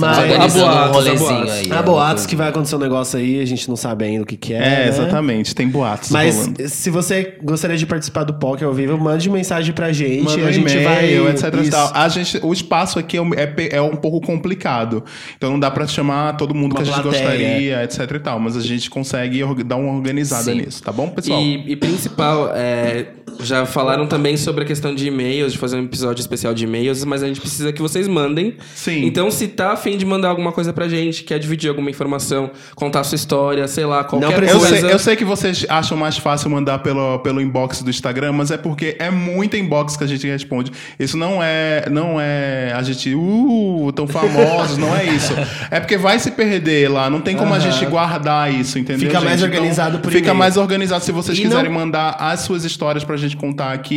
Mas organizando Há um boatos, há rolezinho boatos. aí. há boatos que vai acontecer um negócio aí, a gente não sabe ainda o que, que é. É, né? exatamente. Tem boatos Mas rolando. se você gostaria de participar do POC ao vivo, mande mensagem pra gente. Manda um a gente e-mail, vai. etc. tal. A gente, o espaço aqui é, um- é é um pouco complicado. Então não dá pra chamar todo mundo Uma que a gente plateia. gostaria, etc e tal. Mas a gente consegue dar uma organizada Sim. nisso, tá bom, pessoal? E, e principal, é, já falaram também sobre a questão de e-mails, de fazer um episódio especial de e-mails, mas a gente precisa que vocês mandem. Sim. Então, se tá afim de mandar alguma coisa pra gente, quer dividir alguma informação, contar a sua história, sei lá, qualquer precisa- Eu coisa. sei, eu sei que vocês acham mais fácil mandar pelo, pelo inbox do Instagram, mas é porque é muito inbox que a gente responde. Isso não é, não é a gente, uh, tão famosos, não é isso. É porque vai se perder lá, não tem como a gente guardar isso, entendeu? Fica mais gente? Então, organizado por Fica e-mail. mais organizado se vocês E quiserem não- mandar as suas histórias pra gente contar aqui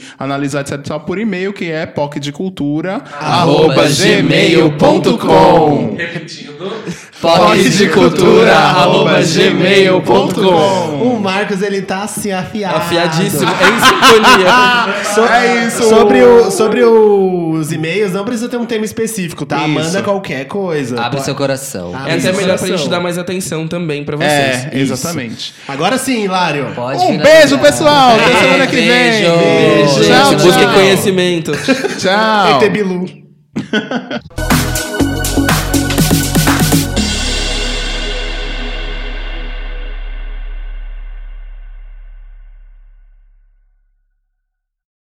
e analisar, etc. Só por e-mail, que é pocdecultura, Arroba gmail.com. Poddecultura.gmail.com O Marcos, ele tá assim afiado. Afiadíssimo, é em sintonia. <laughs> So- É isso. Sobre, o, sobre os e-mails, não precisa ter um tema específico, tá? Isso. Manda qualquer coisa. Abre Pode- seu coração. Abre É até melhor pra coração. gente dar mais atenção também pra vocês. É, Isso. exatamente. Agora sim, Hilário. Pode Um beijo, pessoal. Até semana que vem. Beijo. Beijo. Tchau, tchau. conhecimento. <laughs> Tchau. ET Bilu. <laughs>